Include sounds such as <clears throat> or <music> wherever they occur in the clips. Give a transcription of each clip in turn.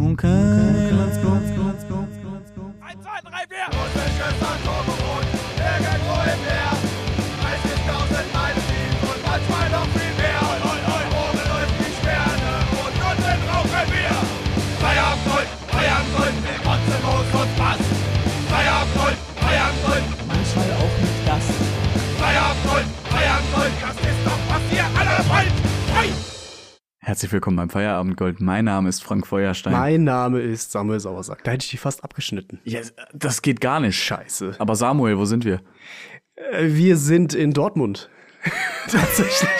Okay, let's Herzlich willkommen beim Feierabendgold. Mein Name ist Frank Feuerstein. Mein Name ist Samuel Sauersack. Da hätte ich die fast abgeschnitten. ja, das geht gar nicht. Scheiße. Aber Samuel, wo sind wir? Äh, Wir sind in Dortmund. <laughs> Tatsächlich.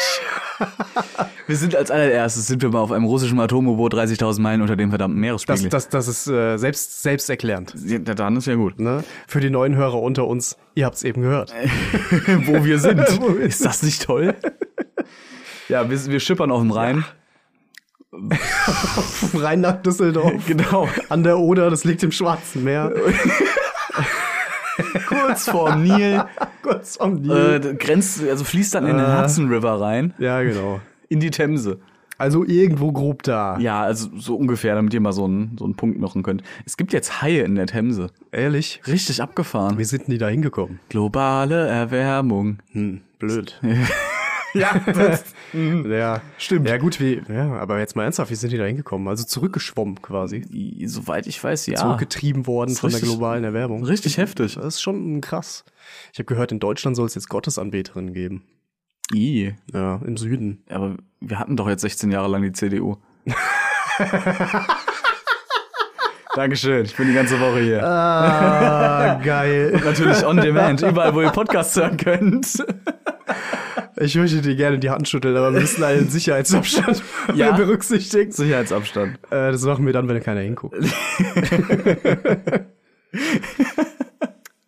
Wir sind als allererstes sind wir mal auf einem russischen Atomboot 30.000 Meilen unter dem verdammten Das, Meeresspiegel. das, das ist äh, selbst, selbsterklärend. ja, dann ist ja gut. Ne? Für die neuen Hörer unter uns, ihr habt's eben gehört. <laughs> wo wir sind. <laughs> Ist das nicht toll? ja, wir, wir schippern auf dem Rhein. <laughs> Rein nach Düsseldorf. Genau. An der Oder, das liegt im Schwarzen Meer. <laughs> Kurz vorm Nil. Kurz am Nil. Äh, grenzt, also fließt dann in den Äh. Hudson River rein, ja, genau. in die Themse. Also irgendwo grob da. Ja, also so ungefähr, damit ihr mal so einen, so einen Punkt machen könnt. Es gibt jetzt Haie in der Themse. Ehrlich? Richtig abgefahren. Wie sind die da hingekommen? Globale Erwärmung. Hm, blöd. <laughs> <laughs> Ja, <laughs> Ja, stimmt. Ja, gut, wie, ja, aber jetzt mal ernsthaft, wie sind die da hingekommen? Also zurückgeschwommen quasi. soweit ich weiß, ja. Zurückgetrieben worden Das von der globalen Erwärmung. Richtig heftig. Das ist schon krass. Ich habe gehört, in Deutschland soll es jetzt Gottesanbeterinnen geben. I. Ja, im Süden. Aber wir hatten doch jetzt 16 Jahre lang die CDU. <laughs> Dankeschön, ich bin die ganze Woche hier. Ah, geil. Natürlich on demand, überall, wo ihr Podcasts hören könnt. Ich möchte dir gerne die Hand schütteln, aber wir <laughs> müssen einen Sicherheitsabstand Ja. <laughs> berücksichtigen. Sicherheitsabstand. Äh, das machen wir dann, wenn keiner hinguckt. <laughs>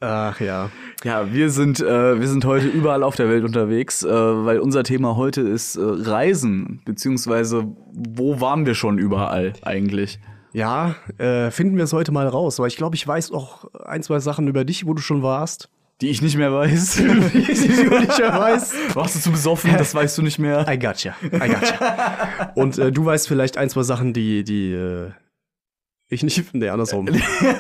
Ach ja. Ja, wir sind, äh, wir sind heute überall auf der Welt unterwegs, äh, weil unser Thema heute ist äh, Reisen, beziehungsweise wo waren wir schon überall eigentlich? Ja, äh, finden wir es heute mal raus, weil ich glaube, ich weiß auch ein, zwei Sachen über dich, wo du schon warst. Die ich nicht mehr weiß. <laughs> Die ich über dich ja weiß. Warst du zu besoffen? Das weißt du nicht mehr. I gotcha. I gotcha. Und äh, du weißt vielleicht ein, zwei Sachen, die, die äh, ich nicht. Nee, andersrum.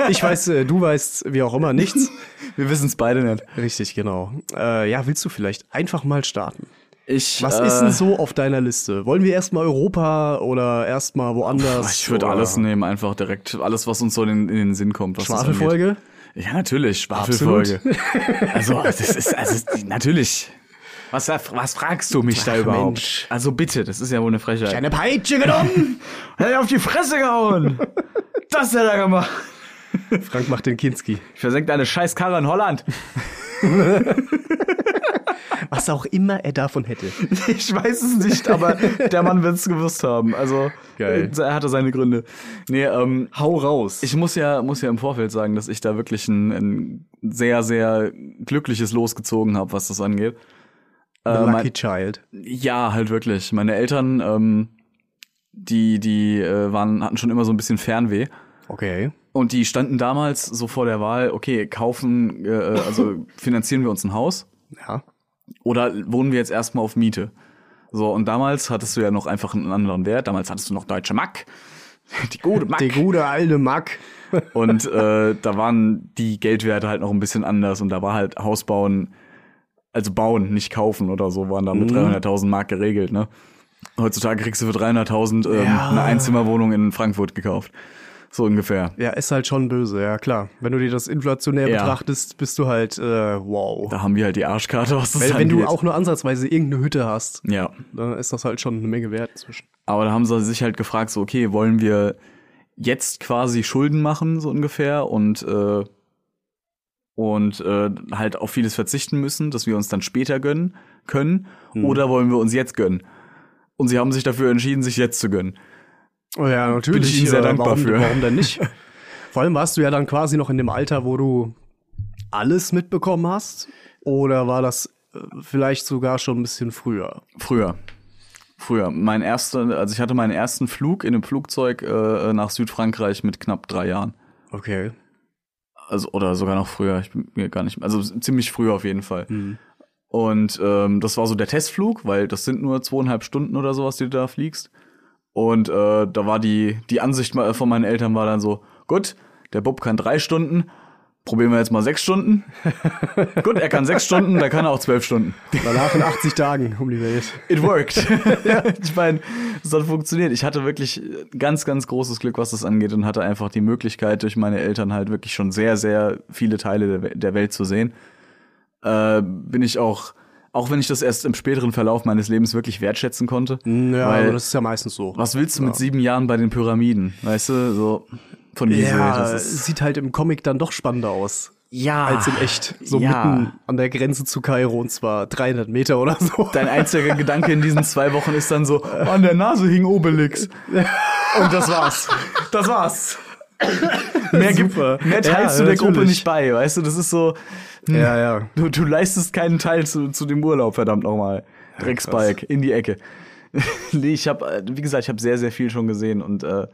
Ich weiß, äh, du weißt, wie auch immer, nichts. Wir wissen es beide nicht. Richtig, genau. Äh, ja, willst du vielleicht einfach mal starten? Ich, Was äh, ist denn so auf deiner Liste? Wollen wir erstmal Europa oder erstmal woanders? Ich würde alles nehmen, einfach direkt. Alles, was uns so in, in den Sinn kommt. Schwafelfolge? Ja, natürlich, Schwafelfolge. Also, das ist, also, natürlich. Was, was fragst du mich da Ach, überhaupt? Mensch. Also bitte, das ist ja wohl eine Frechheit. Eine Peitsche genommen! Hat er auf die Fresse gehauen. Das hat er gemacht. Frank macht den Kinski. Ich versenke deine scheiß Karre in Holland. <laughs> Was auch immer er davon hätte. <laughs> Ich weiß es nicht, aber der Mann wird es gewusst haben. Also, Geil. äh, er hatte seine Gründe. Nee, ähm, Hau raus. ich muss ja, muss ja im Vorfeld sagen, dass ich da wirklich ein, ein sehr, sehr glückliches Los gezogen habe, was das angeht. The Äh, Lucky Child. ja, halt wirklich. Meine Eltern, ähm, die, die äh, waren, hatten schon immer so ein bisschen Fernweh. Okay. Und die standen damals so vor der Wahl, okay, kaufen, äh, also <laughs> finanzieren wir uns ein Haus Ja. oder wohnen wir jetzt erstmal auf Miete? So, und damals hattest du ja noch einfach einen anderen Wert. Damals hattest du noch deutsche Mack. <laughs> Die gute Mack. Der gute alte Mack. <laughs> Und äh, da waren die Geldwerte halt noch ein bisschen anders. Und da war halt Haus bauen, also bauen, nicht kaufen oder so, waren da mit Mhm. 300.000 Mark geregelt. Ne? Heutzutage kriegst du für 300.000 ähm, Ja. eine Einzimmerwohnung in Frankfurt gekauft. So ungefähr. Ja, ist halt schon böse, ja klar. Wenn du dir das inflationär Ja. betrachtest, bist du halt, äh, wow. Da haben wir halt die Arschkarte, was das Wenn, wenn du auch nur ansatzweise irgendeine Hütte hast, Ja, dann ist das halt schon eine Menge wert inzwischen. aber da haben sie sich halt gefragt, so, okay, wollen wir jetzt quasi Schulden machen, so ungefähr, und, äh, und äh, halt auf vieles verzichten müssen, dass wir uns dann später gönnen können, Hm. oder wollen wir uns jetzt gönnen? Und sie haben sich dafür entschieden, sich jetzt zu gönnen. Oh ja, natürlich. Bin ich Ihnen sehr äh, dankbar warum, für. Warum denn nicht? <laughs> Vor allem warst du ja dann quasi noch in dem Alter, wo du alles mitbekommen hast. Oder war das äh, vielleicht sogar schon ein bisschen früher? Früher. Früher. Mein erster, also ich hatte meinen ersten Flug in einem Flugzeug äh, nach Südfrankreich mit knapp drei Jahren. Okay. Also, oder sogar noch früher, ich bin mir gar nicht, also ziemlich früh auf jeden Fall. Und ähm, das war so der Testflug, weil das sind nur zweieinhalb Stunden oder sowas, die du da fliegst. Und äh, da war die, die Ansicht mal von meinen Eltern war dann so, gut, der Bub kann drei Stunden, probieren wir jetzt mal sechs Stunden. <laughs> gut, er kann sechs Stunden, da kann er auch zwölf Stunden. Danach in 80 Tagen um die Welt. It worked. <laughs> <laughs> ich meine, es hat funktioniert. Ich hatte wirklich ganz, ganz großes Glück, was das angeht und hatte einfach die Möglichkeit, durch meine Eltern halt wirklich schon sehr, sehr viele Teile der, der Welt zu sehen. Äh, bin ich auch, auch wenn ich das erst im späteren Verlauf meines Lebens wirklich wertschätzen konnte. Ja, weil, aber das ist ja meistens so. was willst du mit sieben Jahren bei den Pyramiden? Weißt du, so von Gizeh, Ja, das sieht halt im Comic dann doch spannender aus. ja, Als in echt. So ja. mitten an der Grenze zu Kairo und zwar 300 Meter oder so. Dein einziger Gedanke in diesen zwei Wochen ist dann so, an der Nase hing Obelix. Und das war's. Das war's. Mehr, gibt, mehr teilst Ja, du der Gruppe natürlich. nicht bei, weißt du? Das ist so, Ja, ja. du, du leistest keinen Teil zu, zu dem Urlaub, verdammt nochmal. Drecksbalg, in die Ecke. <laughs> nee, ich habe, wie gesagt, ich habe sehr, sehr viel schon gesehen und äh,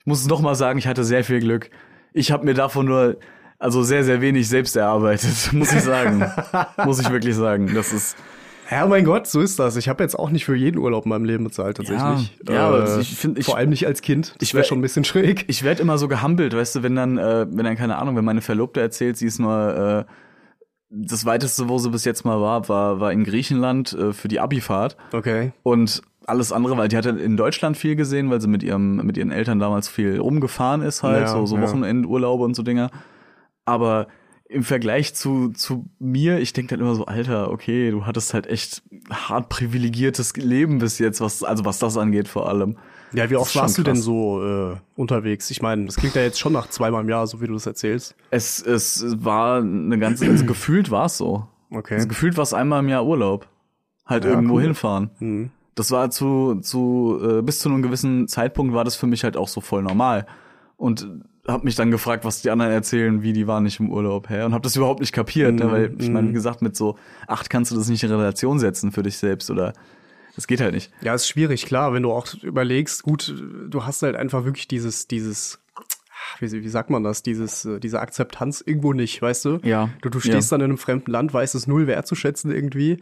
ich muss es noch mal sagen, ich hatte sehr viel Glück. Ich habe mir davon nur, also sehr, sehr wenig selbst erarbeitet, <laughs> muss ich sagen. <laughs> muss ich wirklich sagen. Das ist, Ja, mein Gott, so ist das. Ich habe jetzt auch nicht für jeden Urlaub in meinem Leben bezahlt, tatsächlich. Ja, ja, aber ich find, ich- vor allem nicht als Kind. Das ich wäre wär- schon ein bisschen schräg. ich werde immer so gehampelt, weißt du, wenn dann, äh, wenn dann, keine Ahnung, wenn meine Verlobte erzählt, sie ist nur, äh, das weiteste, wo sie bis jetzt mal war, war, war in Griechenland äh, für die Abifahrt. Okay. Und alles andere, weil die hatte in Deutschland viel gesehen, weil sie mit ihrem, mit ihren Eltern damals viel rumgefahren ist halt, Ja, so, so ja. Wochenendurlaube und so Dinger. Aber im Vergleich zu, zu mir, ich denke dann immer so, Alter, okay, du hattest halt echt hart privilegiertes Leben bis jetzt, was, also was das angeht vor allem. Ja, wie oft warst du denn so äh, unterwegs? Ich meine, das klingt ja jetzt schon nach zweimal im Jahr, so wie du das erzählst. Es, es war eine ganze, also gefühlt war es so. Okay. Also gefühlt war es einmal im Jahr Urlaub. Halt Ja, irgendwo cool. hinfahren. Mhm. Das war zu, zu, äh, bis zu einem gewissen Zeitpunkt war das für mich halt auch so voll normal. Und hab mich dann gefragt, was die anderen erzählen, wie die waren nicht im Urlaub, hä? Und hab das überhaupt nicht kapiert, ne? Mhm, weil ich meine, mhm. wie gesagt, mit so acht kannst du das nicht in Relation setzen für dich selbst oder das geht halt nicht. Ja, ist schwierig, klar, wenn du auch überlegst, gut, du hast halt einfach wirklich dieses, dieses, wie, wie sagt man das, dieses, äh, diese Akzeptanz irgendwo nicht, weißt du? Ja, Du, du stehst ja. dann in einem fremden Land, weißt es null wertzuschätzen irgendwie,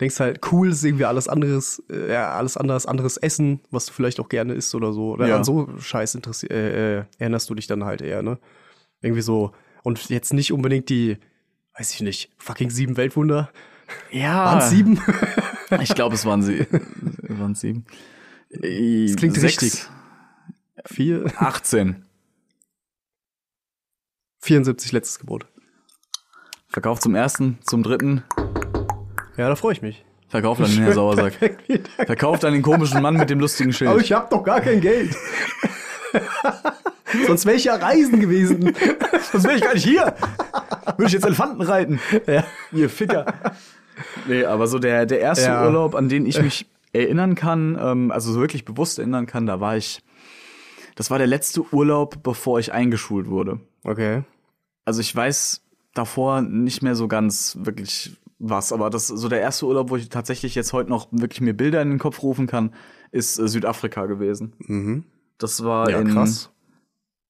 denkst halt, cool, ist irgendwie alles anderes, äh, ja, alles anderes, anderes Essen, was du vielleicht auch gerne isst oder so. Oder Ja. an so Scheiß interessi- äh, äh, erinnerst du dich dann halt eher, ne? Irgendwie so. Und jetzt nicht unbedingt die, weiß ich nicht, fucking sieben Weltwunder. Ja. Waren sieben? <laughs> Ich glaube, es waren sie. <laughs> waren sieben. Das klingt richtig. Vier? 18. 74 letztes Gebot. Verkauft zum ersten, zum dritten, Ja, da freue ich mich. verkauft an <laughs> den Herr Sauersack. Perfekt. Verkauft an den komischen Mann mit dem lustigen Schild. Aber ich habe doch gar kein Geld. <laughs> Sonst wäre ich ja reisen gewesen. <laughs> Sonst wäre ich gar nicht hier. Würde ich jetzt Elefanten reiten. Ja. Ihr Ficker. Nee, aber so der, der erste Ja. Urlaub, an den ich mich erinnern kann, ähm, also so wirklich bewusst erinnern kann, da war ich, das war der letzte Urlaub, bevor ich eingeschult wurde. Okay. Also ich weiß davor nicht mehr so ganz wirklich was, aber das so der erste Urlaub, wo ich tatsächlich jetzt heute noch wirklich mir Bilder in den Kopf rufen kann, ist äh, Südafrika gewesen. Mhm. Das war Ja, in, krass.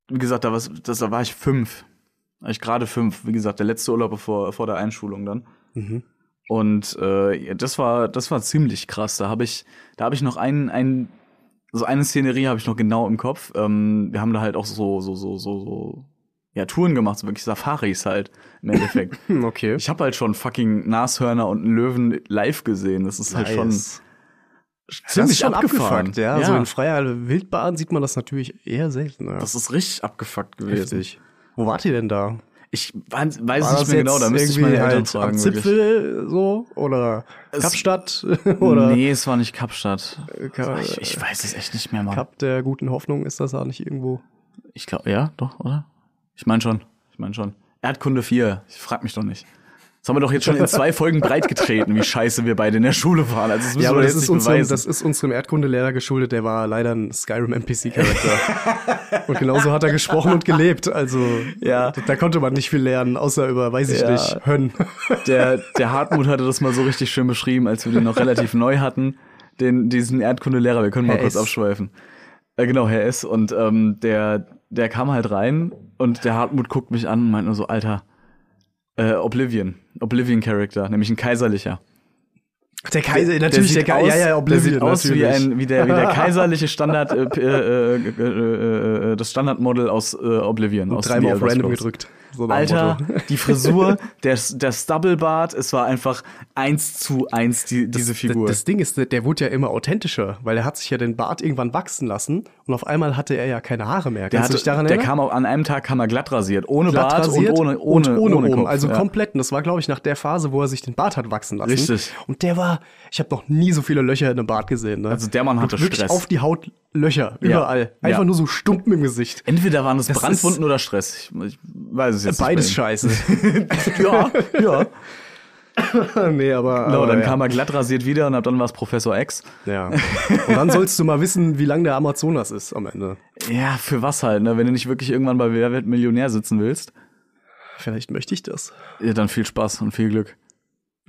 wie gesagt, da, was, das, da war ich fünf. Da war ich gerade fünf, wie gesagt, der letzte Urlaub vor, vor der Einschulung dann. Mhm. Und äh, das war das war ziemlich krass. Da habe ich da habe ich noch einen ein so eine Szenerie habe ich noch genau im Kopf. Ähm, wir haben da halt auch so so so so so ja Touren gemacht, so wirklich Safaris halt im Endeffekt. <laughs> Hm, okay. ich habe halt schon fucking Nashörner und einen Löwen live gesehen. Das ist halt schon Nice. Ziemlich schon abgefahren. abgefuckt, ja. So in freier Wildbahn sieht man das natürlich eher selten. Ja. das ist richtig abgefuckt gewesen. Heftig. Wo wart ihr denn da? Ich weiß, War nicht mehr genau, da müsste ich meine Eltern halt fragen. am. Zipfel so oder Es- Kapstadt <laughs> oder Nee, es war nicht Kapstadt. Ka- Ich, ich weiß es echt nicht mehr, Mann. Kap der guten Hoffnung ist das da nicht irgendwo? Ich glaube, ja, doch, oder? Ich meine schon. Ich meine schon. Erdkunde 4. Ich frag mich doch nicht. Das haben wir doch jetzt schon in zwei <laughs> Folgen breit getreten, wie scheiße wir beide in der Schule waren. Also das müssen Ja, aber wir das jetzt ist, nicht unserem, beweisen. das ist unserem Erdkundelehrer geschuldet, der war leider ein Skyrim-NPC-Charakter. und genauso hat er gesprochen und gelebt. Also Ja. da konnte man nicht viel lernen, außer über, weiß ich Ja. nicht, Hönn. der, <laughs> der Hartmut hatte das mal so richtig schön beschrieben, als wir den noch relativ neu hatten, den, diesen Erdkundelehrer. Wir können mal Herr kurz S. abschweifen. Äh, genau, Herr S. Und ähm, der, der kam halt rein und der Hartmut guckt mich an und meint nur so, Alter, äh, Oblivion, Oblivion Character, nämlich ein kaiserlicher. Der Kaiser, Der natürlich, sieht der Kaiser, ja, ja, der Oblivion, sieht aus wie, ein, wie, der, wie der <laughs> kaiserliche Standard, äh, äh, äh, äh, äh, das Standardmodel aus Oblivion. aus Dreimal auf random gedrückt. Alter, die Frisur, <laughs> der, der Stubblebart, es war einfach eins zu eins die, diese Figur. Das, das Ding ist, der, der wurde ja immer authentischer, weil er hat sich ja den Bart irgendwann wachsen lassen und auf einmal hatte er ja keine Haare mehr. der, Kannst du hatte, daran der erinnern? kam auch an einem Tag kam er glatt rasiert, ohne Glatt Bart rasiert und ohne ohne und ohne, ohne oben, Kopf. also ja. komplett. Und das war, glaube ich, nach der Phase, wo er sich den Bart hat wachsen lassen. Richtig. Und der war, ich habe noch nie so viele Löcher in einem Bart gesehen. Ne? Also der Mann hatte Wirklich Stress. auf die Haut Löcher, überall. Einfach Ja. nur so Stumpen im Gesicht. Entweder waren es Brandwunden oder Stress. Ich, ich weiß es jetzt Beides nicht. scheiße. <laughs> ja, ja. <laughs> nee, aber, Genau, aber dann ja. kam er glatt rasiert wieder und ab dann war es Professor X. Ja. <laughs> Und dann sollst du mal wissen, wie lang der Amazonas ist am Ende. Ja, für was halt, ne? Wenn du nicht wirklich irgendwann bei Wer wird Millionär sitzen willst, Vielleicht möchte ich das. ja, dann viel Spaß und viel Glück.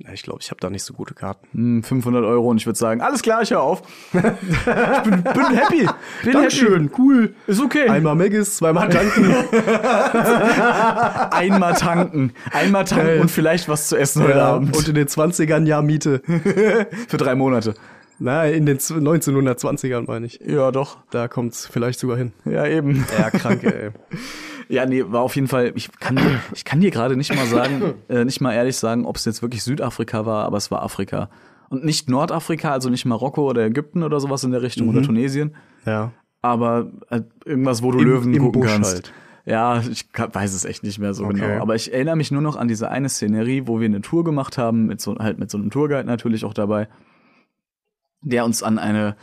Ja, ich glaube, ich habe da nicht so gute Karten. Hm, 500 Euro und ich würde sagen, alles klar, ich hör auf. ich bin, bin happy. <laughs> Bin Dankeschön, cool. Ist okay. Einmal Megis, zweimal tanken. <laughs> Einmal tanken. Einmal tanken und vielleicht was zu essen heute ja, Abend. und in den 20ern Jahr Miete. <laughs> für drei Monate. Na, in den 1920ern meine ich. Ja, doch. Da kommt's vielleicht sogar hin. Ja, eben. Ja, krank, ey. Ja, nee, war auf jeden Fall, ich kann dir, <coughs> ich kann dir gerade nicht mal sagen, äh, nicht mal ehrlich sagen, ob es jetzt wirklich Südafrika war, aber es war Afrika. Und nicht Nordafrika, also nicht Marokko oder Ägypten oder sowas in der Richtung oder Tunesien, Ja. aber äh, irgendwas, wo du Im- Löwen im gucken Busch kannst. halt. Ja, ich kann, weiß es echt nicht mehr so Okay. genau. Aber ich erinnere mich nur noch an diese eine Szenerie, wo wir eine Tour gemacht haben, mit so, halt mit so einem Tourguide natürlich auch dabei, der uns an eine,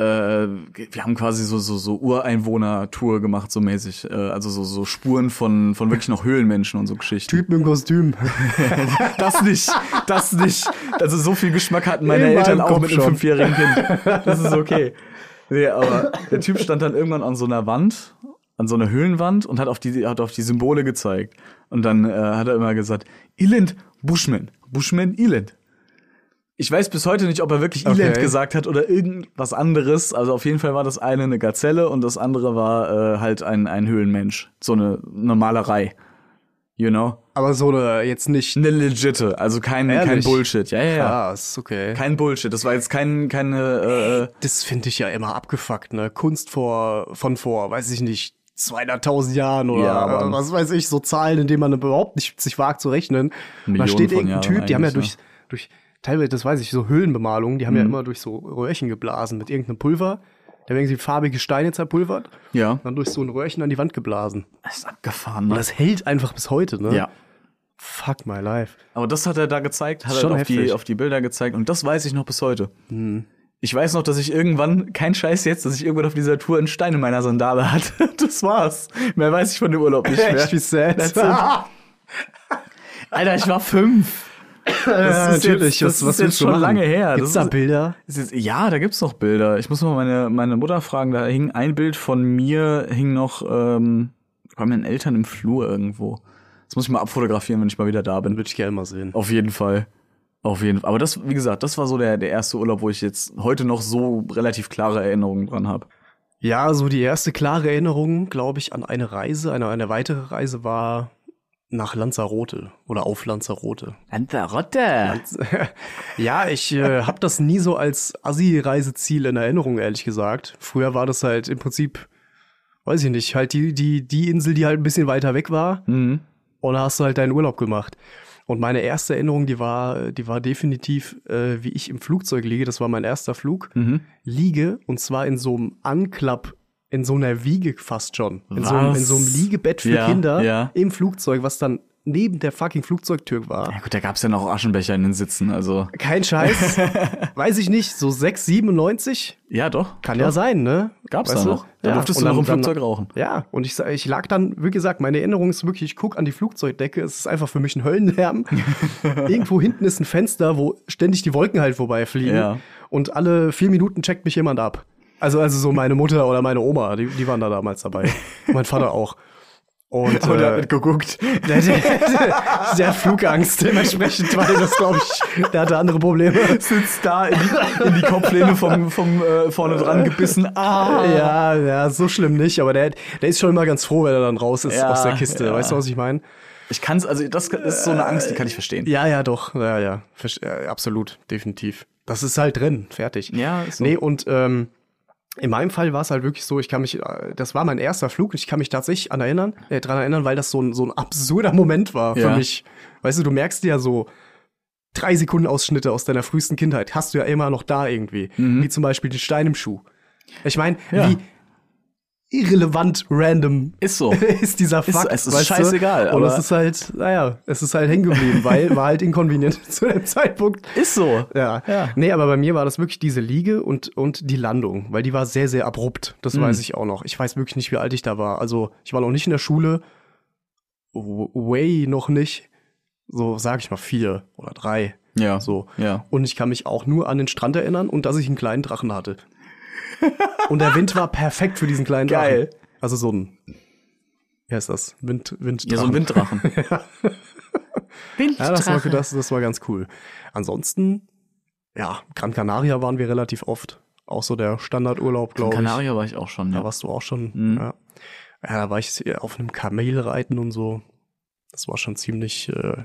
äh, wir haben quasi so, so, so Ureinwohner-Tour gemacht, so mäßig. Äh, also so, so Spuren von, von wirklich noch Höhlenmenschen und so Geschichten. Typen im Kostüm. <laughs> Das nicht, das nicht. Also so viel Geschmack hatten meine In Eltern auch mit einem fünfjährigen Kind. <laughs> Das ist okay. Nee, aber der Typ stand dann irgendwann an so einer Wand, an so einer Höhlenwand und hat auf die, hat auf die Symbole gezeigt. Und dann äh, hat er immer gesagt, Elend Bushman. Bushman Elend. Ich weiß bis heute nicht, ob er wirklich Elend Okay. gesagt hat oder irgendwas anderes. Also auf jeden Fall war das eine eine Gazelle und das andere war äh, halt ein, ein Höhlenmensch. So eine, eine Malerei. You know? Aber so eine, jetzt nicht. Eine legitte, also kein, kein? Bullshit. Ja, ja, ja. Krass, okay. Kein Bullshit. Das war jetzt kein, keine, äh, Das finde ich ja immer abgefuckt, ne? Kunst vor, von vor, weiß ich nicht, 200.000 Jahren oder Ja, was weiß ich, so Zahlen, in denen man überhaupt nicht sich wagt zu rechnen. Und da Millionen steht irgendein Typ, die haben ja eigentlich, durch, durch, teilweise, das weiß ich, so Höhlenbemalungen, die haben Mhm. ja immer durch so Röhrchen geblasen mit irgendeinem Pulver. Da haben irgendwie farbige Steine zerpulvert, ja. dann durch so ein Röhrchen an die Wand geblasen. Das ist abgefahren, Und ne? das hält einfach bis heute, ne? Ja. Fuck my life. Aber das hat er da gezeigt, hat er Schon auf die, auf die Bilder gezeigt und das weiß ich noch bis heute. Hm. Ich weiß noch, dass ich irgendwann, kein Scheiß jetzt, dass ich irgendwann auf dieser Tour einen Stein in meiner Sandale hatte. <laughs> Das war's. Mehr weiß ich von dem Urlaub nicht <laughs> mehr. Echt, wie sad. <laughs> Alter, ich war fünf. Ja, ist jetzt- das ist jetzt schon lange her. Gibt's Das da ist- Bilder? Ist jetzt, ja, da gibt's noch Bilder. Ich muss mal meine, meine Mutter fragen. Da hing ein Bild von mir, hing noch ähm, bei meinen Eltern im Flur irgendwo. Das muss ich mal abfotografieren, wenn ich mal wieder da bin. Würde ich gerne mal sehen. Auf jeden Fall. Auf jeden Fall. Aber das, wie gesagt, das war so der, der erste Urlaub, wo ich jetzt heute noch so relativ klare Erinnerungen dran habe. Ja, so die erste klare Erinnerung, glaube ich, an eine Reise, eine, eine weitere Reise war nach Lanzarote oder auf Lanzarote. Lanzarote. <laughs> ja, ich äh, habe das nie so als Assi-Reiseziel in Erinnerung, ehrlich gesagt. Früher war das halt im Prinzip, weiß ich nicht, halt die, die, die Insel, die halt ein bisschen weiter weg war. Mhm. Und da hast du halt deinen Urlaub gemacht. Und meine erste Erinnerung, die war, die war definitiv, äh, wie ich im Flugzeug liege. Das war mein erster Flug. Mhm. liege und zwar in so einem Anklapp, in so einer Wiege fast schon. In so, einem, in so einem Liegebett für Ja, Kinder ja. im Flugzeug, was dann neben der fucking Flugzeugtür war. Ja gut, da gab's ja noch Aschenbecher in den Sitzen, also. Kein Scheiß. <laughs> Weiß ich nicht, so 6, 97? Ja, doch. Kann doch. ja sein, ne? Gab's Weißt da noch. Da Ja, durftest du noch dann- im dann- Flugzeug rauchen. Ja, und ich, ich lag dann, wie gesagt, meine Erinnerung ist wirklich, ich guck an die Flugzeugdecke, es ist einfach für mich ein Höllenlärm. <laughs> Irgendwo hinten ist ein Fenster, wo ständig die Wolken halt vorbeifliegen. Ja. Und alle vier Minuten checkt mich jemand ab. Also, also so meine Mutter oder meine Oma, die, die waren da damals dabei. mein Vater auch. Und Aber der hat äh, mitgeguckt. der, der, der, der hat Flugangst, dementsprechend war das, glaube ich, der hatte andere Probleme. Sitzt da in die, in die Kopflehne vom, vom äh, vorne dran gebissen. Ah! Ja, ja, so schlimm nicht, aber der, der ist schon immer ganz froh, wenn er dann raus ist Ja, aus der Kiste. ja. Weißt du, was ich meine? Ich kann's, also das ist so eine Angst, die kann ich verstehen. Ja, ja, doch. Ja, ja. Äh, absolut, definitiv. Das ist halt drin, fertig. Ja, ist so. Nee, und ähm, in meinem Fall war es halt wirklich so, ich kann mich, äh, das war mein erster Flug, ich kann mich tatsächlich an erinnern, äh, dran erinnern, weil das so ein, so ein absurder Moment war Ja. für mich. Weißt du, du merkst ja so drei Sekunden Ausschnitte aus deiner frühesten Kindheit, hast du ja immer noch da irgendwie. Wie zum Beispiel den Stein im Schuh. Ich meine, Mhm. Ja. wie irrelevant random Ist so. <laughs> ist dieser Ist- Fakt. es ist weißt du? scheißegal, Und aber- es ist halt, naja, es ist halt hängen geblieben, <laughs> weil war halt inkonvenient <laughs> zu dem Zeitpunkt. Ist so. Ja. Ja. Nee, aber bei mir war das wirklich diese Liege und, und die Landung, weil die war sehr, sehr abrupt. Das Mhm. weiß ich auch noch. Ich weiß wirklich nicht, wie alt ich da war. Also, ich war noch nicht in der Schule. Way noch nicht. So, sag ich mal, vier oder drei. Ja. So. Ja. Und ich kann mich auch nur an den Strand erinnern und dass ich einen kleinen Drachen hatte. Und der Wind war perfekt für diesen kleinen Drachen. Geil. Also so ein, wie heißt das? Wind, Wind Ja, so ein Winddrachen. <laughs> Ja, das war, das, das war ganz cool. Ansonsten, ja, Gran Canaria waren wir relativ oft. Auch so der Standardurlaub, glaube ich. Kanaria war ich auch schon, Da ja. warst du auch schon. Mhm. Ja. ja, da war ich auf einem Kamel reiten und so. Das war schon ziemlich äh,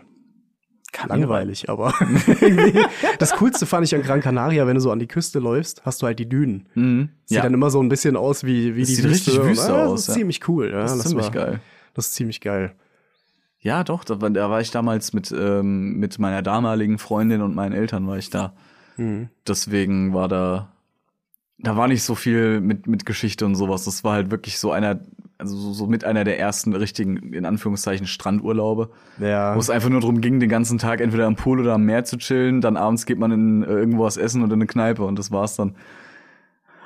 langweilig, aber <laughs> <laughs> das Coolste fand ich an Gran Canaria, wenn du so an die Küste läufst, hast du halt die Dünen. Mhm. Sieht Ja, dann immer so ein bisschen aus wie, wie Das die sieht Wüste. richtig Wüste ah, das aus, ist ja. ziemlich cool. Ja, das ist ziemlich war, geil. Das ist ziemlich geil. Ja, doch, da, war- da war ich damals mit, ähm, mit meiner damaligen Freundin und meinen Eltern war ich da. Mhm. Deswegen war da, da war nicht so viel mit, mit Geschichte und sowas. Das war halt wirklich so einer, also so, so mit einer der ersten richtigen, in Anführungszeichen, Strandurlaube. Ja. Wo es einfach nur darum ging, den ganzen Tag entweder am Pool oder am Meer zu chillen. Dann abends geht man in äh, irgendwo was essen oder in eine Kneipe und das war's dann.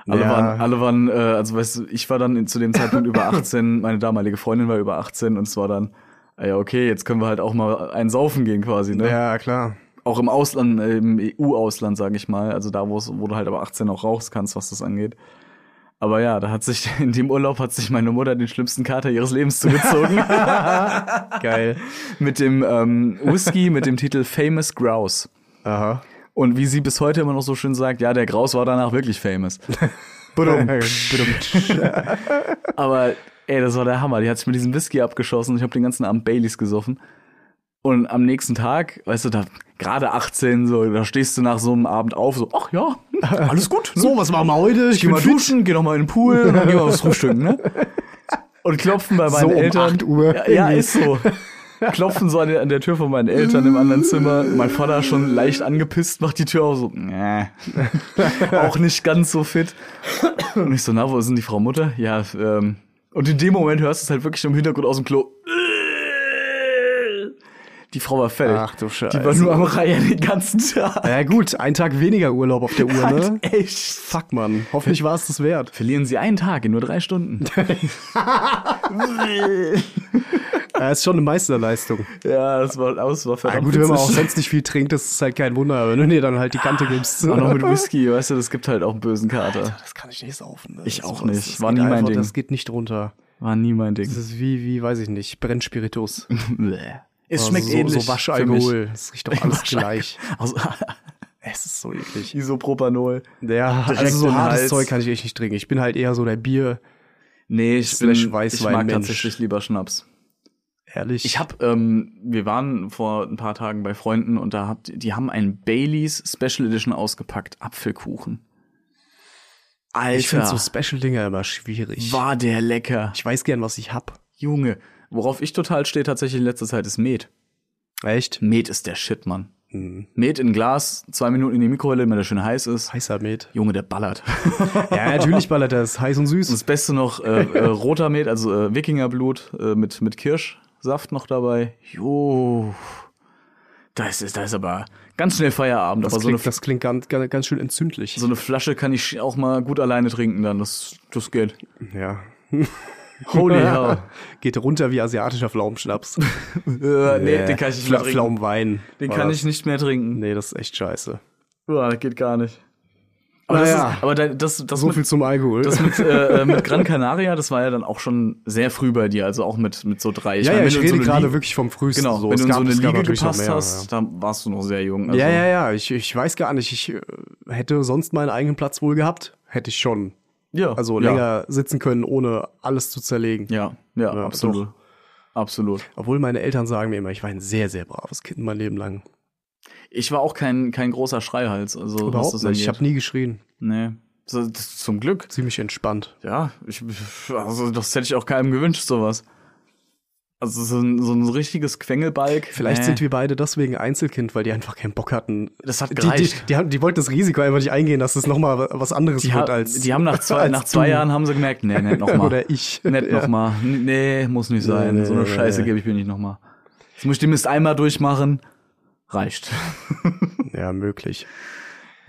Alle Ja. waren, alle waren, äh, also weißt du, ich war dann in, zu dem Zeitpunkt über <laughs> 18, meine damalige Freundin war über 18 und es war dann, ah ja, okay, jetzt können wir halt auch mal einen saufen gehen quasi, ne? ja, klar. Auch im Ausland, äh, im EU-Ausland, sage ich mal. Also da, wo du halt aber 18 auch rauchst kannst, was das angeht. Aber ja, da hat sich, in dem Urlaub hat sich meine Mutter den schlimmsten Kater ihres Lebens zugezogen. <laughs> Geil. mit dem ähm, Whisky mit dem Titel Famous Grouse. Aha. Und wie sie bis heute immer noch so schön sagt, ja, der Graus war danach wirklich famous. <laughs> <laughs> Aber ey, das war der Hammer. Die hat sich mit diesem Whisky abgeschossen. Ich habe den ganzen Abend Baileys gesoffen. Und am nächsten Tag, weißt du, da gerade 18, so, da stehst du nach so einem Abend auf, so, ach ja, <laughs> alles gut. Ne? So, was machen wir heute? ich geh mal duschen, geh noch mal in den Pool und dann gehen wir was frühstücken, ne? <laughs> Und klopfen bei meinen So um Eltern. 8 Uhr. Ja, ja, ist so. Klopfen so an der, an der Tür von meinen Eltern im anderen Zimmer. Mein Vater schon leicht angepisst, macht die Tür auf, so, nee. <laughs> auch nicht ganz so fit. Und ich so, na, wo ist denn die Frau Mutter? Ja, ähm. Und in dem Moment hörst du es halt wirklich im Hintergrund aus dem Klo. Die Frau war fertig. Ach du Scheiße. Die war nur am Reihen den ganzen Tag. Ja gut, ein Tag weniger Urlaub auf der Uhr, ne? Echt. Fuck, Mann. Hoffentlich war es das wert. Verlieren Sie einen Tag in nur drei Stunden. <laughs> Ja, ist schon eine Meisterleistung. ja, das war, das war Ja, verdammt gut, wenn man auch sonst nicht viel trinkt, das ist halt kein Wunder. Wenn du dir dann halt die Kante gibst. Auch noch mit Whisky, weißt du, das gibt halt auch einen bösen Kater. Das kann ich nicht saufen. Ne? Ich auch nicht. Das War geht nie mein einfach- Ding. Das geht nicht runter. War nie mein Ding. Das ist wie, wie, weiß ich nicht, Brennspiritus. <laughs> es Also schmeckt so, ähnlich. So Waschalkohol. Das riecht doch alles gleich. Also, <laughs> Es ist so eklig. Isopropanol. Ja, <laughs> Direkt also so hartes Hals. Zeug kann ich echt nicht trinken. Ich bin halt eher so der Bier, Nee, ich bin, ich Weißwein mag Mensch. tatsächlich lieber Schnaps. ehrlich. Ich hab, ähm, wir waren vor ein paar Tagen bei Freunden und da habt, die haben einen Baileys Special Edition ausgepackt, Apfelkuchen. Alter, ich finde so Special-Dinger immer schwierig. war der lecker. Ich weiß gern, was ich hab. Junge, worauf ich total stehe tatsächlich in letzter Zeit ist Met. Echt? Met ist der Shit, Mann. Hm. Met in Glas, zwei Minuten in die Mikrowelle, wenn der schön heiß ist. Heißer Met. Junge, der ballert. <laughs> Ja, natürlich ballert das. Heiß und süß. Und das Beste noch, äh, äh, roter Met, also äh, Wikingerblut äh, mit, mit Kirschsaft noch dabei. Jo. Da ist, da ist aber ganz schnell Feierabend. Das, aber so eine, klingt, das klingt ganz, ganz, ganz schön entzündlich. so eine Flasche kann ich auch mal gut alleine trinken dann. Das, das geht. ja. <laughs> Holy hell. Geht runter wie asiatischer Pflaumenschnaps. <laughs> äh, nee, den kann ich nicht mehr trinken. Pflaumenwein. Den kann das. ich nicht mehr trinken. Nee, das ist echt scheiße. Ja, das geht gar nicht. Aber, Naja. das, ist, aber da- das, das, So mit, viel zum Alkohol. das mit, äh, äh, mit Gran <laughs> Canaria, das war ja dann auch schon sehr früh bei dir, also auch mit, mit so drei. ja, meine, ja, ich rede so gerade Liga- wirklich vom frühesten. Genau, so. wenn Es du in so eine Liga gepasst mehr, hast, da warst du noch sehr jung. Also, Ja, ja, ja. Ich, ich weiß gar nicht. Ich äh, hätte sonst meinen eigenen Platz wohl gehabt. Hätte ich schon. Ja. Also ja. länger sitzen können, ohne alles zu zerlegen. Ja, ja, Ja, absolut. Absolut. Obwohl meine Eltern sagen mir immer, ich war ein sehr, sehr braves Kind mein Leben lang. Ich war auch kein, kein großer Schreihals. Also, Überhaupt das nicht. Ich habe nie geschrien. Nee. So, das, zum Glück. Ziemlich entspannt. Ja, ich, also das hätte ich auch keinem gewünscht, sowas. Also so ein, so ein richtiges Quengelbalg. Vielleicht nee. sind wir beide deswegen Einzelkind, weil die einfach keinen Bock hatten. Das hat Die, die, gereicht. die, haben- die wollten das Risiko einfach nicht eingehen, dass es nochmal was anderes Die, wird als. die haben nach zwei, nach zwei du. Jahren haben sie gemerkt, nee, nicht nochmal. <laughs> Oder ich. Nicht Ja. nochmal. Nee, muss nicht sein. nee, so eine Scheiße gebe ich mir nicht nochmal. Jetzt muss ich den Mist einmal durchmachen. Reicht. Ja, möglich. <laughs>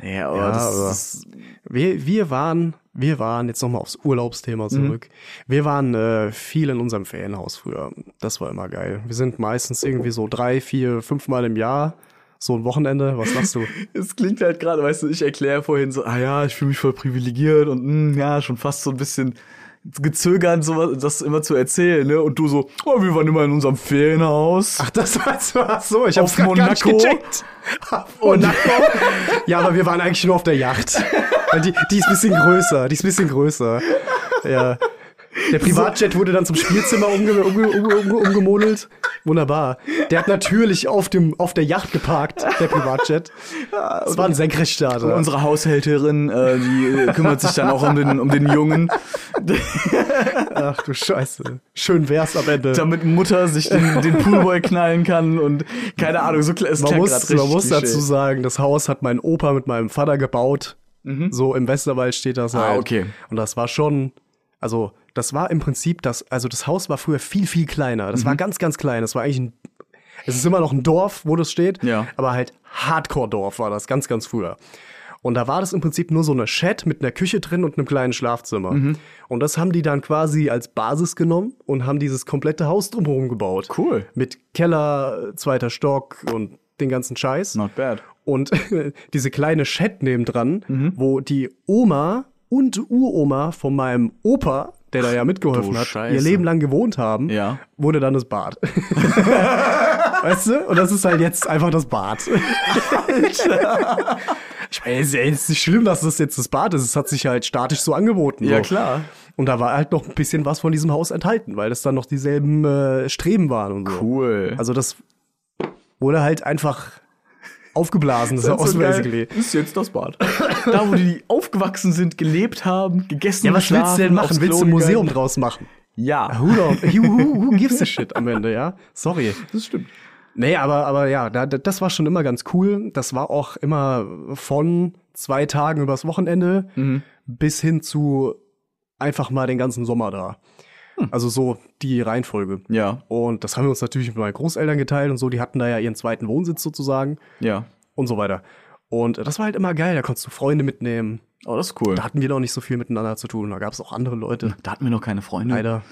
Ja, aber Ja, das, aber- das Wir, wir waren, wir waren, jetzt nochmal aufs Urlaubsthema zurück. Wir waren äh, viel in unserem Ferienhaus früher. Das war immer geil. Wir sind meistens irgendwie so drei, vier, fünfmal im Jahr. So ein Wochenende. Was machst du? <laughs> Es klingt halt gerade, weißt du, ich erkläre vorhin so, ah ja, ich fühle mich voll privilegiert und mh, ja, schon fast so ein bisschen gezögert, so das immer zu erzählen, ne? Und du so, oh, wir waren immer in unserem Ferienhaus. Ach, das war so, ach so ich hab's Auf Monaco. gecheckt. Auf Monaco. ja, aber wir waren eigentlich nur auf der Yacht. Die, die ist ein bisschen größer, die ist ein bisschen größer. Ja. Der Privatjet wurde dann zum Spielzimmer umge umge umge umge umgemodelt. Wunderbar. Der hat natürlich auf, dem, auf der Yacht geparkt, der Privatjet. Das war ein Senkrechtstarter. Unsere Haushälterin, äh, die äh, kümmert sich dann auch um den, um den Jungen, Ach du Scheiße. Schön wär's am Ende. damit Mutter sich den, den Poolboy knallen kann und keine Ahnung, so es Man muss, man muss dazu sagen, das Haus hat mein Opa mit meinem Vater gebaut. So im Westerwald steht das Ah, halt. okay. Und das war schon, also das war im Prinzip das, also das Haus war früher viel, viel kleiner. Das Mhm. war ganz, ganz klein. Das war eigentlich ein, es ist immer noch ein Dorf, wo das steht. Ja. Aber halt Hardcore-Dorf war das ganz, ganz früher. Und da war das im Prinzip nur so eine Shed mit einer Küche drin und einem kleinen Schlafzimmer. Mhm. Und das haben die dann quasi als Basis genommen und haben dieses komplette Haus drumherum gebaut. Cool. Mit Keller, zweiter Stock und den ganzen Scheiß. Not bad. Und <laughs> diese kleine Shed nebendran, Mhm. wo die Oma und Uroma von meinem Opa, der da ja mitgeholfen hat, Scheiße. ihr Leben lang gewohnt haben, Ja. wurde dann das Bad. <laughs> weißt du? Und das ist halt jetzt einfach das Bad. <laughs> ich meine, es ist nicht schlimm, dass das jetzt das Bad ist. Es hat sich halt statisch so angeboten. Ja, so. klar. Und da war halt noch ein bisschen was von diesem Haus enthalten, weil das dann noch dieselben äh, Streben waren und so. Cool. Also das wurde halt einfach aufgeblasen, das, Haus basically. Ist jetzt das Bad. da, wo die aufgewachsen sind, gelebt haben, gegessen Ja, was willst du denn machen? Willst du ein Museum gegangen? draus machen? Ja. Who, don't, <laughs> who, who, who gives a shit am Ende, ja? Sorry. Das stimmt. Nee, aber, aber ja, da, da- das war schon immer ganz cool. Das war auch immer von zwei Tagen übers Wochenende bis hin zu einfach mal den ganzen Sommer da. Also so die Reihenfolge. Ja, Und das haben wir uns natürlich mit meinen Großeltern geteilt und so. Die hatten da ja ihren zweiten Wohnsitz sozusagen ja. und so weiter. Und das war halt immer geil. Da konntest du Freunde mitnehmen. Oh, das ist cool. Da hatten wir noch nicht so viel miteinander zu tun. Da gab es auch andere Leute. Da hatten wir noch keine Freunde. Leider.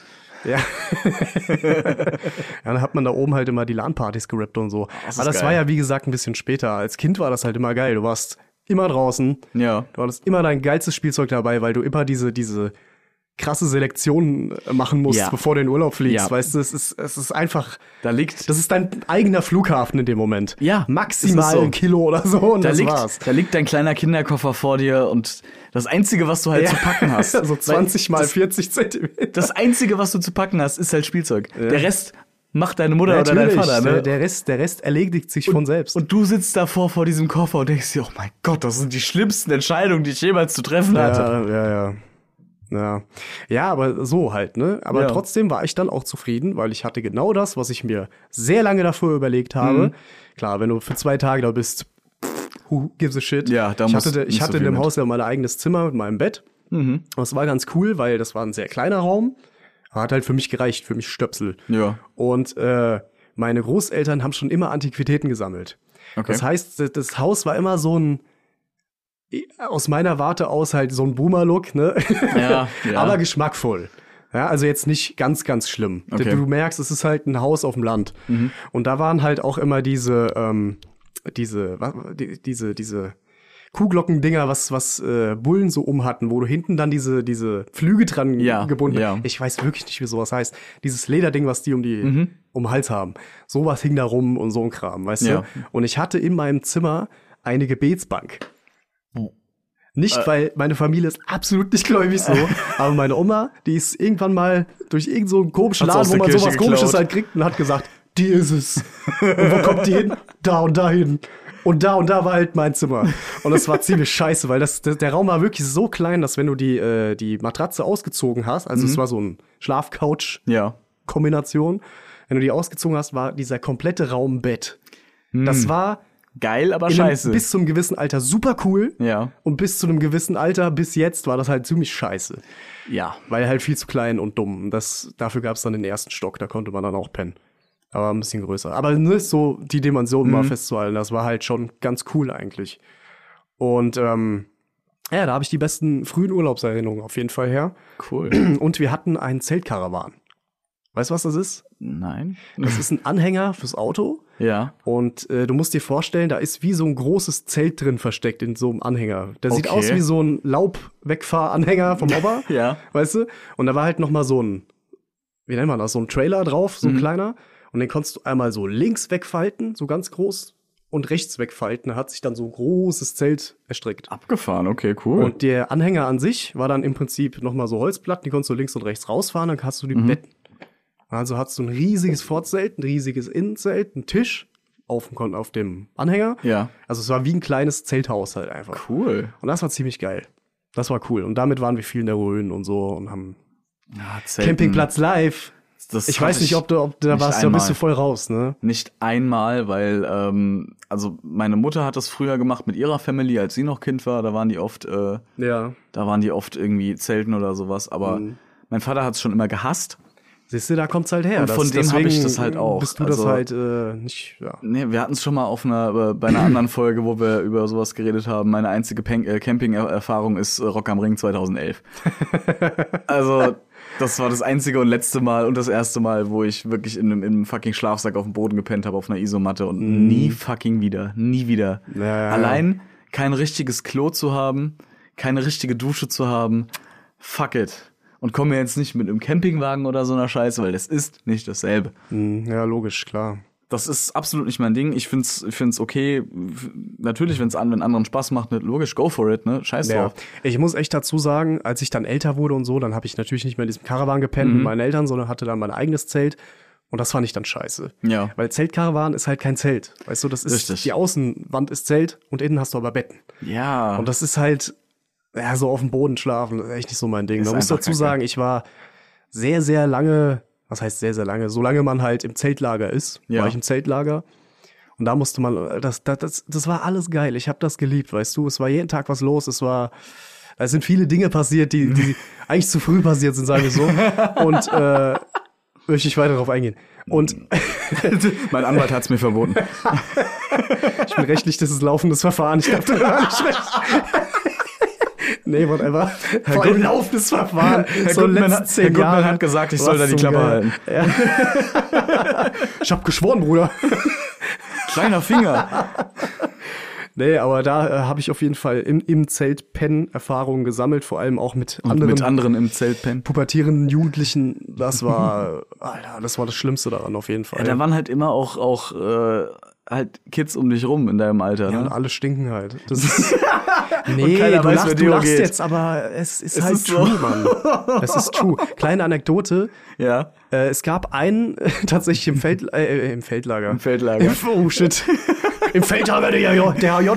Ja. <laughs> ja, dann hat man da oben halt immer die LAN-Partys gerippt und so. das Aber das geil. war ja, wie gesagt, ein bisschen später. Als Kind war das halt immer geil. Du warst immer draußen. Ja. Du hattest immer dein geilstes Spielzeug dabei, weil du immer diese, diese krasse Selektion äh, machen musst, Ja. bevor du in den Urlaub fliegst. Ja. Weißt du, es ist, es ist einfach, Da liegt, das ist dein eigener Flughafen in dem Moment. Ja, Maximal so. ein Kilo oder so und da das liegt, war's. da liegt dein kleiner Kinderkoffer vor dir und das einzige, was du halt zu packen hast. <laughs> so 20 mal das, 40 Zentimeter. das einzige, was du zu packen hast, ist halt Spielzeug. Der Rest macht deine Mutter oder dein Natürlich, Vater, ne? der, der, Rest, der Rest erledigt sich von selbst. Und du sitzt davor vor diesem Koffer und denkst dir, oh mein Gott, das sind die schlimmsten Entscheidungen, die ich jemals zu treffen hatte. Ja, ja, ja. Ja. ja, aber so halt, ne? Aber Ja. trotzdem war ich dann auch zufrieden, weil ich hatte genau das, was ich mir sehr lange davor überlegt habe. Mhm. Klar, wenn du für zwei Tage da bist, who gives a shit? Ja, da ich muss hatte, ich so hatte viel in dem mit. Mhm. Haus ja mein eigenes Zimmer mit meinem Bett. Und es war ganz cool, weil das war ein sehr kleiner Raum. Hat halt für mich gereicht, für mich Stöpsel. Ja. Und äh, meine Großeltern haben schon immer Antiquitäten gesammelt. Okay. Das heißt, das- das Haus war immer so ein, aus meiner Warte aus halt so ein Boomer-Look, ne? Ja, ja. <laughs> Aber geschmackvoll. Ja, also jetzt nicht ganz, ganz schlimm. Okay. Mhm. Du merkst, es ist halt ein Haus auf dem Land. Und da waren halt auch immer diese, ähm, diese, was, die, diese, diese Kuhglockendinger, was, was äh, Bullen so um hatten, wo du hinten dann diese, diese Flüge dran Ja, gebunden ja. Ich weiß wirklich nicht, wie sowas heißt. Dieses Lederding, was die um die, Mhm. um den Hals haben. Sowas hing da rum und so ein Kram, weißt Ja. du? Und ich hatte in meinem Zimmer eine Gebetsbank. Nicht, Äh. weil meine Familie ist absolut nicht gläubig so, <laughs> aber meine Oma, die ist irgendwann mal durch irgendeinen so einen komischen Laden, wo man sowas Kirche komisches geklaut. halt kriegt und hat gesagt, die ist es. und wo kommt die hin? Da und dahin. Und da und da war halt mein Zimmer. Und das war ziemlich scheiße, weil das, der Raum war wirklich so klein, dass wenn du die, äh, die Matratze ausgezogen hast, also es war so ein Schlafcouch-Kombination, Ja. wenn du die ausgezogen hast, war dieser komplette Raum Bett. Das war Geil, aber in einem, scheiße. bis zu einem gewissen Alter super cool. ja. Und bis zu einem gewissen Alter, bis jetzt, war das halt ziemlich scheiße. Ja. Weil halt viel zu klein und dumm. Das, dafür gab es dann den ersten Stock, da konnte man dann auch pennen. Aber ein bisschen größer. Aber ne, so die Dimension mal festzuhalten, das war halt schon ganz cool eigentlich. Und ähm, ja, da habe ich die besten frühen Urlaubserinnerungen auf jeden Fall her. Cool. Und wir hatten einen Zeltkarawan. Weißt du, was das ist? Nein. Das ist ein Anhänger fürs Auto. Ja. Und äh, du musst dir vorstellen, da ist wie so ein großes Zelt drin versteckt in so einem Anhänger. Der sieht Okay. aus wie so ein Laubwegfahranhänger vom Opa. <laughs> Ja. Weißt du? Und da war halt noch mal so ein, wie nennt man das, so ein Trailer drauf, so ein kleiner. Und den konntest du einmal so links wegfalten, so ganz groß, und rechts wegfalten. Da hat sich dann so ein großes Zelt erstreckt. Abgefahren, okay, cool. Und der Anhänger an sich war dann im Prinzip noch mal so Holzplatten, die konntest du links und rechts rausfahren, dann hast du die Betten. Also hast du ein riesiges Vorzelt, ein riesiges Innenzelt, einen Tisch auf dem, auf dem Anhänger. ja. Also es war wie ein kleines Zelthaus halt einfach. Cool. Und das war ziemlich geil. Das war cool. Und damit waren wir viel in der Rhön und so und haben Ja. Campingplatz live. Das Ich weiß nicht, ob du, ob da warst, da bist du einmal. voll raus, ne? Nicht einmal, weil, ähm, also meine Mutter hat das früher gemacht mit ihrer Family, als sie noch Kind war. Da waren die oft, äh, Ja. da waren die oft irgendwie Zelten oder sowas. Aber Mhm. mein Vater hat es schon immer gehasst. Siehst du, da kommt's halt her. Und von dem hab ich das halt auch. Bist du Also- das halt äh, nicht, ja. Nee, wir hatten es schon mal auf einer, äh, bei einer anderen <clears throat> Folge, wo wir über sowas geredet haben. Meine einzige äh, Camping-Erfahrung ist äh, Rock am Ring 2011. <laughs> also, das war das einzige und letzte Mal und das erste Mal, wo ich wirklich in einem, in einem fucking Schlafsack auf dem Boden gepennt habe, auf einer Isomatte und nie fucking wieder. Nie wieder. Ja, ja. Allein kein richtiges Klo zu haben, keine richtige Dusche zu haben, fuck it. Und komm mir jetzt nicht mit einem Campingwagen oder so einer Scheiße, weil das ist nicht dasselbe. Hm, Ja, logisch, klar. Das ist absolut nicht mein Ding. Ich find's, ich find's okay. Natürlich, wenn's an, wenn anderen Spaß macht, ne, logisch, go for it, ne? Scheiß Ja. drauf. Ich muss echt dazu sagen, als ich dann älter wurde und so, dann habe ich natürlich nicht mehr in diesem Caravan gepennt Mhm. mit meinen Eltern, sondern hatte dann mein eigenes Zelt. Und das fand ich dann scheiße. Ja. Weil Zeltkarawan ist halt kein Zelt. Weißt du, das ist, Richtig. die Außenwand ist Zelt und innen hast du aber Betten. Ja. Und das ist halt, ja, so auf dem Boden schlafen, das ist echt nicht so mein Ding. Man muss dazu sagen, ich war sehr, sehr lange, was heißt sehr, sehr lange, solange man halt im Zeltlager ist, Ja. war ich im Zeltlager. Und da musste man, das, das, das, das war alles geil. Ich habe das geliebt, weißt du. Es war jeden Tag was los. Es war, es sind viele Dinge passiert, die, die <laughs> eigentlich zu früh passiert sind, sagen wir so. Und äh, möchte ich weiter darauf eingehen. Und <laughs> mein Anwalt hat's mir verboten. <laughs> ich bin rechtlich, das ist laufendes Verfahren. Ich das war nicht recht. Nee, whatever. <laughs> Vor allem Gut- laufendes Verfahren. Herr so Gutmann, hat, Herr Gutmann hat gesagt, ich soll da die Klappe halten. Ja. <laughs> ich hab geschworen, Bruder. <laughs> Kleiner Finger. Nee, aber da äh, habe ich auf jeden Fall im, im Zelt Pen Erfahrungen gesammelt, vor allem auch mit Und anderen mit anderen im Zelt pennen. pubertierenden Jugendlichen. Das war, Alter, das war das Schlimmste daran auf jeden Fall. Ja, da waren halt immer auch, auch äh, halt Kids um dich rum in deinem Alter. Ja, und Ne? alle stinken halt. <laughs> Das ist, nee, du, weiß, lachst, du lachst geht. jetzt, aber es ist Es halt ist so. true, Mann. <laughs> Es ist true. Kleine Anekdote. Ja. Äh, es gab einen <laughs> tatsächlich im, Feld, äh, im Feldlager. Im Feldlager. Im, oh shit. Im Feldlager der, J- der HJ.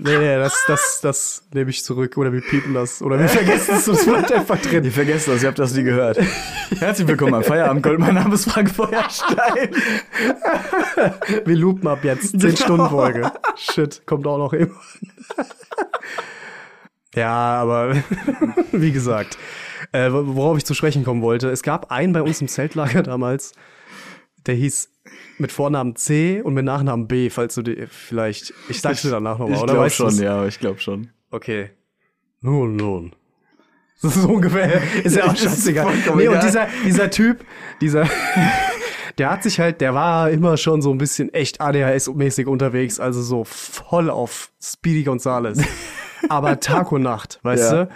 Nee, nee, das, das, das nehme ich zurück. Oder wir piepen das. Oder wir vergessen es. Das bleibt einfach drin. Ihr vergesst das, ihr habt das nie gehört. Herzlich willkommen am Feierabend Gold. Mein Name ist Frank Feuerstein. Wir loopen ab jetzt. 10 Stunden Folge. Shit, kommt auch noch immer. ja, aber <laughs> wie gesagt, äh, worauf ich zu sprechen kommen wollte. Es gab einen bei uns im Zeltlager damals, der hieß mit Vornamen C und mit Nachnamen B, falls du die vielleicht. Ich sag's dir danach nochmal, Ich oder? glaube weißt schon, du's? ja, ich glaube schon. Okay. Nun, nun. Das <laughs> ist so ungefähr. <laughs> Ist ja auch scheißegal. Nee, und dieser, dieser Typ, dieser, <laughs> der hat sich halt, der war immer schon so ein bisschen echt ADHS-mäßig unterwegs, also so voll auf Speedy Gonzales. Aber Tag und Nacht, weißt Ja. du?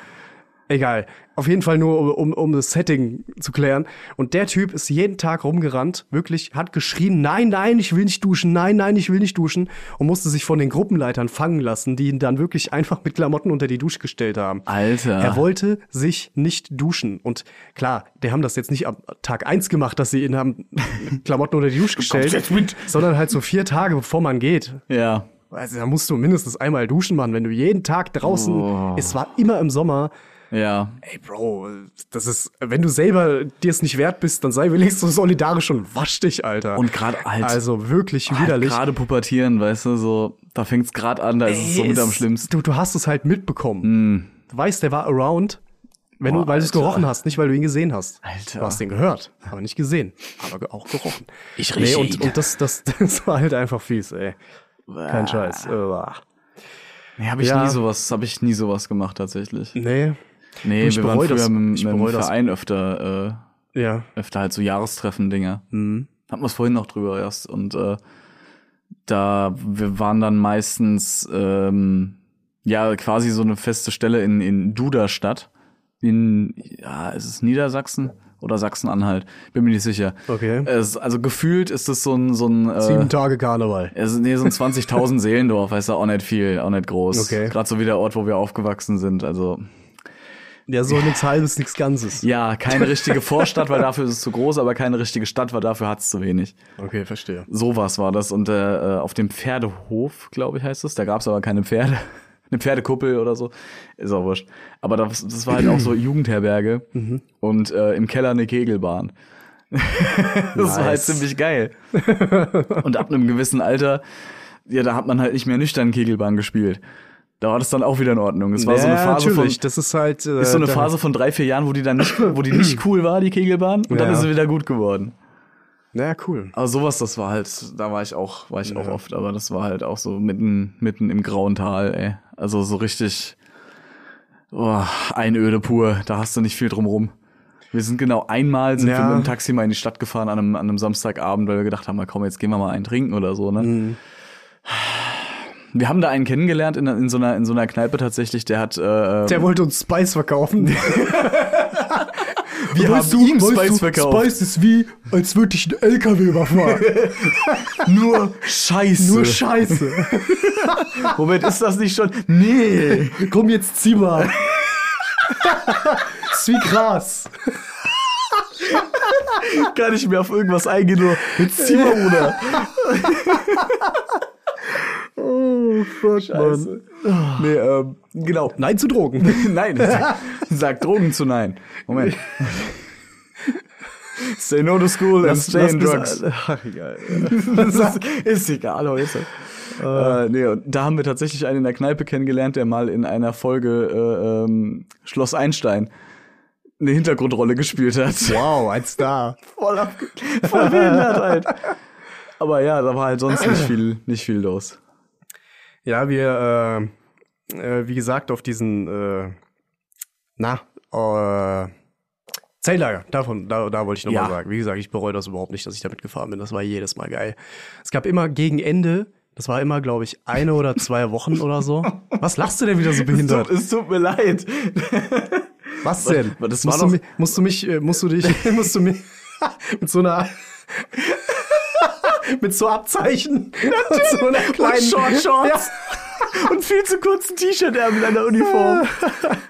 Egal. Auf jeden Fall nur, um, um das Setting zu klären. Und der Typ ist jeden Tag rumgerannt, wirklich, hat geschrien, nein, nein, ich will nicht duschen, nein, nein, ich will nicht duschen. Und musste sich von den Gruppenleitern fangen lassen, die ihn dann wirklich einfach mit Klamotten unter die Dusche gestellt haben. Alter. Er wollte sich nicht duschen. Und klar, die haben das jetzt nicht am Tag eins gemacht, dass sie ihn haben <laughs> Klamotten unter die Dusche gestellt, sondern halt so vier Tage, bevor man geht. Ja. Also da musst du mindestens einmal duschen, Mann. Wenn du jeden Tag draußen, Oh. es war immer im Sommer. Ja. Ey, Bro, das ist, wenn du selber dir es nicht wert bist, dann sei wenigstens solidarisch und wasch dich, Alter. Und gerade halt, also wirklich halt widerlich. gerade pubertieren, weißt du, so, da fängt's gerade an, da ist es so Ey, mit am es- schlimmsten. Du, du hast es halt mitbekommen. Du weißt, der war around, wenn Boah, du, weil du es gerochen hast, nicht weil du ihn gesehen hast. Alter. Du hast ihn gehört, aber nicht gesehen, aber auch gerochen. Ich nee, rieche und, ihn. und das, das, <laughs> das war halt einfach fies, ey. Kein Scheiß. Uah. Nee, hab ich Ja. nie sowas, habe ich nie sowas gemacht tatsächlich. Nee, Nee, Ich wir waren früher das. mit, Ich mit dem das. Verein öfter, ja. äh, öfter halt so Jahrestreffen-Dinger. Mhm. Hatten wir es vorhin noch drüber erst. Und äh, da, wir waren dann meistens ähm, ja quasi so eine feste Stelle in, in Duderstadt. In, ja, ist es Niedersachsen oder Sachsen-Anhalt? Bin mir nicht sicher. Okay. Es, also gefühlt ist es so ein, so ein äh, Sieben Tage Karneval. es nee, so ein 20.000 Seelendorf, weißt du, auch nicht viel, auch nicht groß. Okay. Gerade so wie der Ort, wo wir aufgewachsen sind. Also Ja, so nix halbes, nix Ganzes. ja, keine richtige Vorstadt, weil dafür ist es zu groß, aber keine richtige Stadt, weil dafür hat es zu wenig. Okay, verstehe. Sowas war das. Und äh, auf dem Pferdehof, glaube ich, heißt es. Da gab es aber keine Pferde. <laughs> Eine Pferdekuppel oder so. Ist auch wurscht. Aber das, das war halt auch so Jugendherberge. Und äh, im Keller eine Kegelbahn. <laughs> das war halt Nice. ziemlich geil. Und ab einem gewissen Alter, ja, da hat man halt nicht mehr nüchtern Kegelbahn gespielt. Da war das dann auch wieder in Ordnung. Es war so eine Ja, Phase von, natürlich. Das ist halt. Äh, ist so eine Phase von drei, vier Jahren, wo die dann nicht, wo die nicht <clears throat> cool war, die Kegelbahn, und dann Ja. ist sie wieder gut geworden. Ja, cool. Aber sowas, das war halt, da war ich auch, war ich auch oft, aber das war halt auch so mitten, mitten im grauen Tal, ey. Also so richtig, oh, Einöde pur, da hast du nicht viel drumrum. Wir sind genau einmal sind Ja. wir mit dem Taxi mal in die Stadt gefahren an einem, an einem Samstagabend, weil wir gedacht haben, na komm, jetzt gehen wir mal einen trinken oder so, ne? Mhm. Wir haben da einen kennengelernt in, in so einer in so einer Kneipe tatsächlich, der hat äh, Der wollte uns Spice verkaufen. <laughs> wir Weißt haben du, ihm Spice du, verkauft. Spice ist wie, als würde ich einen LKW überfahren. <laughs> Nur Scheiße. Nur Scheiße. <laughs> Moment, ist das nicht schon? Nee. Komm jetzt, zieh mal. ist wie Gras. Gar nicht mehr auf irgendwas eingehen, nur jetzt zieh mal, Bruder. Oh, fuck, Scheiße. Nee, ähm, genau. Nein zu Drogen. <laughs> Nein, sag, sag Drogen zu nein. Moment. <laughs> Say no to school and stay in drugs. Ach, egal. <laughs> Das ist, egal heute. Äh, nee, und da haben wir tatsächlich einen in der Kneipe kennengelernt, der mal in einer Folge äh, ähm, Schloss Einstein eine Hintergrundrolle gespielt hat. Wow, ein Star. Voll, voll behindert halt. Aber ja, da war halt sonst nicht viel, nicht viel los. Ja, wir, äh, äh, wie gesagt, auf diesen, äh, na, äh, Zeltlager, davon, da, da wollte ich nochmal Ja. sagen. Wie gesagt, ich bereue das überhaupt nicht, dass ich damit gefahren bin. Das war jedes Mal geil. Es gab immer gegen Ende, das war immer, glaube ich, eine oder zwei Wochen oder so. <laughs> Was lachst du denn wieder so behindert? Es tut mir leid. Was denn? das musst, war du doch- mich, musst du mich, äh, musst du dich, <laughs> musst du mich <laughs> mit so einer, mit so Abzeichen, und so einer kleinen Short Shorts. Und viel zu kurzen T-Shirt-Ärmel an der Uniform.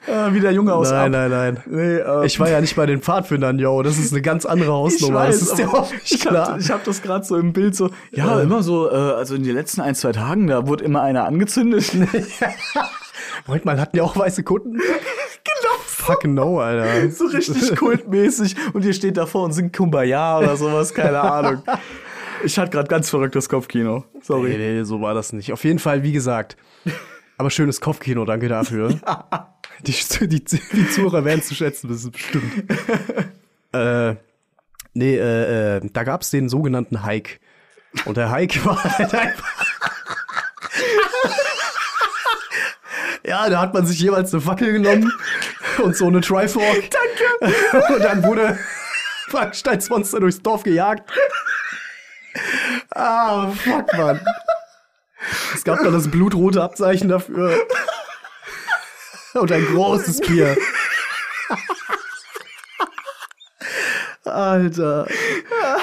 äh, wie der Junge aus Nein, Ab. nein, nein. Nee, ähm, Ich war ja nicht bei den Pfadfindern, yo. Das ist eine ganz andere Hausnummer. das ist dir aber auch ich klar. hab, ich hab das gerade so im Bild so, ja, immer so, äh, also in den letzten ein, zwei Tagen, da wurde immer einer angezündet. <laughs> Moment mal, hatten die auch weiße Kunden? <laughs> genau. Fuck no, Alter. So richtig kultmäßig. Und ihr steht davor und singt Kumbaya oder sowas, keine Ahnung. <laughs> Ich hatte gerade ganz verrücktes Kopfkino. Sorry. Nee, nee, so war das nicht. Auf jeden Fall, wie gesagt. Aber schönes Kopfkino, danke dafür. <laughs> Die, die, die Zuhörer werden zu schätzen wissen, bestimmt. äh, nee, äh, äh, da gab's den sogenannten Hike. Und der Hike war halt einfach. ja, da hat man sich jeweils eine Fackel genommen und so eine Trifork. Danke. <laughs> Und dann wurde Frankensteins-Monster durchs Dorf gejagt. Ah, fuck, Mann. Es gab da das blutrote Abzeichen dafür. Und ein großes Bier. Alter.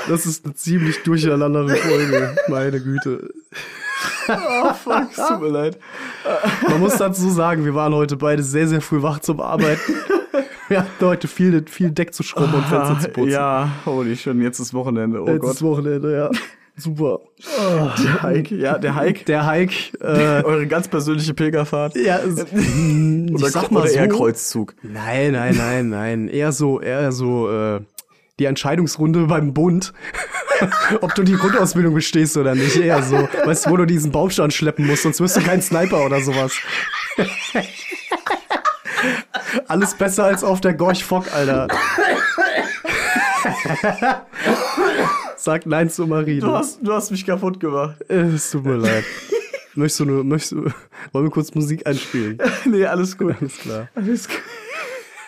Das ist eine ziemlich durcheinandere Folge. Meine Güte. Oh, fuck, es tut mir leid. Man muss dazu sagen, wir waren heute beide sehr, sehr früh wach zum Arbeiten. Wir hatten heute viel, viel Deck zu schrubben und Fenster zu putzen. Ja, holy shit, jetzt ist Wochenende, oh Letztes Gott. Wochenende, ja. Super. Der Hike, ja, der Hike. Der Hike, äh, Eure ganz persönliche Pilgerfahrt. ja, es- ich Oder, sag mal oder eher so, Kreuzzug. Nein, nein, nein, nein. Eher so, eher so, äh, die Entscheidungsrunde beim Bund. <laughs> Ob du die Grundausbildung bestehst oder nicht. Eher so. Weißt du, wo du diesen Baumstand schleppen musst, sonst wirst du kein Sniper oder sowas. <laughs> Alles besser als auf der Gorch Fock, Alter. Sag nein zu Marie. Du hast, du hast mich kaputt gemacht. Äh, Es tut mir leid. Möchtest du nur, möchtest du, wollen wir kurz Musik einspielen? <laughs> nee, alles gut. Alles klar. Alles gut.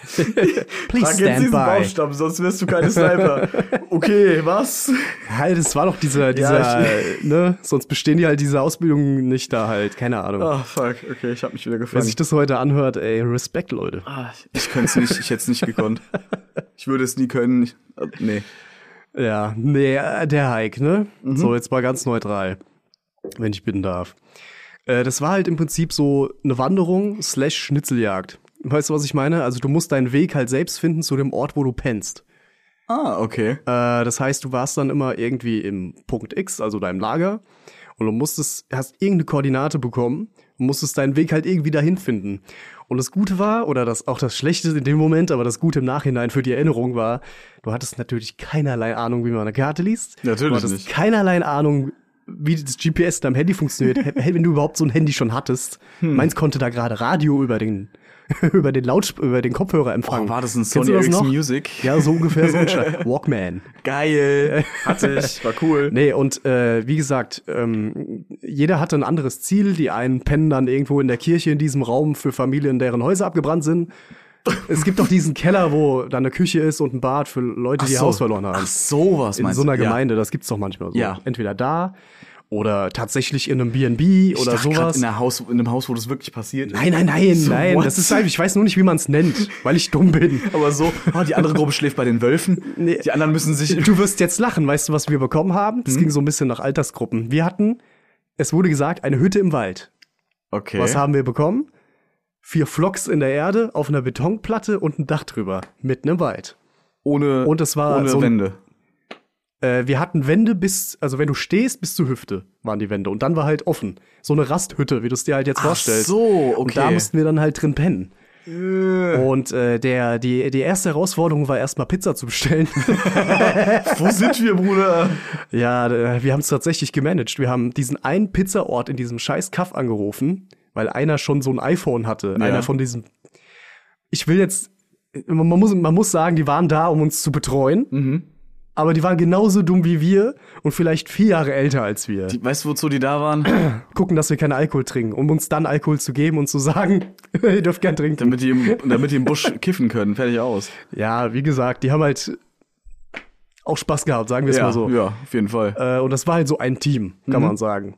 <laughs> Please Trag jetzt diesen Baumstamm, sonst wirst du keine Sniper. Okay, was? Halt, es war doch dieser, dieser, Ja, äh, ne? Sonst bestehen die halt diese Ausbildungen nicht da halt. Keine Ahnung. Oh, fuck. Okay, ich hab mich wieder gefangen. sich das heute anhört, ey, Respekt, Leute. Ah, ich könnte es nicht, ich hätte es nicht gekonnt. Ich würde es nie können. Ich, äh, nee. Ja, nee, äh, der Hike, ne? Mhm. So, jetzt mal ganz neutral, wenn ich bitten darf. Äh, das war halt im Prinzip so eine Wanderung slash Schnitzeljagd. Weißt du, was ich meine? Also du musst deinen Weg halt selbst finden zu dem Ort, wo du pennst. Ah, okay. Äh, das heißt, du warst dann immer irgendwie im Punkt X, also deinem Lager, und du musstest, hast irgendeine Koordinate bekommen und musstest deinen Weg halt irgendwie dahin finden. Und das Gute war, oder das auch das Schlechte in dem Moment, aber das Gute im Nachhinein für die Erinnerung war, du hattest natürlich keinerlei Ahnung, wie man eine Karte liest. Natürlich du hattest nicht. keinerlei Ahnung, wie das GPS in deinem Handy funktioniert, <laughs> wenn du überhaupt so ein Handy schon hattest. Hm. Meins konnte da gerade Radio über den <laughs> über den Lautsp über den Kopfhörer empfangen. Oh, war das ein Sony Ericsson? Music? Ja, so ungefähr so. <laughs> Walkman. Geil. <laughs> Hatte ich, war cool. Nee, und äh, wie gesagt, ähm, jeder hatte ein anderes Ziel. Die einen pennen dann irgendwo in der Kirche in diesem Raum für Familien, deren Häuser abgebrannt sind. Es gibt auch diesen Keller, wo da eine Küche ist und ein Bad für Leute, die ihr Haus verloren haben. Ach so, was in so einer du? Ja. Gemeinde, das gibt's doch manchmal so. Ja. Entweder da oder tatsächlich in einem B&B Ich oder dachte sowas. In, Haus, in einem Haus, wo das wirklich passiert ist. Nein, nein, nein, So, nein. what? Das ist halt, ich weiß nur nicht, wie man es nennt, weil ich dumm bin. <laughs> Aber so, oh, die andere Gruppe schläft bei den Wölfen. Nee. Die anderen müssen sich. Du wirst jetzt lachen, weißt du, was wir bekommen haben? Das ging so ein bisschen nach Altersgruppen. Wir hatten, es wurde gesagt, eine Hütte im Wald. Okay. Was haben wir bekommen? Vier Flocks in der Erde auf einer Betonplatte und ein Dach drüber, mitten im Wald. ohne Und es war ohne so ein- Wände. Äh, wir hatten Wände bis, also wenn du stehst, bis zur Hüfte waren die Wände. Und dann war halt offen. So eine Rasthütte, wie du es dir halt jetzt vorstellst. so, okay. Und da mussten wir dann halt drin pennen. Und äh, der, die, die erste Herausforderung war erstmal Pizza zu bestellen. <laughs> Wo sind wir, Bruder? Ja, äh, wir haben es tatsächlich gemanagt. Wir haben diesen einen Pizzaort in diesem scheiß Kaff angerufen, weil einer schon so ein iPhone hatte. Ja. Einer von diesen. Ich will jetzt. Man man muss, man muss sagen, die waren da, um uns zu betreuen. Mhm. Aber die waren genauso dumm wie wir und vielleicht vier Jahre älter als wir. Die, weißt du, wozu die da waren? <clears throat> Gucken, dass wir keinen Alkohol trinken, um uns dann Alkohol zu geben und zu sagen, <laughs> ihr dürft gern trinken. damit, die im, damit die im Busch kiffen können. Fertig aus. Ja, wie gesagt, die haben halt auch Spaß gehabt, sagen wir es ja, mal so. ja, auf jeden Fall. Äh, und das war halt so ein Team, kann man sagen.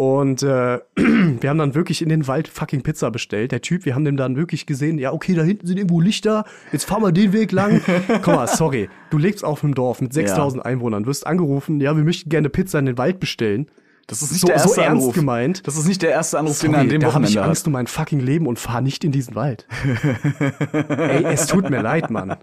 Und äh, <clears throat> wir haben dann wirklich in den Wald fucking Pizza bestellt. Der Typ, wir haben dem dann wirklich gesehen, ja, okay, da hinten sind irgendwo Lichter, jetzt fahren wir den Weg lang. <laughs> Komm mal, sorry, du lebst auf einem Dorf mit 6000 Einwohnern, wirst angerufen, ja, wir möchten gerne Pizza in den Wald bestellen. Das ist nicht so- der so erste ernst Anruf. gemeint. Das ist nicht der erste Anruf, den er Sorry, an dem da habe ich Wochenende Angst um mein fucking Leben und fahr nicht in diesen Wald. <laughs> Ey, es tut mir leid, Mann.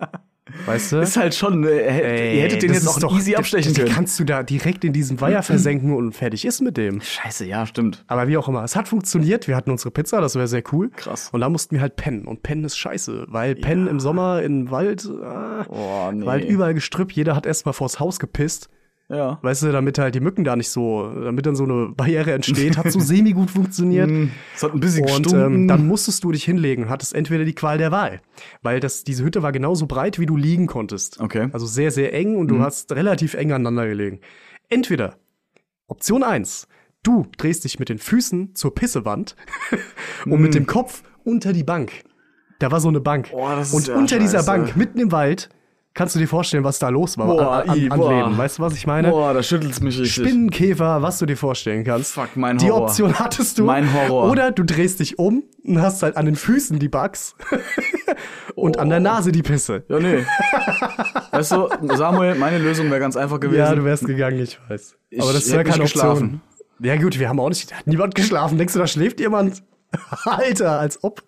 Weißt du? Ist halt schon, äh, ihr hätt- ihr hättet den jetzt auch easy abstechen den können. kannst du da direkt in diesen Weiher <clears throat> versenken und fertig ist mit dem. Scheiße, ja, stimmt. Aber wie auch immer, es hat funktioniert. Wir hatten unsere Pizza, das wäre sehr cool. Krass. Und da mussten wir halt pennen. Und pennen ist scheiße, weil pennen im Sommer im Wald, äh, Oh, nee. halt überall Gestrüpp. Jeder hat erstmal vors Haus gepisst. Ja. Weißt du, damit halt die Mücken da nicht so, damit dann so eine Barriere entsteht, hat so <laughs> semi gut funktioniert. Es hat ein bisschen Und gestunken. ähm, dann musstest du dich hinlegen und hattest entweder die Qual der Wahl. Weil das, diese Hütte war genauso breit, wie du liegen konntest. Okay. Also sehr, sehr eng und du hast relativ eng aneinander gelegen. Entweder Option eins: du drehst dich mit den Füßen zur Pissewand <laughs> und mit dem Kopf unter die Bank. Da war so eine Bank. Ist und unter dieser scheiße. Bank, mitten im Wald, kannst du dir vorstellen, was da los war Boah, an, an, an boah. Leben. Weißt du, was ich meine? Boah, da schüttelt's mich richtig. Spinnenkäfer, was du dir vorstellen kannst. Fuck, mein Die Horror. Option hattest du. Mein Horror. Oder du drehst dich um und hast halt an den Füßen die Bugs <laughs> Und an der Nase die Pisse. Ja, nee. weißt du, Samuel, meine Lösung wäre ganz einfach gewesen. Ja, du wärst gegangen, ich weiß. Ich Aber das ja keine nicht Option. geschlafen. Ja gut, wir haben auch nicht, da hat niemand geschlafen. Denkst du, da schläft jemand? <laughs> Alter, als ob.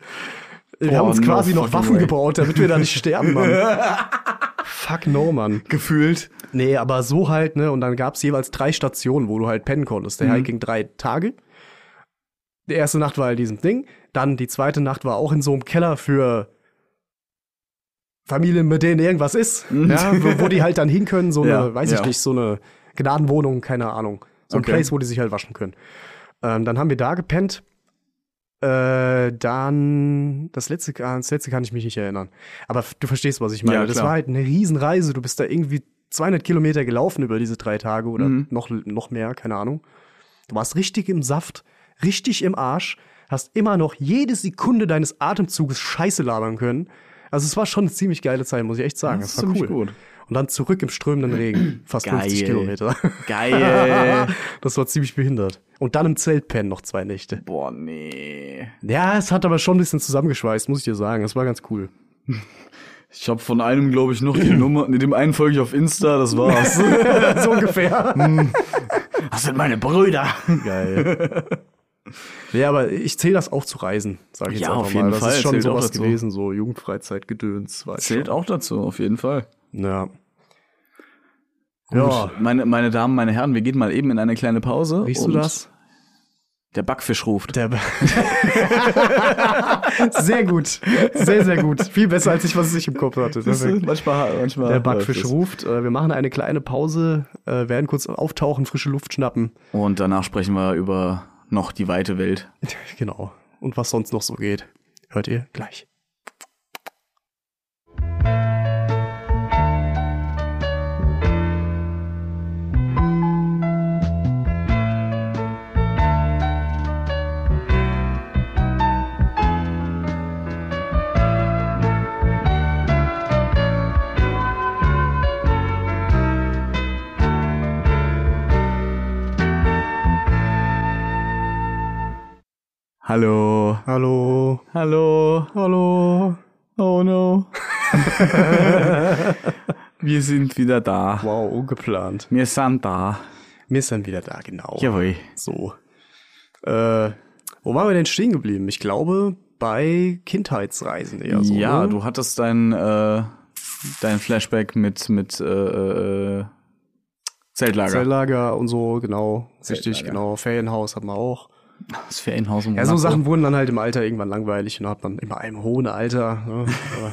Wir Boah, haben uns no quasi noch fucking Waffen way. gebaut, damit wir da nicht <laughs> sterben, Mann. <laughs> Fuck no, Mann. Gefühlt. Nee, aber so halt, ne? Und dann gab's jeweils drei Stationen, wo du halt pennen konntest. Der Mhm. Hike ging drei Tage. Die erste Nacht war halt diesem Ding. Dann die zweite Nacht war auch in so einem Keller für Familien, mit denen irgendwas ist. Ja, wo, wo die halt dann hin können, so <laughs> eine, Ja, weiß ich ja. nicht, so eine Gnadenwohnung, keine Ahnung. So ein Okay. Place, wo die sich halt waschen können. Ähm, dann haben wir da gepennt. Äh, dann das letzte, das letzte kann ich mich nicht erinnern. Aber du verstehst, was ich meine. Ja, das war halt eine Riesenreise. Du bist da irgendwie 200 Kilometer gelaufen über diese drei Tage oder Mhm. noch, noch mehr, keine Ahnung. Du warst richtig im Saft, richtig im Arsch, hast immer noch jede Sekunde deines Atemzuges Scheiße labern können. Also es war schon eine ziemlich geile Zeit, muss ich echt sagen. Das ist war cool. gut. Und dann zurück im strömenden Regen, <clears throat> fast Geil. 50 Kilometer. Geil. <laughs> Das war ziemlich behindert. Und dann im Zelt pennen noch zwei Nächte. Boah, nee. Ja, es hat aber schon ein bisschen zusammengeschweißt, muss ich dir sagen. Das war ganz cool. <laughs> Ich habe von einem, glaube ich, noch die Nummer. Ne, dem einen folge ich auf Insta, das war's. <laughs> so ungefähr. das sind meine Brüder. Geil. Ja, aber ich zähle das auch zu Reisen, sage ich Ja, jetzt einfach auf jeden mal. Das Fall, ist schon zählt sowas gewesen, so Jugendfreizeitgedöns. Zählt schon. auch dazu, auf jeden Fall. Ja. Gut, Ja, meine, meine Damen, meine Herren, wir gehen mal eben in eine kleine Pause. riechst du das? Der Backfisch ruft. Der <laughs> sehr gut. Sehr, sehr gut. Viel besser, als ich, was ich im Kopf hatte. Manchmal, manchmal. Der Backfisch ruft. Äh, Wir machen eine kleine Pause, äh, werden kurz auftauchen, frische Luft schnappen. Und danach sprechen wir über noch die weite Welt. <laughs> Genau. Und was sonst noch so geht. Hört ihr gleich. Hallo. Hallo. Hallo. Hallo. Oh no. <laughs> wir sind wieder da. Wow, ungeplant. Wir sind da. Wir sind wieder da, genau. Jawohl. So. Äh, wo waren wir denn stehen geblieben? Ich glaube, bei Kindheitsreisen eher so. ja, ne? du hattest dein, äh, dein Flashback mit, mit äh, äh, Zeltlager. Zeltlager und so, genau. Richtig, Zeltlager. genau. Ferienhaus hat man auch. Das Ferienhaus in Ja, so. Sachen wurden dann halt im Alter irgendwann langweilig und da hat man immer einem hohen Alter. Ne?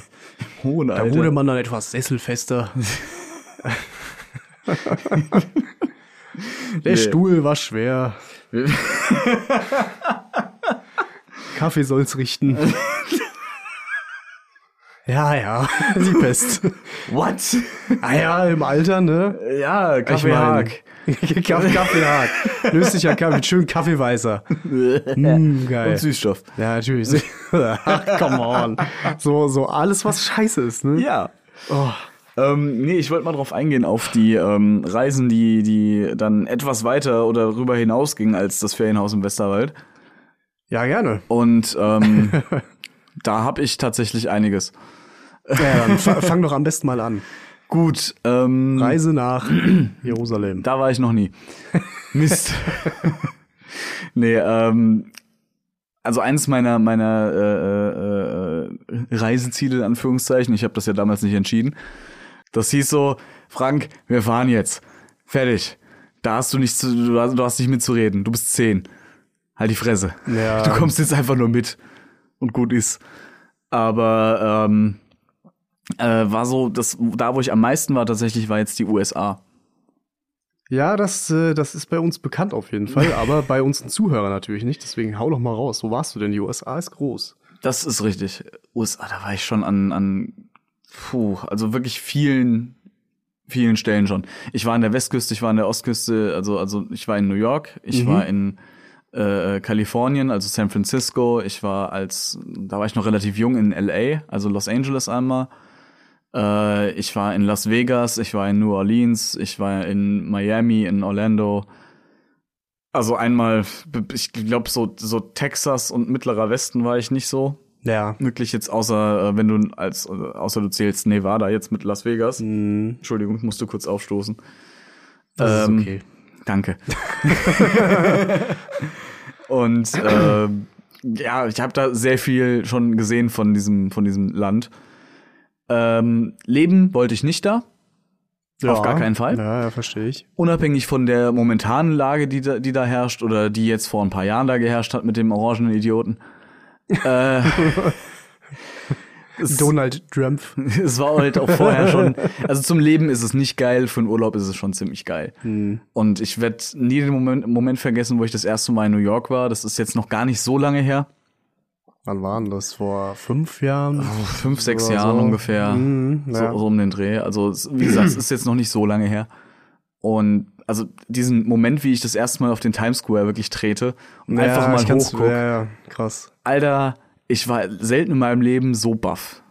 <laughs> Hohen da Alter. wurde man dann etwas sesselfester. <laughs> Der Nee. Stuhl war schwer. <laughs> Kaffee soll's richten. Ja, ja, <laughs> die Pest. What? Ah ja, im Alter, ne? Ja, Kaffeehag. mein, <laughs> Kaffee, Kaffeehag. Löslicher Kaffee mit schön Kaffeeweißer. Mm, <laughs> geil. Und Süßstoff. Ja, natürlich. Ach, come on. So, so alles, was scheiße ist, ne? Ja. Oh. Ähm, nee, ich wollte mal drauf eingehen, auf die ähm, Reisen, die, die dann etwas weiter oder darüber hinausgingen als das Ferienhaus im Westerwald. Ja, gerne. Und ähm, da habe ich tatsächlich einiges. Ja, dann fa- fang doch am besten mal an. Gut, ähm, Reise nach Jerusalem. da war ich noch nie. Mist. <laughs> nee, ähm, also eins meiner meiner äh, äh, äh, Reiseziele in Anführungszeichen, ich habe das ja damals nicht entschieden. Das hieß so, Frank, wir fahren jetzt. Fertig. Da hast du nichts zu, du hast, du hast nicht mitzureden. Du bist zehn. Halt die Fresse. Ja. Du kommst jetzt einfach nur mit und gut ist. Aber ähm, äh, war so, das da wo ich am meisten war tatsächlich war jetzt die USA. Ja, das, äh, das ist bei uns bekannt auf jeden Fall, <laughs> aber bei unseren Zuhörern natürlich nicht. Deswegen hau doch mal raus. Wo warst du denn? Die USA ist groß. Das ist richtig. USA, da war ich schon an, an puh, also wirklich vielen, vielen Stellen schon. Ich war an der Westküste, ich war an der Ostküste, also, also ich war in New York, ich Mhm. war in äh, Kalifornien, also San Francisco, ich war als, da war ich noch relativ jung in LA, also Los Angeles einmal. Äh, ich war in Las Vegas, ich war in New Orleans, ich war in Miami, in Orlando. Also einmal, ich glaube, so, so Texas und mittlerer Westen war ich nicht so. Ja. Wirklich jetzt außer, äh, wenn du als, äh, außer du zählst Nevada jetzt mit Las Vegas. Mhm. Entschuldigung, musst du kurz aufstoßen. Das Ähm, ist okay. Danke. <laughs> Und äh, ja, ich habe da sehr viel schon gesehen von diesem, von diesem Land. Ähm, leben wollte ich nicht da. Auf gar keinen Fall. Ja, ja, verstehe ich. Unabhängig von der momentanen Lage, die da, die da herrscht oder die jetzt vor ein paar Jahren da geherrscht hat mit dem orangenen Idioten. äh, <laughs> Donald Trump. <laughs> es war halt auch vorher schon. Also zum Leben ist es nicht geil, für den Urlaub ist es schon ziemlich geil. Und ich werde nie den Moment, Moment vergessen, wo ich das erste Mal in New York war. Das ist jetzt noch gar nicht so lange her. Wann waren das? Vor fünf Jahren? Fünf, sechs Jahren so. ungefähr. Mhm, ja. so, so um den Dreh. Also wie gesagt, es ist jetzt noch nicht so lange her. Und also diesen Moment, wie ich das erste Mal auf den Times Square wirklich trete und einfach mal ich kann's- hochguck. Ja, ja, krass. Alter, ich war selten in meinem Leben so baff.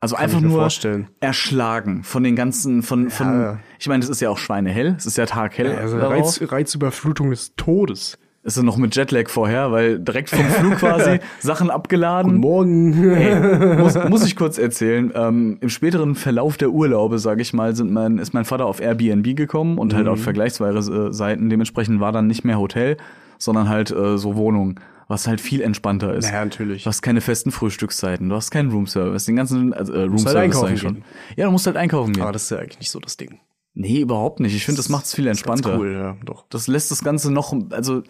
Also einfach ich mir nur vorstellen. erschlagen von den ganzen, von, von, Ja. ich meine, es ist ja auch schweinehell, es ist ja taghell. Also daraus. Reiz, Reizüberflutung des Todes. Es ist noch mit Jetlag vorher, weil direkt vom Flug quasi <laughs> Sachen abgeladen. Morgen. Ey, muss, muss ich kurz erzählen. Ähm, Im späteren Verlauf der Urlaube, sage ich mal, sind mein, ist mein Vater auf Airbnb gekommen und Mhm. halt auf vergleichsweise äh, Seiten. Dementsprechend war dann nicht mehr Hotel, sondern halt äh, so Wohnung, was halt viel entspannter ist. Naja, natürlich. Du hast keine festen Frühstückszeiten, du hast keinen Roomservice, den ganzen äh, halt Roomservice sag ich schon. gehen. Ja, du musst halt einkaufen gehen. Aber das ist ja eigentlich nicht so das Ding. Nee, überhaupt nicht. Ich finde, das macht es viel Das ist entspannter. cool, ja, doch. Das lässt das Ganze noch, also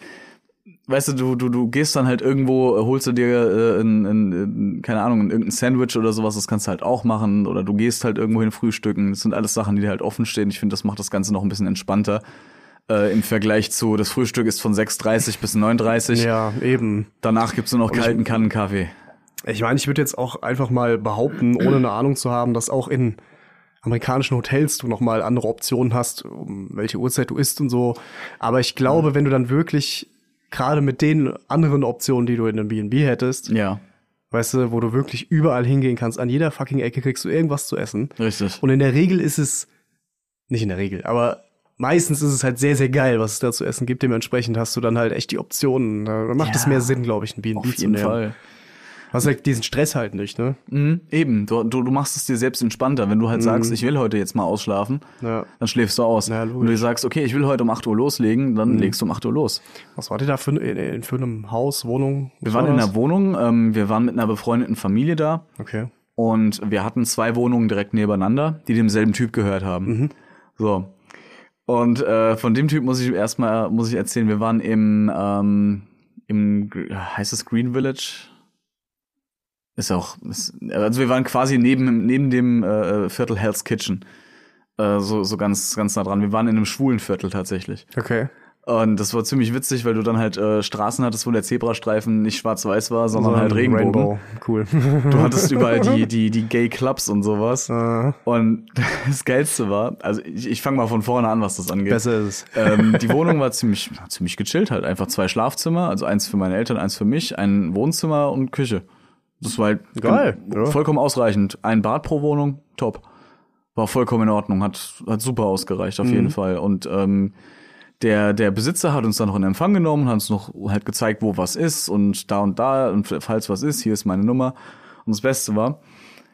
weißt du, du, du, du gehst dann halt irgendwo, äh, holst du dir äh, in, in, in, keine Ahnung, in irgendein Sandwich oder sowas, das kannst du halt auch machen. Oder du gehst halt irgendwo hin frühstücken. Das sind alles Sachen, die dir halt offen stehen. Ich finde, das macht das Ganze noch ein bisschen entspannter. Äh, Im Vergleich zu, das Frühstück ist von 6.30 bis 9.30 Ja, eben. Danach gibt's nur noch kalten Kannenkaffee. Ich meine, ich würde jetzt auch einfach mal behaupten, ohne eine Ahnung zu haben, dass auch in amerikanischen Hotels du nochmal andere Optionen hast, um welche Uhrzeit du isst und so. Aber ich glaube, wenn du dann wirklich gerade mit den anderen Optionen, die du in einem B&B hättest, Ja, weißt du, wo du wirklich überall hingehen kannst, an jeder fucking Ecke kriegst du irgendwas zu essen. richtig. Und in der Regel ist es, nicht in der Regel, aber meistens ist es halt sehr, sehr geil, was es da zu essen gibt. Dementsprechend hast du dann halt echt die Optionen. Da macht Ja. es mehr Sinn, glaube ich, ein B&B Auf zu jeden nehmen. Fall. Hast halt diesen Stress halt nicht, ne? Mhm, eben, du, du, du machst es dir selbst entspannter. Wenn du halt sagst, ich will heute jetzt mal ausschlafen, Ja. dann schläfst du aus. Ja. Wenn du sagst, okay, ich will heute um 8 Uhr loslegen, dann legst du um 8 Uhr los. Was war dir da für, in, für einem Haus, Wohnung? Wir waren war in einer Wohnung, ähm, wir waren mit einer befreundeten Familie da Okay. und wir hatten zwei Wohnungen direkt nebeneinander, die demselben Typ gehört haben. So. Und äh, von dem Typ muss ich erstmal muss ich erzählen, wir waren im ähm, im heißt es Green Village? Ist auch ist, also wir waren quasi neben neben dem äh, Viertel Hell's Kitchen. Äh, so so ganz ganz nah dran. Wir waren in einem schwulen Viertel tatsächlich. Okay. Und das war ziemlich witzig, weil du dann halt äh, Straßen hattest, wo der Zebrastreifen nicht schwarz-weiß war, sondern halt Regenbogen. Rainbow. Cool. <laughs> Du hattest überall die, <laughs> die, die Gay Clubs und sowas. Äh, Und <laughs> das Geilste war, also ich, ich fange mal von vorne an, was das angeht. besser ist es. Ähm, die Wohnung war ziemlich, ziemlich gechillt halt. Einfach zwei Schlafzimmer, also eins für meine Eltern, eins für mich, ein Wohnzimmer und Küche. Das war halt Geil, ja. vollkommen ausreichend. Ein Bad pro Wohnung, top. War vollkommen in Ordnung, hat, hat super ausgereicht auf Mhm. jeden Fall. Und ähm, der, der Besitzer hat uns dann noch in Empfang genommen, hat uns noch halt gezeigt, wo was ist und da und da und falls was ist, hier ist meine Nummer. Und das Beste war,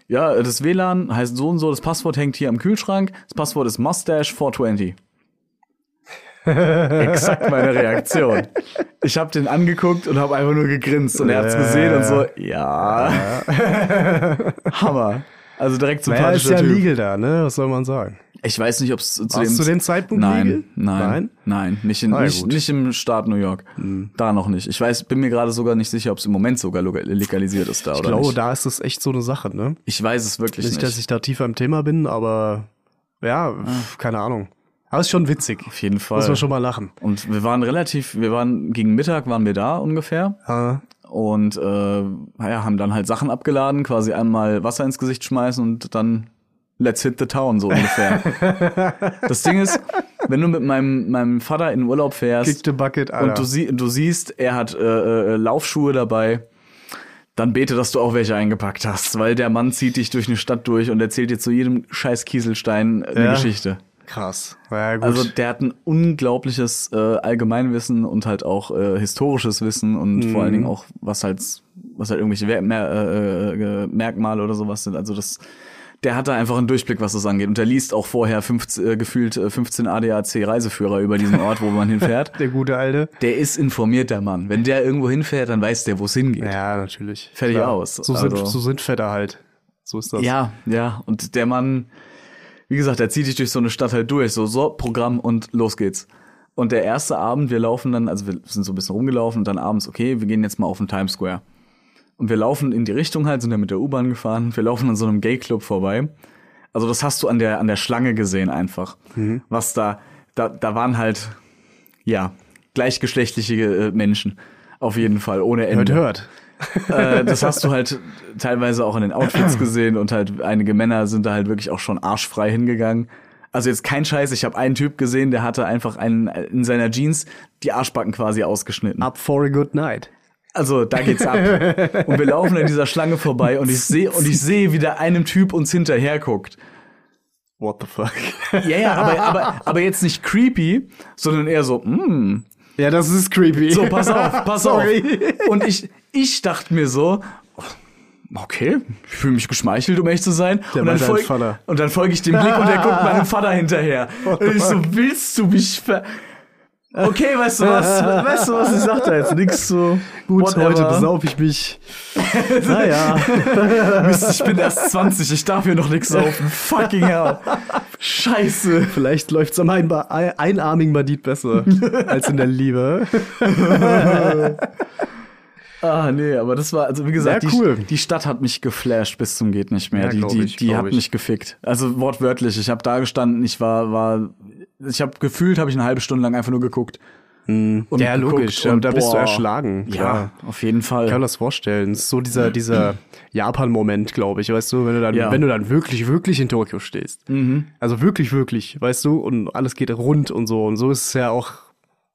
ja, das WLAN heißt so und so, das Passwort hängt hier am Kühlschrank, das Passwort ist Mustache 420. Exakt meine Reaktion. Ich habe den angeguckt und habe einfach nur gegrinst und er hat's gesehen und so, ja. Hammer. Also direkt Naja, ist ja Typ. legal da, ne? Was soll man sagen? Ich weiß nicht, ob es zu dem zu dem Zeitpunkt nein, legal? nein, Nein? nein, nicht, in, Ah, ja, nicht, nicht im Staat New York. Da noch nicht. Ich weiß, bin mir gerade sogar nicht sicher, ob es im Moment sogar legalisiert ist da Ich oder glaube, nicht. da ist es echt so eine Sache, ne? Ich weiß es wirklich Nicht, nicht. dass ich da tiefer im Thema bin, aber ja, pf, keine Ahnung. Aber ist schon witzig. Auf jeden Fall. Muss man schon mal lachen. Und wir waren relativ, wir waren gegen Mittag waren wir da ungefähr Ah, und äh, ja, haben dann halt Sachen abgeladen, quasi einmal Wasser ins Gesicht schmeißen und dann let's hit the town so ungefähr. <laughs> das Ding ist, wenn du mit meinem meinem Vater in Urlaub fährst Kick the bucket, Alter. und du, sie, du siehst, er hat äh, äh, Laufschuhe dabei, dann bete, dass du auch welche eingepackt hast, weil der Mann zieht dich durch eine Stadt durch und erzählt dir zu jedem scheiß Kieselstein eine Ja. Geschichte. Krass. Ja, gut. Also der hat ein unglaubliches äh, Allgemeinwissen und halt auch äh, historisches Wissen und vor allen Dingen auch was halt was halt irgendwelche Mer äh, äh, Merkmale oder sowas sind. Also das, der hat da einfach einen Durchblick, was das angeht. Und der liest auch vorher 15, äh, gefühlt äh, 15 ADAC-Reiseführer über diesen Ort, wo man hinfährt. <laughs> Der gute Alte. Der ist informiert, der Mann. Wenn der irgendwo hinfährt, dann weiß der, wo es hingeht. Ja, natürlich. Fertig Klar. aus. So sind, Also- so sind Väter halt. So ist das. Ja, ja. Und der Mann, wie gesagt, der zieht dich durch so eine Stadt halt durch. So, so, Programm und los geht's. Und der erste Abend, wir laufen dann, also wir sind so ein bisschen rumgelaufen und dann abends, okay, wir gehen jetzt mal auf den Times Square. Und wir laufen in die Richtung halt, sind ja mit der U-Bahn gefahren. Wir laufen an so einem Gay-Club vorbei. Also das hast du an der, an der Schlange gesehen einfach. Was da, da, da waren halt, ja, gleichgeschlechtliche äh, Menschen. Auf jeden Fall, ohne Ende Hört, hört. <laughs> äh, das hast du halt teilweise auch in den Outfits <clears throat> gesehen und halt einige Männer sind da halt wirklich auch schon arschfrei hingegangen. Also jetzt kein Scheiß, ich habe einen Typ gesehen, der hatte einfach einen in seiner Jeans die Arschbacken quasi ausgeschnitten. Up for a good night. Also da geht's ab. <laughs> Und wir laufen an dieser Schlange vorbei und ich sehe und ich sehe, wie der einem Typ uns hinterher guckt. What the fuck? Ja, ja, aber, aber, aber jetzt nicht creepy, sondern eher so, mm, ja, das ist creepy. So, pass auf, <laughs> pass Sorry. auf. Und ich, ich dachte mir so, okay, ich fühle mich geschmeichelt, um echt zu sein. Der und, dann folg, Vater. und dann folge ich dem Blick und der guckt meinem Vater hinterher. What <laughs> Und ich so, willst du mich ver... Okay, weißt du was? Weißt du was? Ich sag da jetzt nix so. Gut, whatever. heute besauf ich mich. <laughs> naja. Mist, ich bin erst 20, ich darf hier noch nix saufen. Fucking hell. Scheiße. Vielleicht läuft's am Einba einarmigen Bandit besser als in der Liebe. <laughs> Ah, nee, aber das war, also wie gesagt, die, cool. die Stadt hat mich geflasht bis zum geht nicht mehr. Ja, die die, ich, die hat ich. mich gefickt. Also wortwörtlich. Ich habe da gestanden, ich war, war, ich habe gefühlt, habe ich eine halbe Stunde lang einfach nur geguckt. Und ja, geguckt logisch. und Und da bist du erschlagen. Ja, Klar. auf jeden Fall. Ich kann mir das vorstellen. Es ist so dieser, dieser <clears throat> Japan-Moment, glaube ich. Weißt du, wenn du dann, Ja. Mhm. wenn du dann wirklich, wirklich in Tokio stehst. Also wirklich, wirklich, weißt du, und alles geht rund und so. Und so ist es ja auch.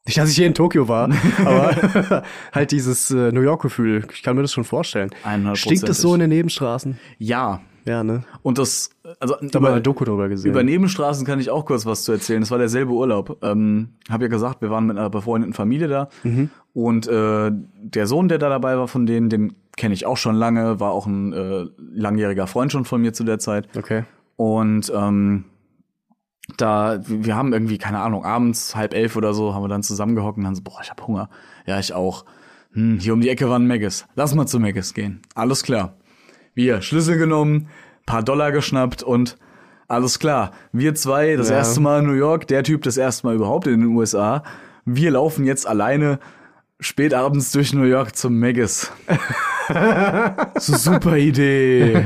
Nicht, dass ich hier in Tokio war, <laughs> aber <laughs> halt dieses äh, New York-Gefühl. Ich kann mir das schon vorstellen. 100%. Stinkt es so in den Nebenstraßen? Ja. Ja, ne? Und das, also Da haben eine Doku drüber gesehen. Über Nebenstraßen kann ich auch kurz was zu erzählen. Das war derselbe Urlaub. Ähm, hab ja gesagt, wir waren mit einer befreundeten Familie da. Mhm. Und äh, der Sohn, der da dabei war von denen, den kenne ich auch schon lange, war auch ein äh, langjähriger Freund schon von mir zu der Zeit. okay. Und ähm, da, wir haben irgendwie, keine Ahnung, abends halb elf oder so, haben wir dann zusammengehockt und dann so, boah, ich hab Hunger. Ja, ich auch. Hm, hier um die Ecke war ein Meggis. Lass mal zu Meggis gehen. Alles klar. Wir, Schlüssel genommen, paar Dollar geschnappt und alles klar. Wir zwei, das Ja. erste Mal in New York, der Typ das erste Mal überhaupt in den USA. Wir laufen jetzt alleine spät abends durch New York zum Meggis. <laughs> so super Idee.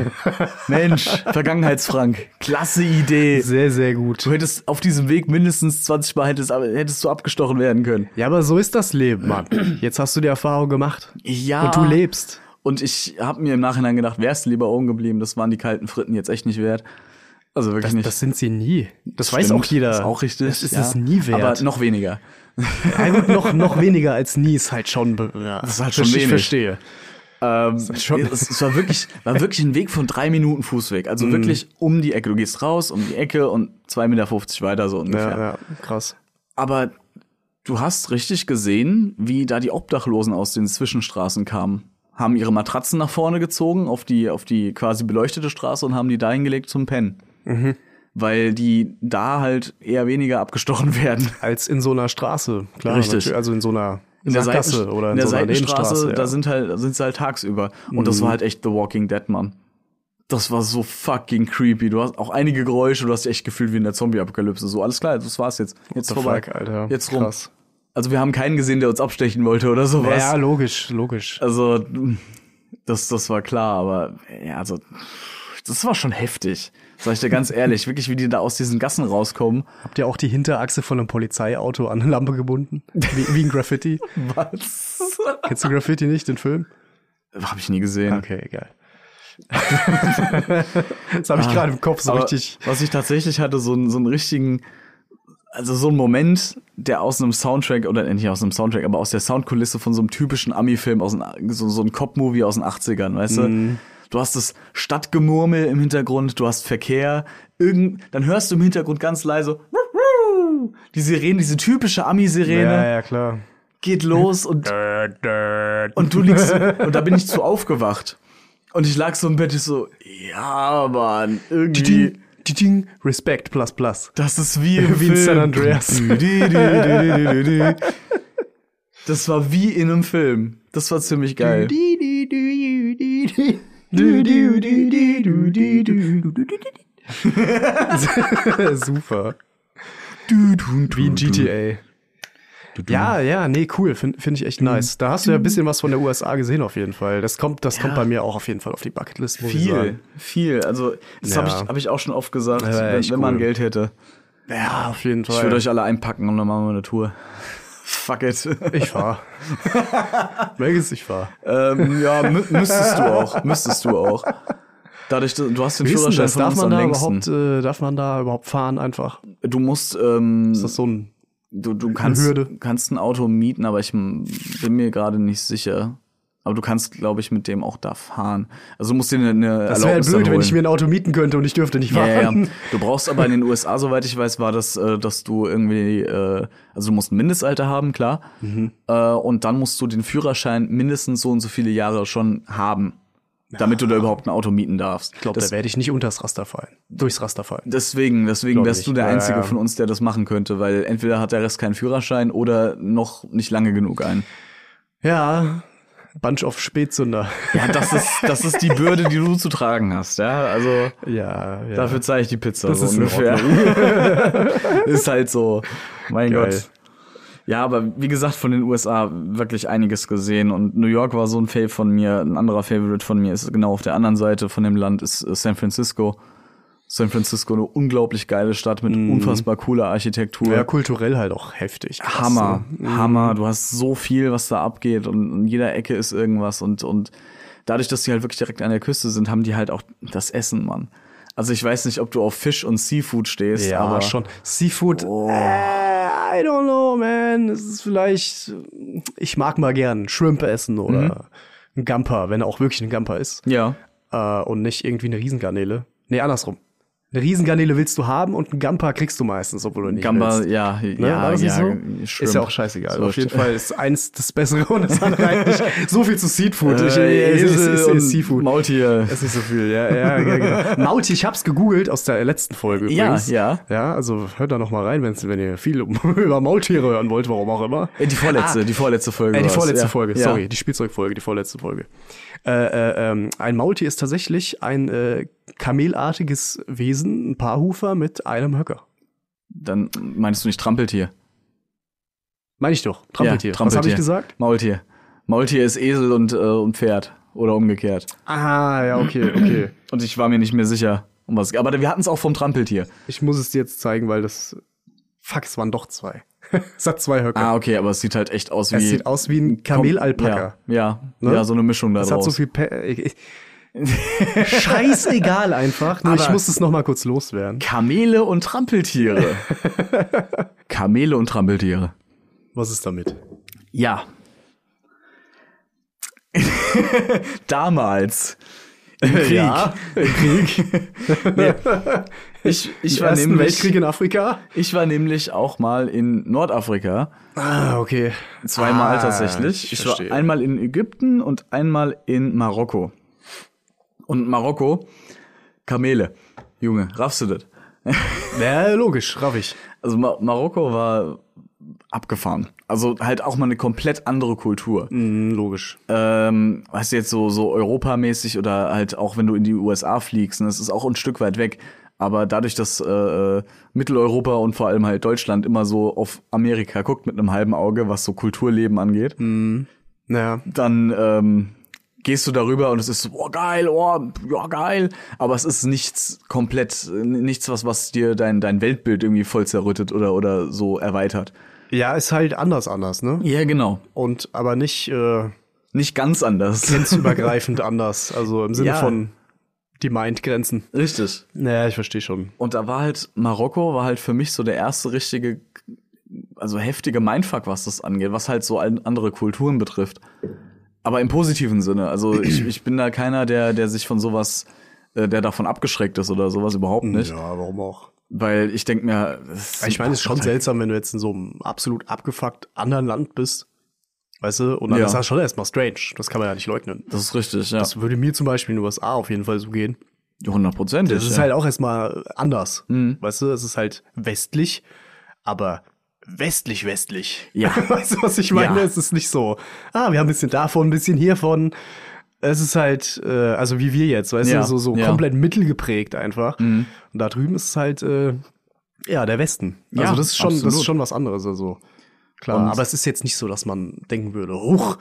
Mensch, Vergangenheitsfrank. Klasse Idee. Sehr, sehr gut. Du hättest auf diesem Weg mindestens 20 Mal hättest, hättest du abgestochen werden können. Ja, aber so ist das Leben, Mann. Jetzt hast du die Erfahrung gemacht. Ja. Und du lebst. Und ich habe mir im Nachhinein gedacht, wärst du lieber oben geblieben, das waren die kalten Fritten jetzt echt nicht wert. Also wirklich Das, nicht. das sind sie nie. Das weiß Stimmt, auch jeder. Ist auch richtig. Das ist ja. es nie wert. Aber noch weniger. ja, gut, noch, noch weniger als nie ist halt schon. Ja, Das ist halt schon ich wenig. verstehe. Ähm, schon- es, war wirklich, war wirklich ein Weg von drei Minuten Fußweg. Also wirklich um die Ecke. Du gehst raus, um die Ecke und 2,50 Meter weiter so ungefähr. Ja, ja, krass. Aber du hast richtig gesehen, wie da die Obdachlosen aus den Zwischenstraßen kamen. Haben ihre Matratzen nach vorne gezogen auf die, auf die quasi beleuchtete Straße und haben die da hingelegt zum Pennen. Mhm. Weil die da halt eher weniger abgestochen <laughs> werden. Als in so einer Straße, klar. Richtig. Also in so einer In der, Sackgasse oder in, in der so einer Seitenstraße, Nebenstraße. da ja. sind halt, da sind sie halt tagsüber. Und das war halt echt The Walking Dead, Mann. Das war so fucking creepy. Du hast auch einige Geräusche, du hast dich echt gefühlt wie in der Zombie-Apokalypse. So, alles klar, das war's jetzt. Jetzt vorbei. fuck, Alter. Jetzt rum. Krass. Also wir haben keinen gesehen, der uns abstechen wollte oder sowas. Ja, logisch, logisch. Also, das, das war klar, aber ja, also, das war schon heftig. Sag ich dir ganz <laughs> ehrlich, wirklich, wie die da aus diesen Gassen rauskommen. Habt ihr auch die Hinterachse von einem Polizeiauto an eine Lampe gebunden? Wie, wie ein Graffiti? <laughs> Was? Kennst du Graffiti nicht, den Film? Hab ich nie gesehen. Okay, egal. <laughs> das habe ich gerade im Kopf so richtig. Was ich tatsächlich hatte, so, einen- so einen richtigen, also so einen Moment, der aus einem Soundtrack, oder nicht aus einem Soundtrack, aber aus der Soundkulisse von so einem typischen Ami-Film, aus einem, so, so ein Cop-Movie aus den 80ern, weißt du? Du hast das Stadtgemurmel im Hintergrund, du hast Verkehr, irgend, dann hörst du im Hintergrund ganz leise die Sirene, diese typische Ami-Sirene Ja, ja, klar. geht los und. Und du liegst, <laughs> und da bin ich zu aufgewacht. Und ich lag so im Bett, ich so, ja, Mann, irgendwie, Respect plus plus. das ist wie im Wie in Film. San Andreas. Das war wie in einem Film. Das war ziemlich geil. Super. Wie in GTA. Ja, ja, nee, cool. Finde find ich echt nice. Da hast du ja ein bisschen was von der USA gesehen auf jeden Fall. Das kommt, das kommt bei mir auch auf jeden Fall auf die Bucketlist, Viel, viel. Also, das Ja. habe ich, hab ich auch schon oft gesagt, Ja, wenn, wenn man cool. Geld hätte. Ja, auf jeden Fall. Ich würde euch alle einpacken und dann machen wir eine Tour. <laughs> Fuck it. Ich fahr. <laughs> Welches ich fahr. ähm, ja, mü müsstest du auch. Müsstest du auch. Dadurch, du hast den denn Führerschein das? von Darf uns man da längsten. überhaupt, äh, darf man da überhaupt fahren einfach? Du musst, ähm, Ist das so ein, du, du kannst, kannst ein Auto mieten, aber ich bin mir gerade nicht sicher. Aber du kannst, glaube ich, mit dem auch da fahren. Also du musst dir eine, eine das wäre blöd, wenn holen. ich mir ein Auto mieten könnte und ich dürfte nicht Ja, ja, ja. fahren. Du brauchst aber in den USA, soweit ich weiß, war das, äh, dass du irgendwie, äh, also du musst ein Mindestalter haben, klar. Mhm. Äh, und dann musst du den Führerschein mindestens so und so viele Jahre schon haben, damit du da überhaupt ein Auto mieten darfst. Ich glaube, da werde ich nicht unters Raster fallen. Durchs Raster fallen. Deswegen, deswegen wärst ich. du der Einzige ja. von uns, der das machen könnte, weil entweder hat der Rest keinen Führerschein oder noch nicht lange genug einen. Ja, Bunch of Spätzünder. Ja, das ist, das ist die Bürde, die du zu tragen hast, ja. Also Ja, ja. dafür zahle ich die Pizza Das so ist ungefähr. <laughs> ist halt so. Mein Geil. Gott. Ja, aber wie gesagt, von den USA wirklich einiges gesehen und New York war so ein Fave von mir. Ein anderer Favorite von mir ist genau auf der anderen Seite von dem Land ist San Francisco. San Francisco eine unglaublich geile Stadt mit unfassbar cooler Architektur. ja, kulturell halt auch heftig. Krass, Hammer, ne? Hammer. Du hast so viel, was da abgeht und in jeder Ecke ist irgendwas und, und dadurch, dass die halt wirklich direkt an der Küste sind, haben die halt auch das Essen, Mann. Also ich weiß nicht, ob du auf Fisch und Seafood stehst, Ja, aber schon. Seafood, Oh. äh, I don't know, man. Es ist vielleicht, ich mag mal gern Shrimp essen oder Mhm. ein Gamper, wenn er auch wirklich ein Gamper ist. ja. Äh, und nicht irgendwie eine Riesengarnele. Nee, andersrum. Eine Riesengarnele willst du haben und einen Gamper kriegst du meistens, obwohl du nicht Gamba, willst. ja, Ne? ja, ja, so? Ist ja auch scheißegal. So, Auf jeden Fall ist eins das Bessere und das andere <laughs> eigentlich so viel zu Seafood. Ich- Äh, es ist- Esel es ist- und ist Seafood. Maultier. Es ist nicht so viel, ja, ja, ja genau. <laughs> Maultier, ich hab's gegoogelt aus der letzten Folge Ja, übrigens. ja. Ja, also hört da noch mal rein, wenn's, wenn ihr viel <laughs> über Maultiere hören wollt, warum auch immer. Äh, Die vorletzte, die vorletzte Folge. Äh, die vorletzte ja. Folge, ja. sorry, die Spielzeugfolge, die vorletzte Folge. Äh, äh, ähm, ein Maultier ist tatsächlich ein äh, kamelartiges Wesen, ein Paarhufer mit einem Höcker. Dann meinst du nicht Trampeltier? Meine ich doch, Trampeltier. Ja, Was habe ich Trampeltier. gesagt? Maultier. Maultier ist Esel und, äh, und Pferd. Oder umgekehrt. Ah, ja, okay, okay. <clears throat> Und ich war mir nicht mehr sicher, um was. Aber wir hatten es auch vom Trampeltier. Ich muss es dir jetzt zeigen, weil das. Fuck, es waren doch zwei. <laughs> es hat zwei Höcker. Ah, okay, aber es sieht halt echt aus wie. es sieht aus wie ein Kamelalpaka. Ja, ja, Ne? ja, so eine Mischung da Es hat so viel. Pe ich, ich, <laughs> Scheißegal einfach. Nur ich Aber- muss es noch mal kurz loswerden. Kamele und Trampeltiere. <laughs> Kamele und Trampeltiere. Was ist damit? Ja. Damals. Im Krieg. Ja, im Krieg. Nee. Ich, ich, Im war Ersten nämlich, Weltkrieg in Afrika. ich war nämlich auch mal in Nordafrika. Ah, okay. Zweimal Ah, tatsächlich. ich Ich, war einmal in Ägypten und einmal in Marokko. Und Marokko, Kamele. Junge, raffst du das? <laughs> Ja, logisch, raff ich. Also Ma Marokko war abgefahren. Also halt auch mal eine komplett andere Kultur. Mm, logisch. Ähm, weißt du jetzt so, so europamäßig oder halt auch wenn du in die USA fliegst, ne, das ist auch ein Stück weit weg. Aber dadurch, dass äh, Mitteleuropa und vor allem halt Deutschland immer so auf Amerika guckt mit einem halben Auge, was so Kulturleben angeht, Naja, dann ähm, gehst du darüber und es ist oh geil, oh, ja geil, aber es ist nichts komplett, äh, nichts, was, was dir dein, dein Weltbild irgendwie voll zerrüttet oder, oder so erweitert. ja, ist halt anders, anders, ne? Ja, genau. Und aber nicht äh, Nicht ganz anders. grenzübergreifend <laughs> anders. Also im Sinne Ja. von die Meint-Grenzen. Richtig. Naja, ich verstehe schon. Und da war halt, Marokko war halt für mich so der erste richtige, also heftige Mindfuck, was das angeht, was halt so an- andere Kulturen betrifft. Aber im positiven Sinne. Also ich, <clears throat> ich bin da keiner, der, der sich von sowas, äh, der davon abgeschreckt ist oder sowas überhaupt nicht. Ja, warum auch? Weil ich denk mir, Ich meine, es ist schon seltsam, wenn du jetzt in so einem absolut abgefuckt anderen Land bist Weißt du? Und dann Ja. ist das schon erstmal strange. Das kann man ja nicht leugnen. Das ist richtig, ja. Das würde mir zum Beispiel in den USA auf jeden Fall so gehen. Hundertprozentig. Das ist ja. halt auch erstmal anders. Mhm. Weißt du, es ist halt westlich, aber westlich, westlich. Ja. <laughs> weißt du, was ich meine? Ja. Es ist nicht so, ah, wir haben ein bisschen davon, ein bisschen hiervon. Es ist halt, äh, also wie wir jetzt, weißt Ja, du, so, so. Mhm. komplett mittelgeprägt einfach. Und da drüben ist es halt, äh, ja, der Westen. Ja, also das ist schon, das ist schon was anderes, also. Klar, Und- aber es ist jetzt nicht so, dass man denken würde, huch,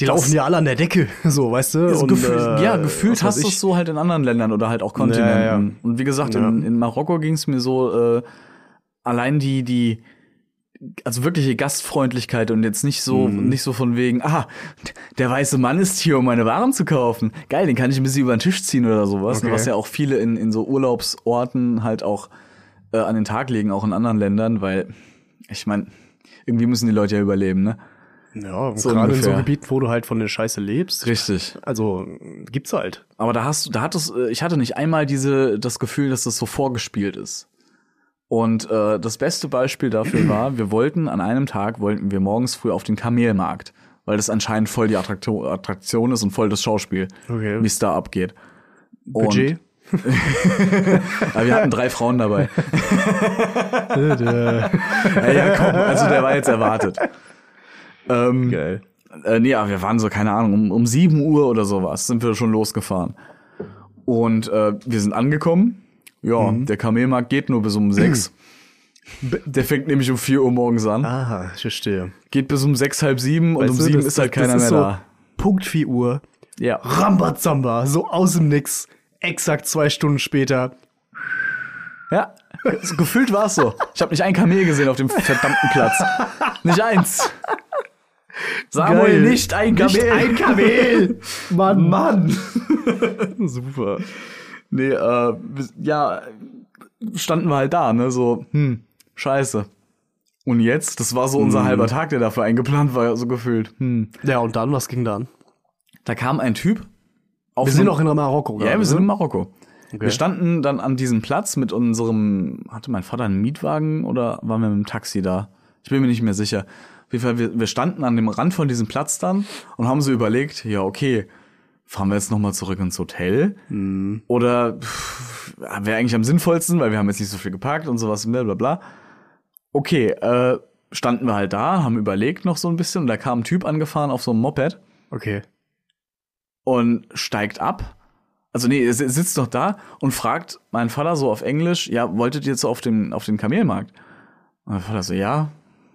die laufen ja alle an der Decke, <laughs> so, weißt du? Und, gefühl, äh, ja, gefühlt hast du es so halt in anderen Ländern oder halt auch Kontinenten. Ja, ja. Und wie gesagt, Ja. in, in Marokko ging es mir so, äh, allein die, die, also wirkliche Gastfreundlichkeit und jetzt nicht so, Mhm. nicht so von wegen, ah, der weiße Mann ist hier, um meine Waren zu kaufen. Geil, den kann ich ein bisschen über den Tisch ziehen oder sowas. Okay. Was ja auch viele in, in so Urlaubsorten halt auch äh, an den Tag legen, auch in anderen Ländern, weil, ich meine, irgendwie müssen die Leute ja überleben, ne? Ja, und So gerade in so ungefähr. Gebieten, wo du halt von der Scheiße lebst. Richtig. Also gibt's halt. Aber da hast du, da hattest, äh, ich hatte nicht einmal diese, das Gefühl, dass das so vorgespielt ist. Und äh, das beste Beispiel dafür war, wir wollten an einem Tag, wollten wir morgens früh auf den Kamelmarkt, weil das anscheinend voll die Attraktion, Attraktion ist und voll das Schauspiel, Okay. wie es da abgeht. Budget. <laughs> Aber wir hatten drei Frauen dabei. <laughs> Ja, ja, komm, also der war jetzt erwartet. Ähm, Geil. Äh, nee, aber wir waren so, keine Ahnung, um, um 7 Uhr oder sowas sind wir schon losgefahren. Und äh, wir sind angekommen. Ja, Mhm. der Kamelmarkt geht nur bis um 6. Der fängt nämlich um 4 Uhr morgens an. Aha, ich verstehe. Geht bis um 6, halb 7 und um du, 7 das- ist halt keiner das mehr ist so da. Punkt 4 Uhr. Ja. Rambazamba, so aus dem Nix. Exakt zwei Stunden später. Ja. So, gefühlt war es so. Ich habe nicht ein Kamel gesehen auf dem verdammten Platz. Nicht eins. Samuel, Geil. nicht ein Kamel. Nicht ein Kamel. <laughs> Mann, Mann. <laughs> Super. Nee, äh, ja, standen wir halt da, ne, so, hm, scheiße. Und jetzt, das war so unser Hm. halber Tag, der dafür eingeplant war, so gefühlt. Hm. Ja, und dann, was ging dann? Da kam ein Typ. Wir sind auch in Marokko Ja, wir sind in Marokko. Okay. Wir standen dann an diesem Platz mit unserem, hatte mein Vater einen Mietwagen oder waren wir mit dem Taxi da? Ich bin mir nicht mehr sicher. Auf jeden Fall, wir, wir standen an dem Rand von diesem Platz dann und haben so überlegt, ja, okay, fahren wir jetzt nochmal zurück ins Hotel? Mhm. Oder wäre eigentlich am sinnvollsten, weil wir haben jetzt nicht so viel geparkt und sowas, bla bla bla. Okay, äh, standen wir halt da, haben überlegt noch so ein bisschen und da kam ein Typ angefahren auf so einem Moped Okay. Und steigt ab. Also nee, er si- sitzt noch da und fragt meinen Vater so auf Englisch, ja, wolltet ihr jetzt so auf den, auf den Kamelmarkt? Und mein Vater so, ja,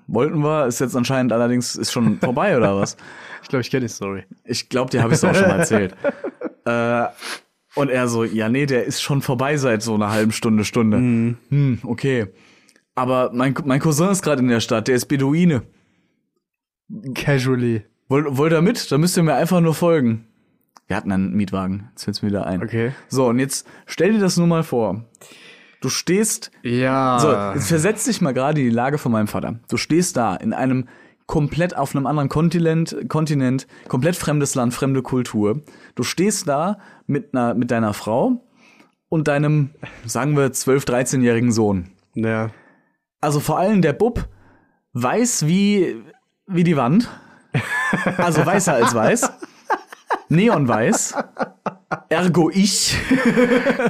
wollten wir, ist jetzt anscheinend allerdings, ist schon <laughs> vorbei oder was? Ich glaube, ich kenne die Story. Ich glaube, dir habe ich es auch schon mal erzählt. <laughs> äh, und er so, ja, nee, der ist schon vorbei seit so einer halben Stunde, Stunde. Hm, okay. Aber mein, mein Cousin ist gerade in der Stadt, der ist Beduine. Casually. Wollt, wollt ihr mit? Da müsst ihr mir einfach nur folgen. Wir hatten einen Mietwagen, jetzt fällt's mir wieder ein. Okay. So, und jetzt stell dir das nur mal vor. Du stehst, Ja. so, jetzt versetz dich mal gerade in die Lage von meinem Vater. Du stehst da in einem komplett auf einem anderen Kontinent, Kontinent, komplett fremdes Land, fremde Kultur. Du stehst da mit einer, mit deiner Frau und deinem, sagen wir, 12-, 13-jährigen Sohn. Ja. Also vor allem der Bub weiß wie, wie die Wand. Also weißer als weiß. <laughs> Neonweiß. Ergo ich.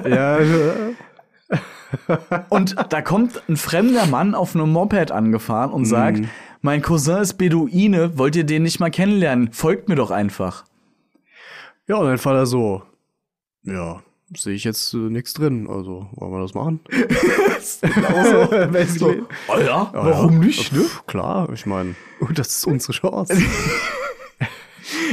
Ja, Und da kommt ein fremder Mann auf einem Moped angefahren und sagt, mein Cousin ist Beduine, wollt ihr den nicht mal kennenlernen? Folgt mir doch einfach. ja, und dann Vater so. Ja, sehe ich jetzt äh, nichts drin. Also, wollen wir das machen? <laughs> Genauso. Basically. <laughs> Oh ja, Ja, pf, Klar, ich meine, das ist unsere Chance. <laughs>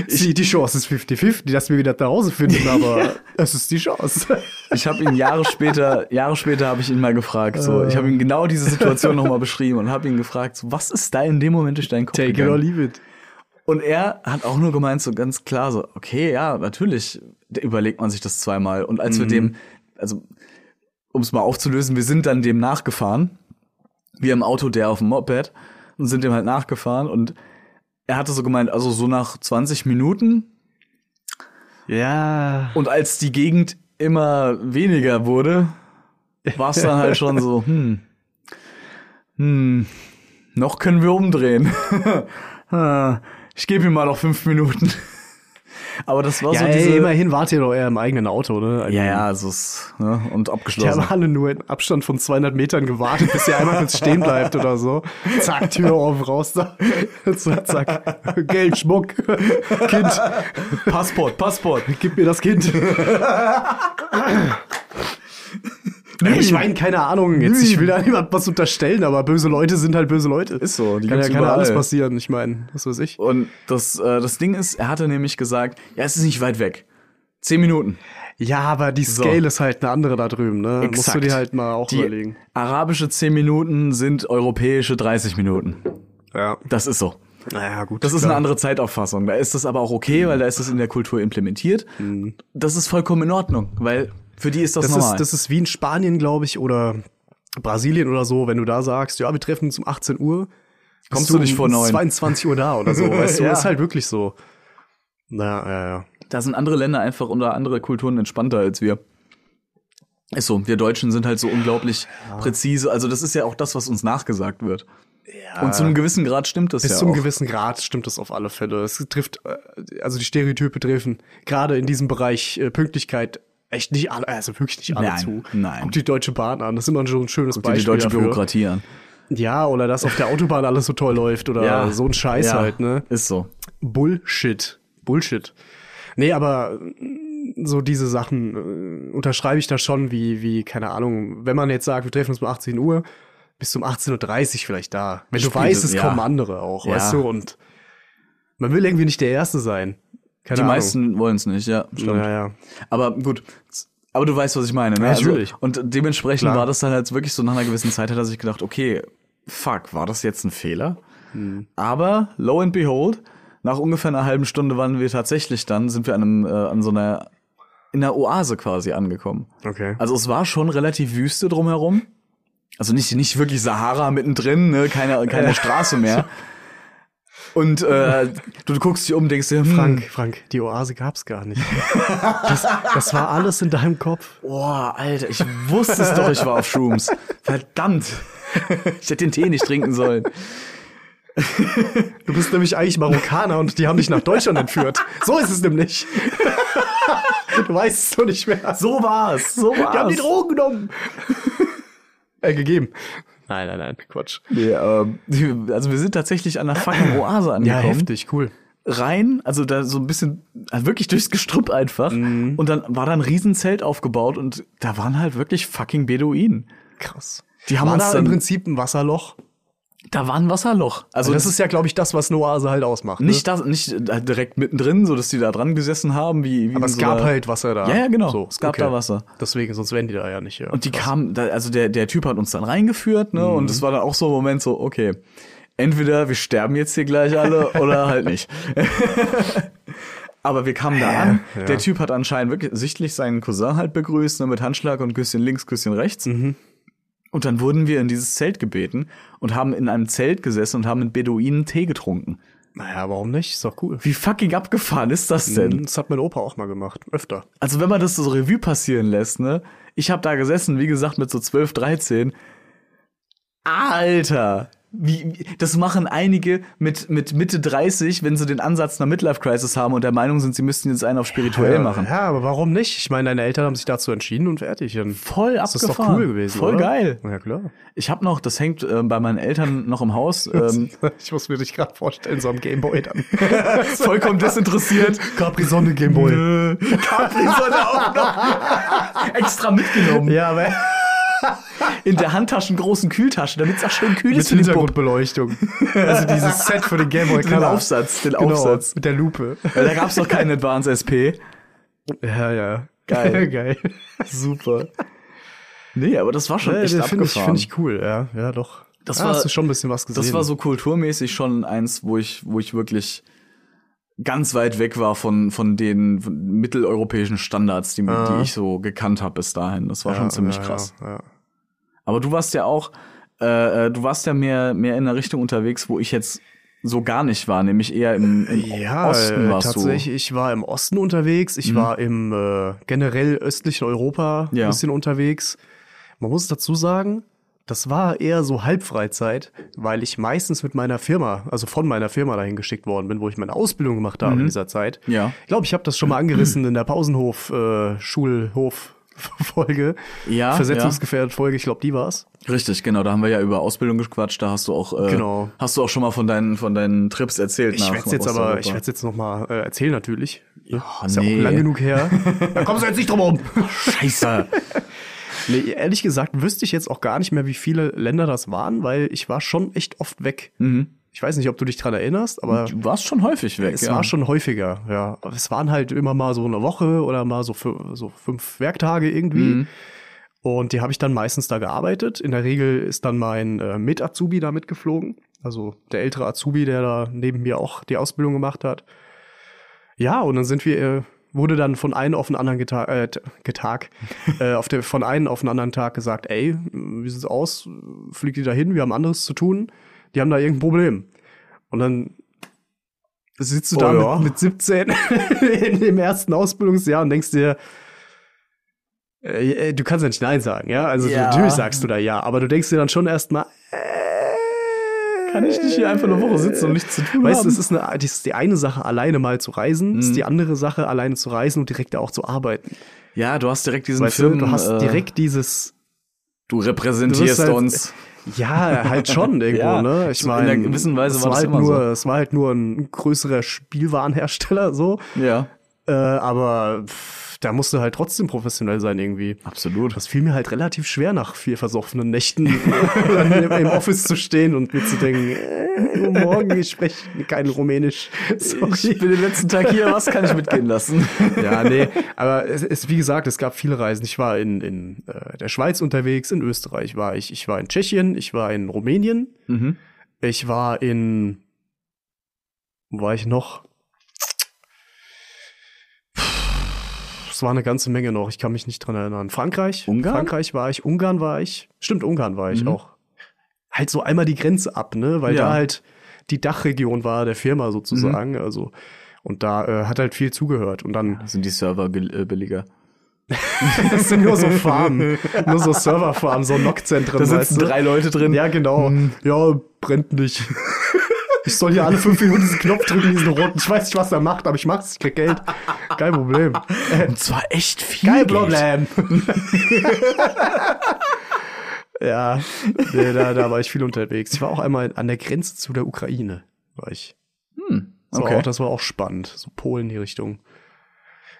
die, die Chance ist 50-50, dass wir wieder nach Hause finden, <laughs> aber es ist die Chance. Ich habe ihn Jahre später, Jahre später habe ich ihn mal gefragt. So, ich habe ihm genau diese Situation nochmal beschrieben und habe ihn gefragt, so, was ist da in dem Moment durch deinen Kopf Take it gegangen? or leave it. Und er hat auch nur gemeint, so ganz klar, so, okay, ja, natürlich überlegt man sich das zweimal. Und als wir dem, also, um es mal aufzulösen, wir sind dann dem nachgefahren. Wir im Auto, der auf dem Moped, und sind dem halt nachgefahren. Und er hatte so gemeint, also so nach 20 Minuten. Ja. Und als die Gegend immer weniger wurde, war es dann halt schon so, <laughs> hm, hm, noch können wir umdrehen. <laughs> Ah, ich gebe ihm mal noch fünf Minuten. Aber das war Ja, so ey, diese. immerhin wart ihr doch eher im eigenen Auto, ne? Ja, ja, also es, ne, und Die abgeschlossen. haben alle nur in Abstand von 200 Metern gewartet, bis ihr einmal kurz stehen bleibt oder so. Zack, Tür auf, raus da. <laughs> Zack, zack. Geld, Schmuck, Kind. Passport, Passport. Gib mir das Kind. <laughs> Ey, Ich meine, keine Ahnung, jetzt, ich will da niemand was unterstellen, aber böse Leute sind halt böse Leute. Ist so, die Kann ja, kann alles passieren, ich meine, was weiß ich. Und das, äh, das Ding ist, er hatte nämlich gesagt, ja, es ist nicht weit weg. Zehn Minuten. Ja, aber die Scale ist halt eine andere da drüben, ne? Musst du Exakt. dir halt mal auch Die überlegen. arabische zehn Minuten sind europäische 30 Minuten. Ja. Das ist so. Naja, gut. Das ist klar. eine andere Zeitauffassung. Da ist das aber auch okay, weil da ist das in der Kultur implementiert. Das ist vollkommen in Ordnung, weil für die ist das, Das normal. ist, das ist wie in Spanien, glaube ich, oder Brasilien oder so, wenn du da sagst, ja, wir treffen uns um 18 Uhr. Kommst du nicht vor um neun. 22 Uhr da oder so, <laughs> weißt du, Ja. ist halt wirklich so. Na, ja, ja. da sind andere Länder einfach unter andere Kulturen entspannter als wir. Ist so, wir Deutschen sind halt so unglaublich präzise. Also das ist ja auch das, was uns nachgesagt wird. Und zu einem gewissen Grad stimmt das Bis ja zu einem auch. gewissen Grad stimmt das auf alle Fälle. Es trifft, äh, also die Stereotype treffen gerade in diesem Bereich äh, Pünktlichkeit echt nicht alle, also wirklich nicht alle Nein, zu. nein. Guck die Deutsche Bahn an, das ist immer schon ein schönes Guck Beispiel die deutsche dafür. Bürokratie an. Ja, oder dass auf der Autobahn alles so toll läuft oder so ein Scheiß Ja, halt, ne? Ist so. Bullshit. Bullshit. Nee, aber mm, so diese Sachen äh, unterschreibe ich da schon, wie, wie, keine Ahnung, wenn man jetzt sagt, wir treffen uns um 18 Uhr, bis um 18.30 Uhr vielleicht da. Wenn du Spielt weißt, es, ja. kommen andere auch, Ja. weißt du, und man will irgendwie nicht der Erste sein. Keine die Ahnung. meisten wollen es nicht, ja. Stimmt. Ja, ja. Aber gut. Aber du weißt, was ich meine, ne? Ja, natürlich. Also, und dementsprechend Klar. war das dann halt wirklich so nach einer gewissen Zeit, hat er sich gedacht, okay, fuck, war das jetzt ein Fehler? Hm. Aber lo and behold, nach ungefähr einer halben Stunde waren wir tatsächlich dann, sind wir an, einem, äh, an so einer, in einer Oase quasi angekommen. Okay. Also es war schon relativ Wüste drumherum. Also nicht, nicht wirklich Sahara mittendrin, ne? keine, keine <laughs> Straße mehr. Und äh, du, guckst dich um, denkst dir, hm, Frank, Frank, die Oase gab's gar nicht. Das, das war alles in deinem Kopf. Boah, Alter, ich wusste es doch, ich war auf Shrooms. Verdammt. Ich hätte den Tee nicht trinken sollen. Du bist nämlich eigentlich Marokkaner und die haben dich nach Deutschland entführt. So ist es nämlich. Du weißt es nur nicht mehr. So war's, so war's. Die haben die Drogen genommen. äh, gegeben. Nein, nein, nein, Quatsch. Nee, ähm, <laughs> also wir sind tatsächlich an der fucking Oase angekommen. cool. Rein, also da so ein bisschen, also wirklich durchs Gestrüpp einfach. Und dann war da ein Riesenzelt aufgebaut und da waren halt wirklich fucking Beduinen. Krass. Die haben War uns da im Prinzip ein Wasserloch. Da war ein Wasserloch. Also das ist ja, glaube ich, das, was eine Oase halt ausmacht. ne? nicht das, nicht äh, direkt mittendrin, so dass die da dran gesessen haben, wie, wie Aber es so gab einer- halt Wasser da. Ja, ja, genau. So, Es gab da Wasser. Deswegen, sonst wären die da ja nicht. Ja. Und die kamen, da, also der, der Typ hat uns dann reingeführt, ne? Und es war dann auch so ein Moment so, okay, entweder wir sterben jetzt hier gleich alle <laughs> oder halt nicht. Aber wir kamen da an. ja. Der Typ hat anscheinend wirklich sichtlich seinen Cousin halt begrüßt, ne, mit Handschlag und Küsschen links, Küsschen rechts. Mhm. Und dann wurden wir in dieses Zelt gebeten und haben in einem Zelt gesessen und haben mit Beduinen Tee getrunken. Naja, warum nicht? Ist doch cool. Wie fucking abgefahren ist das denn? Das hat mein Opa auch mal gemacht. Öfter. Also wenn man das so Revue passieren lässt, ne? Ich habe da gesessen, wie gesagt, mit so 12, 13. Alter, wie, das machen einige mit mit Mitte 30, wenn sie den Ansatz einer Midlife Crisis haben und der Meinung sind, sie müssten jetzt einen auf spirituell machen. Ja, aber warum nicht? Ich meine, deine Eltern haben sich dazu entschieden und fertig. Und Voll das ist doch abgefahren. cool gewesen. Voll oder? geil. Ja, klar. Ich habe noch, das hängt äh, bei meinen Eltern noch im Haus, <laughs> ähm, Ich muss mir dich gerade vorstellen, so am Gameboy dann. <laughs> vollkommen desinteressiert. Capri Sonne Gameboy. Capri Sonne auch noch <laughs> extra mitgenommen. Ja, aber <laughs> In der Handtaschen großen Kühltasche, damit es auch schön kühl mit ist den Bub. Hintergrundbeleuchtung. Also dieses Set für den Gameboy Den Color. Aufsatz, den Genau, Aufsatz. mit der Lupe. Weil da gab's noch keinen Advance SP. Ja, ja. Geil. <laughs> Geil. Super. Nee, aber das war schon Ja, echt das finde ich, abgefahren. find ich cool, ja. Ja, doch. Das Da war- hast du schon ein bisschen was gesehen. das war so kulturmäßig schon eins, wo ich, wo ich wirklich ganz weit weg war von, von den von mitteleuropäischen Standards, die, die ich so gekannt habe bis dahin. Das war ja, schon ziemlich ja, krass. Ja, ja. Aber du warst ja auch, äh, äh, du warst ja mehr, mehr in der Richtung unterwegs, wo ich jetzt so gar nicht war, nämlich eher im, im Ja, Osten warst tatsächlich. Ich war im Osten unterwegs. Ich war im äh, generell östlichen Europa Ja. ein bisschen unterwegs. Man muss dazu sagen, das war eher so Halbfreizeit, weil ich meistens mit meiner Firma, also von meiner Firma dahin geschickt worden bin, wo ich meine Ausbildung gemacht habe in dieser Zeit. Ja. Ich glaube, ich habe das schon mal angerissen in der Pausenhof, äh, Schulhof. Folge, Ja, versetzungsgefährdet Folge, ich glaube, die war's. Richtig, genau. Da haben wir ja über Ausbildung gequatscht. Da hast du auch, äh, Genau. hast du auch schon mal von deinen, von deinen Trips erzählt. Ich werde jetzt aber, ich werde jetzt noch mal äh, erzählen natürlich. Ja, ist nee. ja auch lang genug her. <laughs> da kommst du jetzt nicht drum rum. Scheiße. <laughs> Nee, ehrlich gesagt wüsste ich jetzt auch gar nicht mehr, wie viele Länder das waren, weil ich war schon echt oft weg. Ich weiß nicht, ob du dich dran erinnerst, aber Du warst schon häufig weg. es ja. war schon häufiger, ja. Es waren halt immer mal so eine Woche oder mal so, so fünf Werktage irgendwie. Mhm. Und die habe ich dann meistens da gearbeitet. In der Regel ist dann mein äh, Mit-Azubi da mitgeflogen. Also der ältere Azubi, der da neben mir auch die Ausbildung gemacht hat. Ja, und dann sind wir, äh, wurde dann von einem auf den anderen äh, t- Getag, <laughs> äh, auf der, von einem auf den anderen Tag gesagt, ey, wie sieht's aus? Fliegt ihr da hin? Wir haben anderes zu tun. Die haben da irgendein Problem. Und dann sitzt du Oh da ja. mit, mit 17 <laughs> in dem ersten Ausbildungsjahr und denkst dir, äh, du kannst ja nicht Nein sagen, ja? Also Ja. natürlich sagst du da ja, aber du denkst dir dann schon erstmal, Kann ich nicht hier einfach eine Woche sitzen und nichts zu tun Weißt du, haben? es ist, eine, das ist die eine Sache, alleine mal zu reisen, es ist die andere Sache, alleine zu reisen und direkt da auch zu arbeiten. ja, du hast direkt diesen Weißt Film. du, du hast äh, direkt dieses, Du Du repräsentierst wirst halt- uns. Ja, halt schon <laughs> irgendwo, Ja, ne? Ich so in meine, einer gewissen Weise es war war halt nur, so. es war halt nur ein größerer Spielwarenhersteller, so. Ja, Äh, aber pff, da musst du halt trotzdem professionell sein irgendwie. absolut. Das fiel mir halt relativ schwer, nach vier versoffenen Nächten im, <laughs> im Office zu stehen und mir zu denken, äh, guten Morgen, ich spreche kein Rumänisch. Sorry. Ich bin den letzten Tag hier, was kann ich mitgehen lassen? Ja, nee, aber es ist, wie gesagt, es gab viele Reisen. Ich war in, in äh, der Schweiz unterwegs, in Österreich war ich, ich war in Tschechien, ich war in Rumänien, Mhm. ich war in, wo war ich noch? War eine ganze Menge noch, ich kann mich nicht dran erinnern. Frankreich? Ungarn? Frankreich war ich, Ungarn war ich. Stimmt, Ungarn war ich Mhm. auch. Halt so einmal die Grenze ab, ne? Weil Ja. da halt die Dachregion war der Firma sozusagen. Mhm. Also, und da äh, hat halt viel zugehört. Und dann Sind die Server äh, billiger? <laughs> Das sind nur so Farmen, nur so Serverfarmen, so Nockzentren. Da sitzen weißt du? drei Leute drin. Ja, genau. Ja, brennt nicht. Ich soll hier alle fünf Minuten diesen Knopf drücken, diesen roten. Ich weiß nicht, was er macht, aber ich mach's, ich krieg Geld. Kein Problem. <laughs> Und zwar echt viel. Kein Geld. Problem. <laughs> ja, nee, da, da war ich viel unterwegs. Ich war auch einmal an der Grenze zu der Ukraine. War ich. Das, okay. war auch, das war auch spannend. So Polen die Richtung.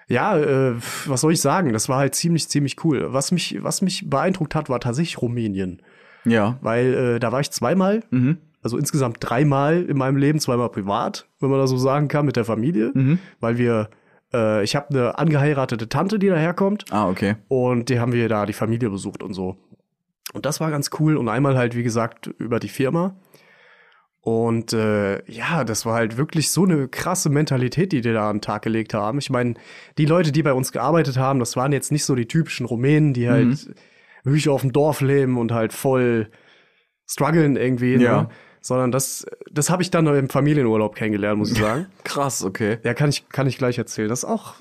Ja, äh, was soll ich sagen? Das war halt ziemlich, ziemlich cool. Was mich, was mich beeindruckt hat, war tatsächlich Rumänien. Ja. Weil äh, da war ich zweimal, Mhm. Also insgesamt dreimal in meinem Leben, zweimal privat, wenn man das so sagen kann, mit der Familie. Mhm. Weil wir, äh, ich habe eine angeheiratete Tante, die daherkommt. Ah, okay. Und die haben wir da die Familie besucht und so. Und das war ganz cool. Und einmal halt, wie gesagt, über die Firma. Und äh, ja, das war halt wirklich so eine krasse Mentalität, die die da an den Tag gelegt haben. Ich meine, die Leute, die bei uns gearbeitet haben, das waren jetzt nicht so die typischen Rumänen, die halt wirklich auf dem Dorf leben und halt voll strugglen irgendwie, Ja. ne? Sondern das, das habe ich dann im Familienurlaub kennengelernt, muss ich sagen. <laughs> Krass, okay. Ja, kann ich, kann ich gleich erzählen. Das ist auch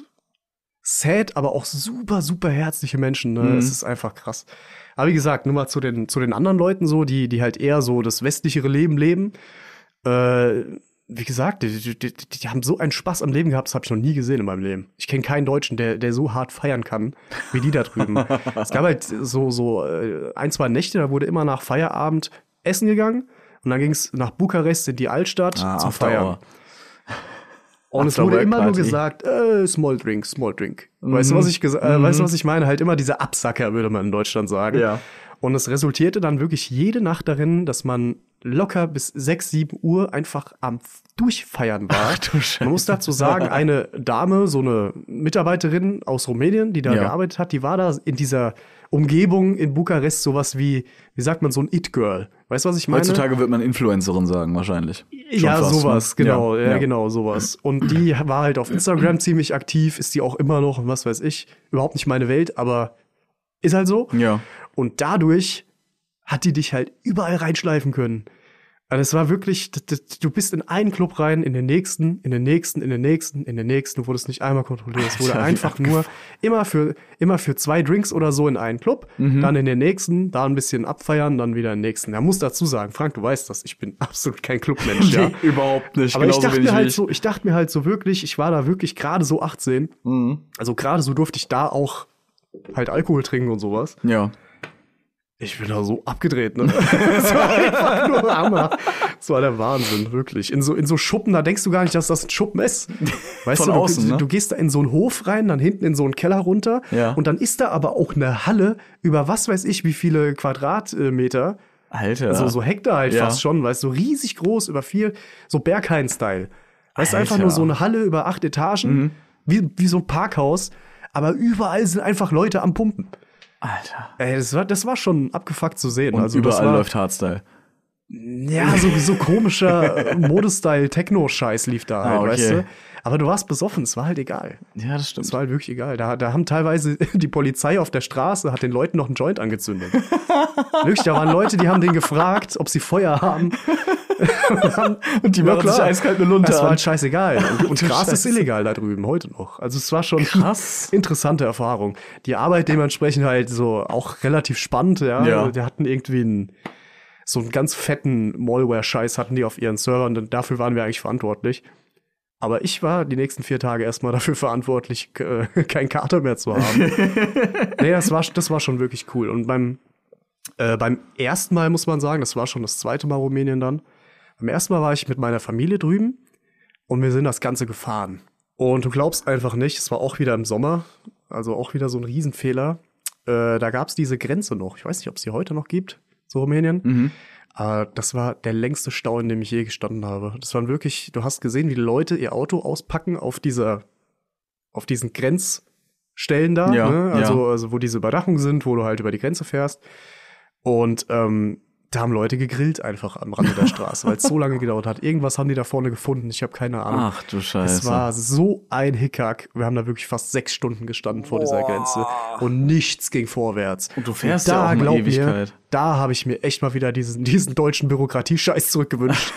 sad, aber auch super, super herzliche Menschen. Ne? Mhm. Es ist einfach krass. Aber wie gesagt, nur mal zu den, zu den anderen Leuten so, die, die halt eher so das westlichere Leben leben. Äh, wie gesagt, die, die, die, haben so einen Spaß am Leben gehabt, das habe ich noch nie gesehen in meinem Leben. Ich kenne keinen Deutschen, der, der so hart feiern kann, wie die da drüben. <laughs> es gab halt so, so äh, ein, zwei Nächte, da wurde immer nach Feierabend essen gegangen. Und dann ging es nach Bukarest in die Altstadt Ah, zum Feiern. <laughs> Und es wurde immer nur gesagt, äh, Small Drink, Small Drink. Weißt du, was ich äh, weißt du, was ich meine? Halt immer diese Absacker, würde man in Deutschland sagen. Ja. Und es resultierte dann wirklich jede Nacht darin, dass man locker bis 6, 7 Uhr einfach am Durchfeiern war. Ach du Scheiße. Man muss dazu sagen, eine Dame, so eine Mitarbeiterin aus Rumänien, die da Ja. gearbeitet hat, die war da in dieser Umgebung in Bukarest sowas wie, wie sagt man, so ein It-Girl. Weißt du, was ich meine? Heutzutage wird man Influencerin sagen, wahrscheinlich. Schon ja, fast, sowas, ne? genau, ja, ja. genau, sowas. Und die war halt auf Instagram ziemlich aktiv, ist die auch immer noch, und was weiß ich, überhaupt nicht meine Welt, aber ist halt so. Ja. Und dadurch hat die dich halt überall reinschleifen können. Also es war wirklich, du bist in einen Club rein, in den nächsten, in den nächsten, in den nächsten, in den nächsten. Du wurdest nicht einmal kontrolliert. Es wurde einfach nur immer für, immer für zwei Drinks oder so in einen Club, Mhm. dann in den nächsten, da ein bisschen abfeiern, dann wieder in den nächsten. Er muss dazu sagen, Frank, du weißt das, ich bin <laughs> absolut kein Clubmensch, ja. Nee, überhaupt nicht. Aber ich Genauso dachte mir halt ich. so, ich dachte mir halt so wirklich, ich war da wirklich gerade so 18. Mhm. Also gerade so durfte ich da auch halt Alkohol trinken und sowas. Ja. Ich bin da so abgedreht, ne? <laughs> das war einfach nur Hammer. Das war der Wahnsinn, wirklich. In so, in so Schuppen, da denkst du gar nicht, dass das ein Schuppen ist. <laughs> Weißt Von du, du, außen, ne? du gehst da in so einen Hof rein, dann hinten in so einen Keller runter. Ja. Und dann ist da aber auch eine Halle über was weiß ich, wie viele Quadratmeter. Alter. So, so Hektar halt Ja. fast schon, weißt du, so riesig groß, über viel, so Berghain-Style. Weißt du, einfach. Mhm. nur so eine Halle über acht Etagen, wie, wie so ein Parkhaus, aber überall sind einfach Leute am Pumpen. Alter. Ey, das war, das war schon abgefuckt zu sehen. Und also überall war, läuft Hardstyle. Ja, so, so komischer <laughs> Modestyle Techno-Scheiß lief da halt, Ah, okay. weißt du? Aber du warst besoffen, es war halt egal. Ja, das stimmt. Es war halt wirklich egal. Da, da haben teilweise <laughs> die Polizei auf der Straße hat den Leuten noch einen Joint angezündet. <laughs> wirklich, da waren Leute, die haben den gefragt, ob sie Feuer haben. Und die Ja, machen klar. sich eiskalt eine Lunte Das war halt scheißegal. <laughs> Und, und Gras ist illegal da drüben, heute noch. Also es war schon Krass. <laughs> interessante Erfahrung. Die Arbeit dementsprechend halt so auch relativ spannend, ja. Ja. Die hatten irgendwie einen, so einen ganz fetten Malware-Scheiß hatten die auf ihren Servern und dafür waren wir eigentlich verantwortlich. Aber ich war die nächsten vier Tage erstmal dafür verantwortlich, äh, kein Kater mehr zu haben. <laughs> nee, das war, das war schon wirklich cool. Und beim, äh, beim ersten Mal muss man sagen, das war schon das zweite Mal Rumänien dann. Beim ersten Mal war ich mit meiner Familie drüben und wir sind das Ganze gefahren. Und du glaubst einfach nicht, es war auch wieder im Sommer, also auch wieder so ein Riesenfehler. Äh, da gab es diese Grenze noch. Ich weiß nicht, ob es die heute noch gibt, so Rumänien. Mhm. Aber das war der längste Stau, in dem ich je gestanden habe. Das waren wirklich, du hast gesehen, wie die Leute ihr Auto auspacken auf dieser, auf diesen Grenzstellen da, Ja, ne? ja. also, also wo diese Überdachungen sind, wo du halt über die Grenze fährst. Und ähm, da haben Leute gegrillt einfach am Rande der Straße, weil es so lange gedauert hat. Irgendwas haben die da vorne gefunden, ich habe keine Ahnung. Ach du Scheiße. Es war so ein Hickhack. Wir haben da wirklich fast sechs Stunden gestanden vor dieser Grenze und nichts ging vorwärts. Und du fährst ja auch eine Ewigkeit. Mir, da habe ich mir echt mal wieder diesen, diesen deutschen Bürokratiescheiß zurückgewünscht.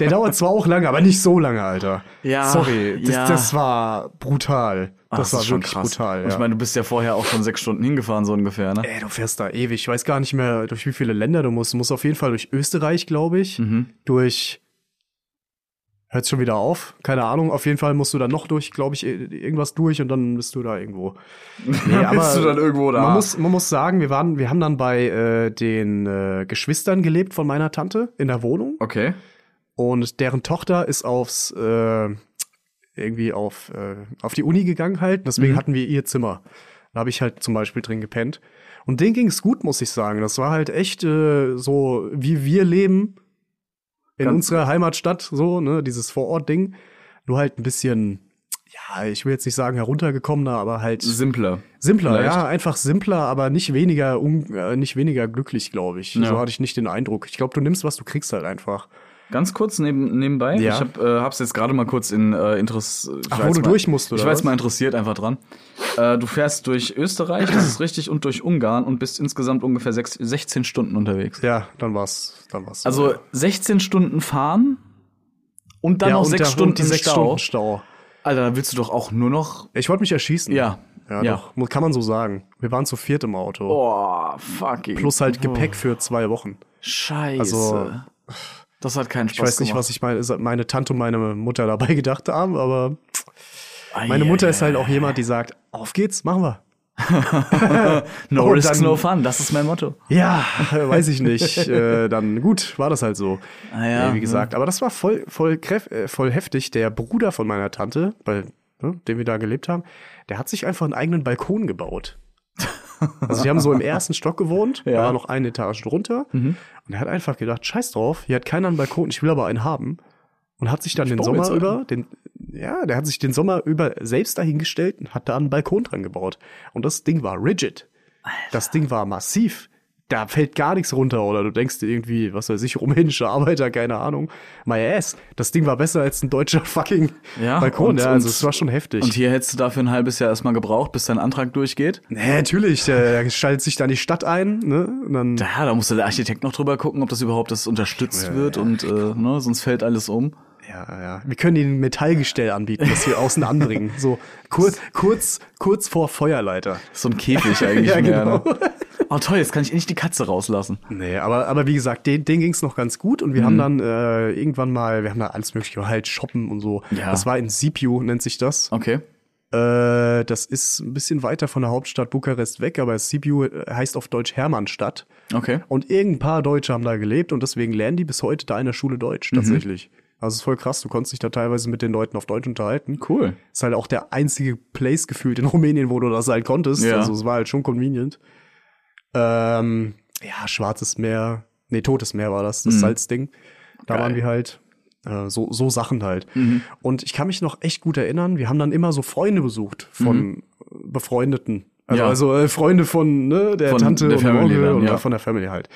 Der dauert zwar auch lange, aber nicht so lange, Alter. Ja, Sorry, das, ja. das war brutal. Ach, Das, war ist schon wirklich krass. brutal. Und ich Ja. meine, du bist ja vorher auch schon sechs Stunden hingefahren, so ungefähr, ne? Ey, du fährst da ewig. Ich weiß gar nicht mehr, durch wie viele Länder du musst. Du musst auf jeden Fall durch Österreich, glaube ich. Mhm. Durch. Hört schon wieder auf? Keine Ahnung. Auf jeden Fall musst du dann noch durch, glaube ich, irgendwas durch und dann bist du da irgendwo. <laughs> Nee, Bist du dann irgendwo da? Man muss, man muss sagen, wir waren, wir haben dann bei äh, den äh, Geschwistern gelebt von meiner Tante in der Wohnung Okay. und deren Tochter ist aufs äh, irgendwie auf äh, auf die Uni gegangen halt. Deswegen Mhm. hatten wir ihr Zimmer. Da habe ich halt zum Beispiel drin gepennt. Und denen ging es gut, muss ich sagen. Das war halt echt äh, so, wie wir leben in Ganz- unserer Heimatstadt, so, ne, dieses Vorort-Ding. Nur halt ein bisschen, ja, ich will jetzt nicht sagen heruntergekommener, aber halt Simpler. simpler, vielleicht. ja, einfach simpler, aber nicht weniger, un, äh, nicht weniger glücklich, glaube ich. Ja. So hatte ich nicht den Eindruck. Ich glaube, du nimmst, was du kriegst halt einfach. Ganz kurz neben, nebenbei. Ja. Ich hab, äh, hab's jetzt gerade mal kurz in äh, Interess. Ach, wo du mal, durch musst, oder Ich war jetzt was? mal interessiert einfach dran. Äh, du fährst durch Österreich, das ist richtig, und durch Ungarn und bist insgesamt ungefähr sechs, 16 Stunden unterwegs. Ja, dann war's, dann war's. Also 16 Stunden fahren und dann ja, noch und sechs der- Stunden und die sechs Stau. Stunden Stau. Alter, da willst du doch auch nur noch. Ich wollte mich erschießen. Ja. Ja, Ja. doch. Kann man so sagen. Wir waren zu viert im Auto. Boah, fucking. Plus halt Oh, Gepäck für zwei Wochen. Scheiße. Also- das hat keinen Spaß Ich weiß nicht, was ich meine, meine Tante und meine Mutter dabei <laughs> gedacht haben, aber meine Mutter ist halt auch jemand, die sagt, auf geht's, machen wir. <laughs> No risks, dann- no fun. Das ist mein Motto. Ja, <laughs> weiß ich nicht. äh, dann gut, war das halt so. Ah ja, Äh, wie gesagt, aber das war voll, voll, äh, voll heftig. Der Bruder von meiner Tante, bei ne, dem wir da gelebt haben, der hat sich einfach einen eigenen Balkon gebaut. Also die haben so im <laughs> ersten Stock gewohnt, da Ja. war noch eine Etage drunter. Und er hat einfach gedacht, scheiß drauf, hier hat keiner einen Balkon, ich will aber einen haben. Und hat sich dann den baue Sommer über, den, ja, der hat sich den Sommer über selbst dahingestellt und hat da einen Balkon dran gebaut. Und das Ding war rigid. Das Ding war massiv. Da fällt gar nichts runter oder du denkst dir irgendwie, was weiß ich, rumänische Arbeiter, keine Ahnung. My ass, das Ding war besser als ein deutscher fucking Ja, Balkon. und- ja, also es war schon heftig. Und hier hättest du dafür ein halbes Jahr erstmal gebraucht, bis dein Antrag durchgeht. nee, natürlich, äh, schaltet sich dann die Stadt ein, ne? Und dann, Ja, da musste der Architekt noch drüber gucken, ob das überhaupt das unterstützt Ja, wird ja, und äh, ne, sonst fällt alles um. ja, ja. Wir können ihnen ein Metallgestell anbieten, das wir außen anbringen. So kurz, kurz, kurz vor Feuerleiter. So ein Käfig eigentlich <laughs> Ja, mehr. genau. Ne? Oh toll, jetzt kann ich endlich die Katze rauslassen. Nee, aber, aber wie gesagt, den, den ging's noch ganz gut und wir Mhm. haben dann äh, irgendwann mal, wir haben da alles mögliche halt shoppen und so. Ja. Das war in Sibiu, nennt sich das. Okay. Äh, das ist ein bisschen weiter von der Hauptstadt Bukarest weg, aber Sibiu heißt auf Deutsch Hermannstadt. Okay. Und irgendein paar Deutsche haben da gelebt und deswegen lernen die bis heute da in der Schule Deutsch, Mhm. tatsächlich. Also es ist voll krass, du konntest dich da teilweise mit den Leuten auf Deutsch unterhalten. Cool. Ist halt auch der einzige Place gefühlt in Rumänien, wo du das halt konntest. Ja. Also es war halt schon convenient. Ähm, ja, Schwarzes Meer, nee, Totes Meer war das, das Mhm. Salzding. Da Geil. waren wir halt. Äh, so, so Sachen halt. Mhm. Und ich kann mich noch echt gut erinnern, wir haben dann immer so Freunde besucht von Befreundeten. Also, Mhm. Ja. also äh, Freunde von ne, der Von Tante der und Family Onkel oder ja. von der Family halt.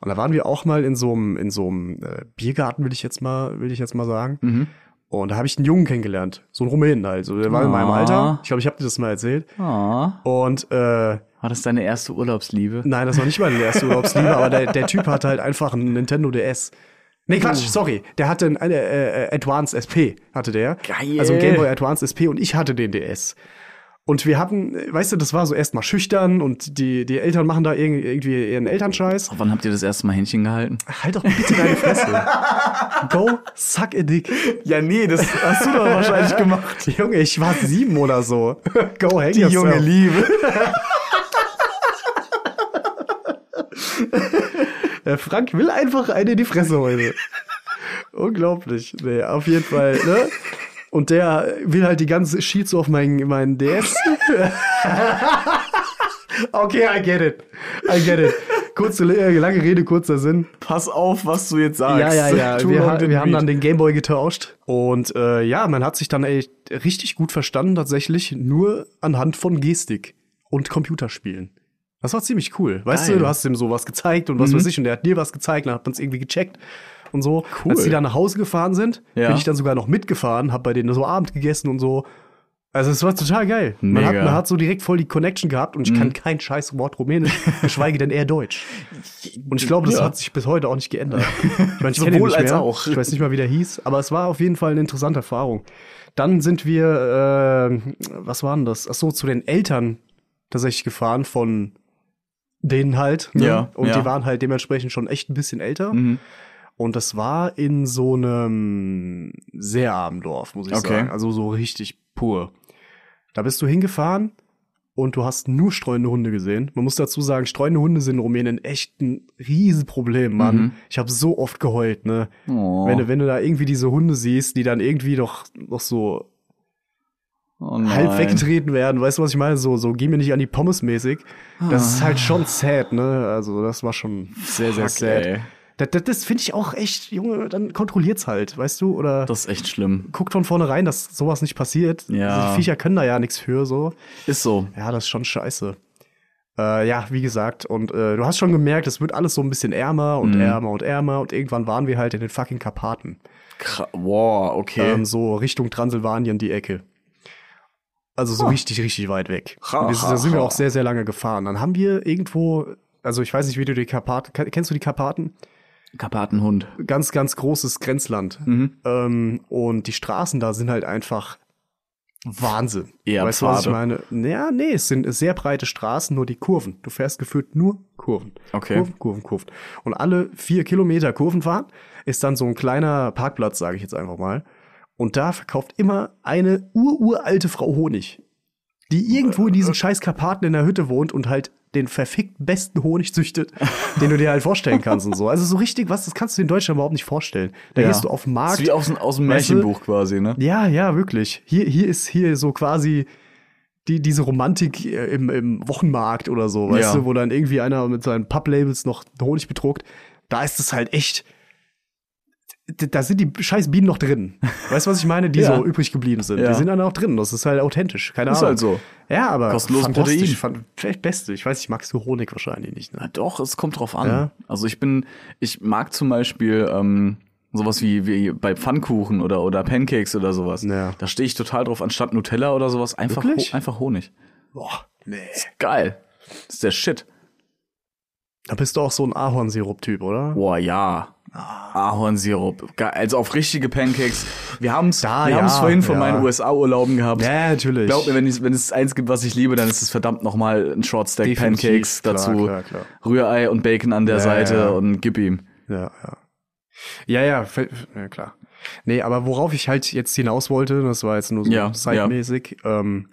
Und da waren wir auch mal in so einem in so einem äh, Biergarten, will ich jetzt mal, will ich jetzt mal sagen. Mhm. Und da habe ich einen Jungen kennengelernt, so einen Rumänen halt. So, der war in meinem Ah. Alter. Ich glaube, ich habe dir das mal erzählt. Ah, Und äh, war das deine erste Urlaubsliebe? nein, das war nicht meine erste Urlaubsliebe, aber der, der Typ hatte halt einfach einen Nintendo DS. Nee, Quatsch, Oh. sorry. Der hatte einen äh, äh, Advance SP, hatte der. Geil. Also ein Game Boy Advance SP und ich hatte den DS. Und wir hatten, weißt du, das war so erstmal schüchtern und die, die Eltern machen da irg- irgendwie ihren Elternscheiß. Wann habt ihr das erste Mal Händchen gehalten? Halt doch bitte deine Fresse. <laughs> Go suck a dick. Ja, nee, das hast du doch wahrscheinlich gemacht. Junge, ich war sieben oder so. <laughs> Go hang Die yourself. junge Liebe. <laughs> Der <laughs> Frank will einfach eine in die Fresse heute. Unglaublich. Nee, auf jeden Fall, ne? Und der will halt die ganze Sheet so auf meinen, meinen DS. <laughs> okay, I get it. I get it. Kurze, äh, lange Rede, kurzer Sinn. Pass auf, was du jetzt sagst. Ja, ja, ja. Too Wir, ha wir haben dann den Gameboy getauscht. Und äh, ja, man hat sich dann echt richtig gut verstanden, tatsächlich, nur anhand von Gestik und Computerspielen. Das war ziemlich cool. Weißt Geil. du, du hast ihm sowas gezeigt und was weiß ich, und der hat dir was gezeigt, dann hat man es irgendwie gecheckt und so. Cool. Als die dann nach Hause gefahren sind, Ja. bin ich dann sogar noch mitgefahren, hab bei denen so Abend gegessen und so. Also es war total geil. Man hat, man hat so direkt voll die Connection gehabt und ich kann kein scheiß Wort Rumänisch, geschweige denn eher Deutsch. <laughs> Und ich glaube, das Ja. hat sich bis heute auch nicht geändert. Ich meine, ich kenne ihn nicht als mehr. auch. Ich weiß nicht mal, wie der hieß, aber es war auf jeden Fall eine interessante Erfahrung. Dann sind wir, äh, was war denn das? Ach so, zu den Eltern tatsächlich gefahren von denen halt. Ne? Ja, Und ja. die waren halt dementsprechend schon echt ein bisschen älter. Mhm. Und das war in so einem sehr armen Dorf, muss ich Okay. sagen. Also so richtig pur. Da bist du hingefahren und du hast nur streunende Hunde gesehen. Man muss dazu sagen, streunende Hunde sind in Rumänien echt ein Riesenproblem, Mann. Mhm. Ich habe so oft geheult, ne? Oh. Wenn, du, wenn du da irgendwie diese Hunde siehst, die dann irgendwie doch noch so oh halb weggetreten werden, weißt du, was ich meine? So, so geh mir nicht an die Pommes mäßig. Das ist halt schon sad, ne? Also, das war schon sehr, sehr Fuck, sad. ey. Das, das, das finde ich auch echt, Junge, dann kontrolliert's halt, weißt du? Oder Das ist echt schlimm. guckt von vornherein, dass sowas nicht passiert. Ja. Also die Viecher können da ja nichts für, so. Ist so. Ja, das ist schon scheiße. Äh, ja, wie gesagt, und äh, du hast schon gemerkt, es wird alles so ein bisschen ärmer und Mhm. ärmer und ärmer und irgendwann waren wir halt in den fucking Karpaten. Kra wow, okay. Ähm, so Richtung Transsilvanien die Ecke. Also so richtig, richtig weit weg. Ha, Und wir, ha, da sind wir auch sehr, sehr lange gefahren. Dann haben wir irgendwo, also ich weiß nicht, wie du die Karpaten, kenn- kennst du die Karpaten? Karpatenhund. Ganz, ganz großes Grenzland. Mhm. Ähm, und die Straßen da sind halt einfach Wahnsinn. Eher weißt du, was ich Pfade. meine? Ja, nee, es sind sehr breite Straßen, nur die Kurven. Du fährst gefühlt nur Kurven. Okay. Kurven, Kurven, Kurven. Und alle vier Kilometer Kurven fahren ist dann so ein kleiner Parkplatz, sage ich jetzt einfach mal. Und da verkauft immer eine ururalte Frau Honig, die irgendwo in diesen scheiß Karpaten in der Hütte wohnt und halt den verfickt besten Honig züchtet, <laughs> den du dir halt vorstellen kannst und so. Also so richtig was, das kannst du dir in Deutschland überhaupt nicht vorstellen. Da Ja. gehst du auf den Markt. Ist wie aus, aus dem? Märchenbuch quasi, ne? Ja, ja, wirklich. Hier, hier ist hier so quasi die, diese Romantik äh, im, im Wochenmarkt oder so, weißt Ja. du, wo dann irgendwie einer mit seinen Papplabels noch Honig bedruckt. Da ist es halt echt da sind die scheiß Bienen noch drin. <laughs> Weißt du, was ich meine? Die Ja. so übrig geblieben sind. Ja. Die sind dann auch drin. Das ist halt authentisch. Keine Ist Ahnung. halt so. Ja, aber Kostenloses fantastisch. Protein. Fan vielleicht Beste. Ich weiß nicht, magst du Honig wahrscheinlich nicht, Na ne? doch, es kommt drauf an. Ja. Also ich bin, ich mag zum Beispiel ähm, sowas wie, wie bei Pfannkuchen oder, oder Pancakes oder sowas. Ja. Da stehe ich total drauf, anstatt Nutella oder sowas, einfach? Ho einfach Honig. Boah, nee. Geil. Das ist der Shit. Da bist du auch so ein Ahornsirup-Typ, oder? Boah, ja. Ahornsirup. Geil. Also auf richtige Pancakes. Wir haben es ja, vorhin von ja. meinen USA-Urlauben gehabt. Ja, natürlich. Glaub mir, wenn, ich, wenn es eins gibt, was ich liebe, dann ist es verdammt nochmal ein Short Stack Definitiv, Pancakes klar, dazu. klar, klar. Rührei und Bacon an der Ja, Seite ja. und gib ihm. Ja, ja. Ja, ja, ja, klar. Nee, aber worauf ich halt jetzt hinaus wollte, das war jetzt nur so Ja, zeitmäßig, ähm,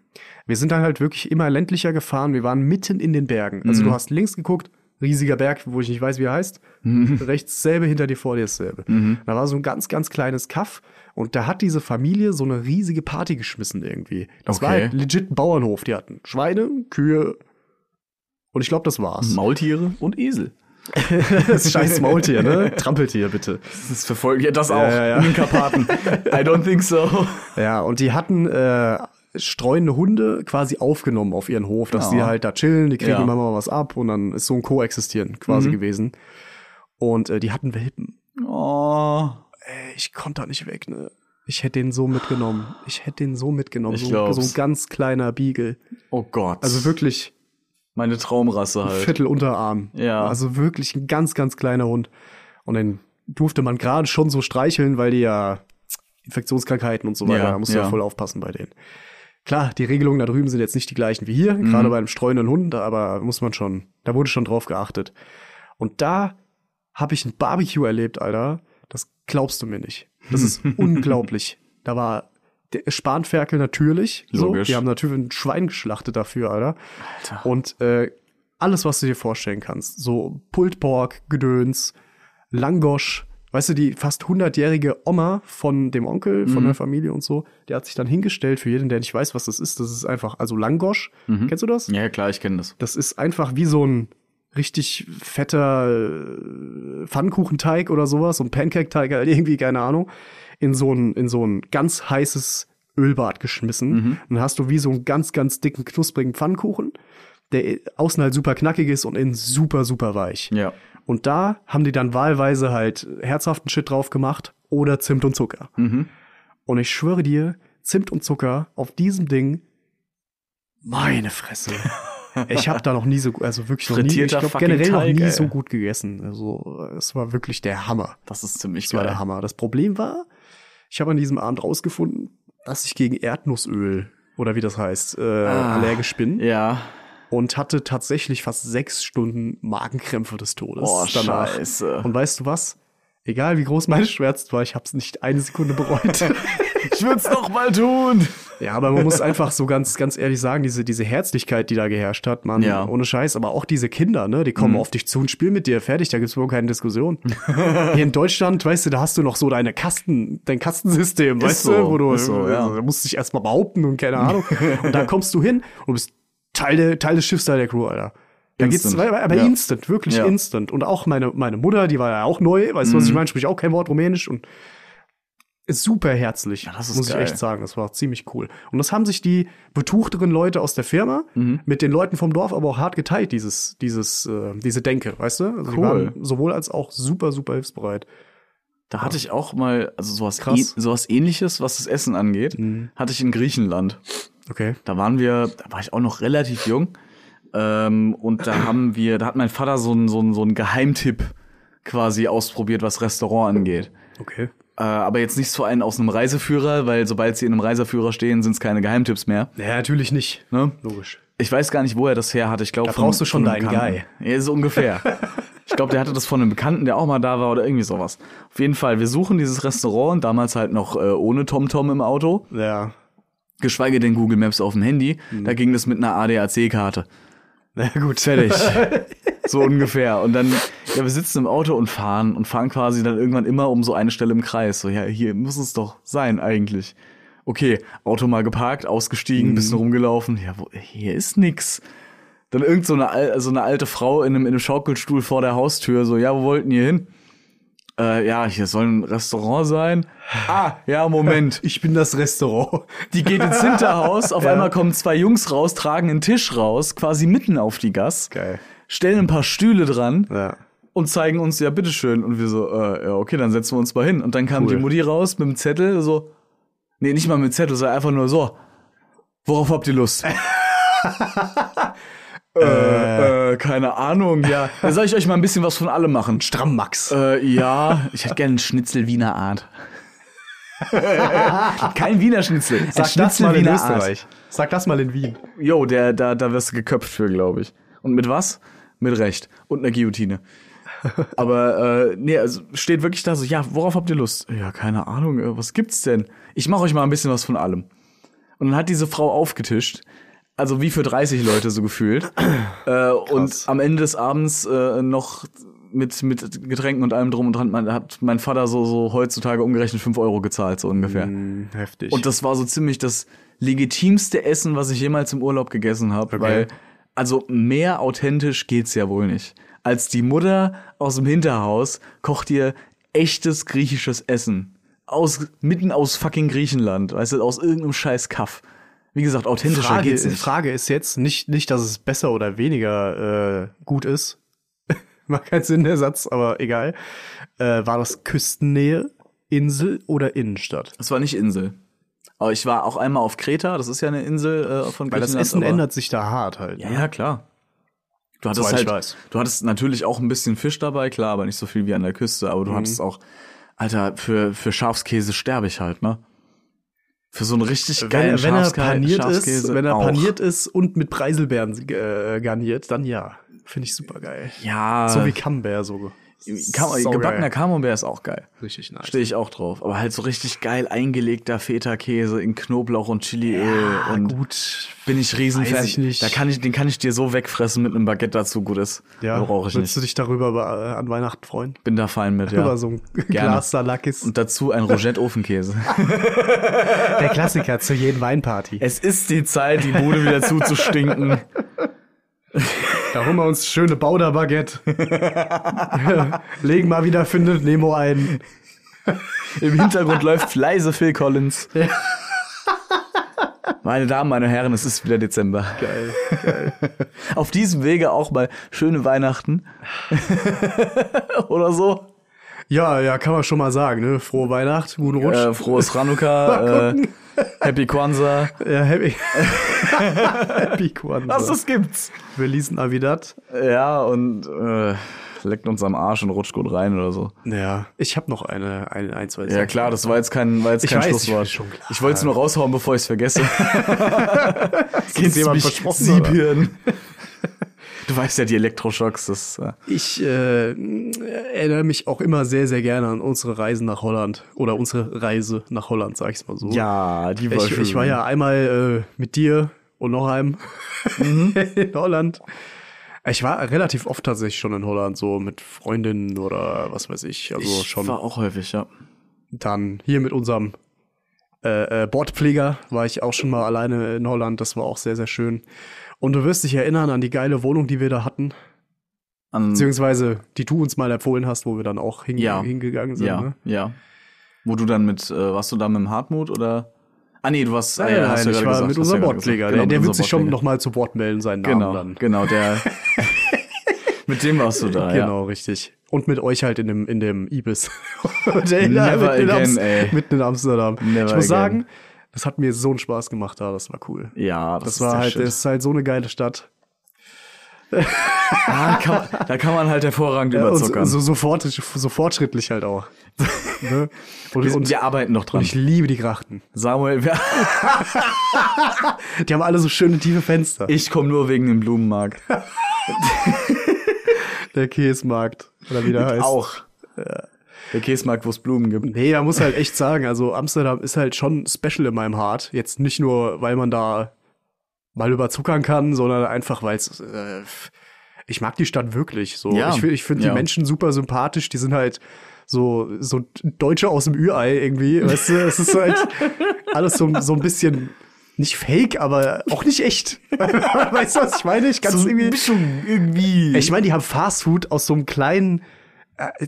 wir sind dann halt wirklich immer ländlicher gefahren. Wir waren mitten in den Bergen. Also Mhm. du hast links geguckt, riesiger Berg, wo ich nicht weiß, wie er heißt. Mhm. Rechts selbe, hinter dir vor dir dasselbe. Da war so ein ganz, ganz kleines Kaff und da hat diese Familie so eine riesige Party geschmissen irgendwie. Das war Okay. halt legit ein Bauernhof. Die hatten Schweine, Kühe und ich glaube, das war's. Maultiere und Esel. <laughs> das scheiß Maultier, ne? Trampeltier, bitte. Das verfolgt ja das auch ja, ja. in den Karpaten. <laughs> I don't think so. Ja, und die hatten äh, streunende Hunde quasi aufgenommen auf ihren Hof, dass Ja. die halt da chillen, die kriegen Ja. immer mal was ab und dann ist so ein Koexistieren quasi gewesen. Und äh, die hatten Welpen. Oh. Ey, ich konnte da nicht weg, ne? Ich hätte den so mitgenommen. Ich hätte den so mitgenommen. Ich So, glaub's. so ein ganz kleiner Beagle. Oh Gott. Also wirklich meine Traumrasse halt. Viertel Unterarm. Ja. Also wirklich ein ganz, ganz kleiner Hund. Und den durfte man gerade schon so streicheln, weil die ja Infektionskrankheiten und so weiter, Ja, da musst du ja ja. voll aufpassen bei denen. Klar, die Regelungen da drüben sind jetzt nicht die gleichen wie hier, Mhm. gerade bei einem streunenden Hund, aber muss man schon, da wurde schon drauf geachtet. Und da habe ich ein Barbecue erlebt, Alter. Das glaubst du mir nicht. Das ist <laughs> unglaublich. Da war der Spanferkel natürlich. So. Logisch. Die haben natürlich ein Schwein geschlachtet dafür, Alter. Alter. Und äh, alles, was du dir vorstellen kannst. So Pulled Pork, Gedöns, Langosch. Weißt du, die fast 100-jährige Oma von dem Onkel, von der Familie und so, der hat sich dann hingestellt, für jeden, der nicht weiß, was das ist, das ist einfach, also Langosch, kennst du das? Ja, klar, ich kenne das. Das ist einfach wie so ein richtig fetter äh, Pfannkuchenteig oder sowas, so ein Pancake-Teig, halt irgendwie, keine Ahnung, in so ein, in so ein ganz heißes Ölbad geschmissen. Dann hast du wie so einen ganz, ganz dicken, knusprigen Pfannkuchen, der außen halt super knackig ist und innen super, super weich. Ja. Und da haben die dann wahlweise halt herzhaften Shit drauf gemacht oder Zimt und Zucker. Und ich schwöre dir, Zimt und Zucker auf diesem Ding, meine Fresse. <laughs> ich habe da noch nie so, also wirklich noch nie, ich glaube generell noch Teig, nie ey. so gut gegessen. Also es war wirklich der Hammer. Das ist ziemlich Das war geil. der Hammer. Das Problem war, ich habe an diesem Abend rausgefunden, dass ich gegen Erdnussöl oder wie das heißt, äh, Ah. allergisch bin Ja. Und hatte tatsächlich fast sechs Stunden Magenkrämpfe des Todes Oh, danach. scheiße. Und weißt du was? Egal wie groß mein Schmerz war, ich habe es nicht eine Sekunde bereut. <laughs> Ich würde es noch mal tun. ja, aber man muss einfach so ganz, ganz ehrlich sagen, diese, diese Herzlichkeit, die da geherrscht hat, man, Ja. ohne Scheiß, aber auch diese Kinder, ne, die kommen auf dich zu und spielen mit dir, fertig, da gibt's überhaupt keine Diskussion. Hier in Deutschland, weißt du, da hast du noch so deine Kasten, dein Kastensystem, weißt so, du, wo du, ist so, ja. da musst du dich erstmal behaupten und keine Ahnung. und da kommst du hin und bist Teil, der, Teil des Schiffs, Teil der Crew, Alter. Da geht's, Instant. aber Ja. instant, wirklich Ja. instant. Und auch meine, meine Mutter, die war ja auch neu, weißt du, was Mhm. ich meine, spricht auch kein Wort Rumänisch und ist super herzlich, das ist muss geil. ich echt sagen. Das war ziemlich cool. Und das haben sich die betuchteren Leute aus der Firma Mhm. mit den Leuten vom Dorf aber auch hart geteilt, dieses, dieses, äh, diese Denke, weißt du? Also die Cool. waren sowohl als auch super, super hilfsbereit. Da hatte ich auch mal, also sowas, Krass. ähn- sowas ähnliches, was das Essen angeht, Mhm. hatte ich in Griechenland. Okay. Da waren wir, da war ich auch noch relativ jung. Ähm, und da haben wir, da hat mein Vater so einen so einen- so einen Geheimtipp quasi ausprobiert, was Restaurant angeht. Okay. Äh, aber jetzt nicht so einen aus einem Reiseführer, weil sobald sie in einem Reiseführer stehen, sind es keine Geheimtipps mehr. Ja, natürlich nicht. Ne? Logisch. Ich weiß gar nicht, wo er das her hat. Ich glaube, Da brauchst du schon deinen Guy. Ja, so ungefähr. <laughs> ich glaube, der hatte das von einem Bekannten, der auch mal da war oder irgendwie sowas. Auf jeden Fall, wir suchen dieses Restaurant, damals halt noch äh, ohne TomTom im Auto, Ja. Geschweige denn Google Maps auf dem Handy. Mhm. Da ging das mit einer ADAC-Karte. Na gut. Fertig. <laughs> so ungefähr. Und dann, ja, wir sitzen im Auto und fahren und fahren quasi dann irgendwann immer um so eine Stelle im Kreis. So, ja, hier muss es doch sein eigentlich. Okay, Auto mal geparkt, ausgestiegen, bisschen rumgelaufen. Ja, wo, hier ist nix. Dann irgend so eine, so eine alte Frau in einem, in einem Schaukelstuhl vor der Haustür, so, ja, wo wollten ihr hin? Äh, ja, hier soll ein Restaurant sein. Ah, ja, Moment. <laughs> Ich bin das Restaurant. Die geht ins Hinterhaus, auf <laughs> Ja. einmal kommen zwei Jungs raus, tragen einen Tisch raus, quasi mitten auf die Gas, Geil. stellen ein paar Stühle dran Ja. und zeigen uns, ja, bitteschön. Und wir so, äh, ja, okay, dann setzen wir uns mal hin. Und dann kam Cool. die Mutti raus mit dem Zettel, so, nee, nicht mal mit Zettel, sondern einfach nur so, worauf habt ihr Lust? <laughs> äh, äh, keine Ahnung, ja. <laughs> Da soll ich euch mal ein bisschen was von allem machen. Stramm Max. Äh, ja, <laughs> ich hätte gerne einen Schnitzel Wiener Art. <laughs> Kein Wiener Schnitzel. ein Sag das Schnitzel mal in Wiener Österreich. Sag das mal in Wien. Art. Jo, der, da, da wirst du geköpft für, glaube ich. Und mit was? Mit Recht. Und einer Guillotine. Aber äh, nee, also steht wirklich da so, ja, worauf habt ihr Lust? Ja, keine Ahnung, äh, was gibt's denn? Ich mache euch mal ein bisschen was von allem. Und dann hat diese Frau aufgetischt, also wie für 30 Leute so gefühlt. <clears throat> äh, und am Ende des Abends äh, noch mit, mit Getränken und allem drum und dran, man, hat mein Vater so, so heutzutage umgerechnet 5 Euro gezahlt, so ungefähr. Hm, heftig. Und das war so ziemlich das legitimste Essen, was ich jemals im Urlaub gegessen habe, Okay. weil also mehr authentisch geht's ja wohl nicht. Als die Mutter aus dem Hinterhaus kocht ihr echtes griechisches Essen aus mitten aus fucking Griechenland, weißt du, aus irgendeinem scheiß Kaff. Wie gesagt, authentischer Frage, geht's nicht. Frage ist jetzt nicht, nicht, dass es besser oder weniger äh, gut ist. <laughs> Macht keinen Sinn, der Satz, aber egal. Äh, war das Küstennähe, Insel oder Innenstadt? Es war nicht Insel. Aber ich war auch einmal auf Kreta, das ist ja eine Insel äh, von Weil das Griechenland, Essen ändert sich da hart halt. Ja, ja, klar. Du hattest halt, du hattest natürlich auch ein bisschen Fisch dabei, klar, aber nicht so viel wie an der Küste. Aber du Mhm. hattest auch, Alter, für, für Schafskäse sterbe ich halt, ne? Für so einen richtig geilen Wenn, wenn er paniert ist, wenn er auch. paniert ist und mit Preiselbeeren äh, garniert, dann ja. Finde ich super geil. Ja, So wie Camembert so. Kam, Sau gebackener. Camembert ist auch geil. Richtig nice. Stehe ich auch drauf. Aber halt so richtig geil eingelegter Feta-Käse in Knoblauch und Chiliöl Ja, und gut. bin ich Riesenfan. Weiß ich nicht. Da kann ich, den kann ich dir so wegfressen mit einem Baguette dazu, gut ist. Ja, Brauche ich würdest nicht. du dich darüber äh, an Weihnachten freuen? Bin da fein mit, <laughs> ja. Über so ein Glas Salakis. Und dazu ein Rogette-Ofenkäse. <laughs> der Klassiker zu jeden Weinparty. Es ist die Zeit, die Bude wieder zuzustinken. <laughs> Da holen wir uns schöne Bauder-Baguette. <laughs> Legen mal wieder Findet Nemo ein. Im Hintergrund läuft leise Phil Collins. Meine Damen, meine Herren, es ist wieder Dezember. Geil. Auf diesem Wege auch mal schöne Weihnachten. Oder so. Ja, ja, kann man schon mal sagen, ne? Frohe Weihnacht, guten Rutsch. Äh, frohes Hanukkah, <laughs> äh, Happy Kwanzaa. ja, happy. <laughs> happy Kwanzaa. Was das gibt's? Feliz Navidad. Ja, und äh, leckt uns am Arsch und rutscht gut rein oder so. Ja, ich habe noch eine, eine, ein, zwei Ja klar, das war jetzt kein, war jetzt Ich kein weiß, Schlusswort. ich-. Ich wollte es nur raushauen, bevor ich es vergesse. <laughs> uns jemand versprochen, oder? Du weißt ja, die Elektroschocks, das äh, Ich äh, erinnere mich auch immer sehr, sehr gerne an unsere Reisen nach Holland. Oder unsere Reise nach Holland, sag ich's mal so. Ja, die war ich, schön. ich war ja einmal äh, mit dir und noch einem <laughs> in Holland. Ich war relativ oft tatsächlich schon in Holland, so mit Freundinnen oder was weiß ich. Also ich schon war auch häufig, ja. dann hier mit unserem äh, äh, Bordpfleger war ich auch schon mal alleine in Holland. Das war auch sehr, sehr schön. Und du wirst dich erinnern an die geile Wohnung, die wir da hatten. An, Beziehungsweise, die du uns mal empfohlen hast, wo wir dann auch hinge Ja. hingegangen sind. ja, Ne? ja. Wo du dann mit, äh, warst du da mit dem Hartmut oder? Ah nee, du warst, Nein, ja, nein, hast du ich war gesagt, mit unserem ja der Genau, der mit wird sich schon unserem noch mal zu Wort melden, seinen Namen Genau, dann. genau, der. <laughs> mit dem warst du da, ja. Genau, richtig. Und mit euch halt in dem, in dem Ibis. <laughs> Never mitten, in again, Amst- ey. mitten in Amsterdam. Never ich muss again. sagen, das hat mir so einen Spaß gemacht da, das war cool. Ja, das, Das, war halt, Shit. das ist halt so eine geile Stadt. <laughs> Ah, kann man, da kann man halt hervorragend Ja, überzuckern. so, so, fortschrittlich, so fortschrittlich halt auch. <laughs> ne? und, wir, und, wir arbeiten noch und dran. ich liebe die Grachten. Samuel, wir, <laughs> Die haben alle so schöne tiefe Fenster. ich komme nur wegen dem Blumenmarkt. Der Käsemarkt, oder wie der heißt. Auch. Der Käsemarkt, wo es Blumen gibt. Nee, man muss halt echt sagen, also Amsterdam ist halt schon special in meinem Heart. Jetzt nicht nur, weil man da mal überzuckern kann, sondern einfach, weil es, äh, ich mag die Stadt wirklich. So, Ja. ich finde, ich finde Ja. die Menschen super sympathisch. Die sind halt so so Deutsche aus dem Ü-Ei irgendwie. Weißt du, es ist halt <laughs> alles so so ein bisschen nicht fake, aber auch nicht echt. <laughs> weißt du, was ich meine? Ich kann es irgendwie. Mischung irgendwie. Ich meine, die haben Fastfood aus so einem kleinen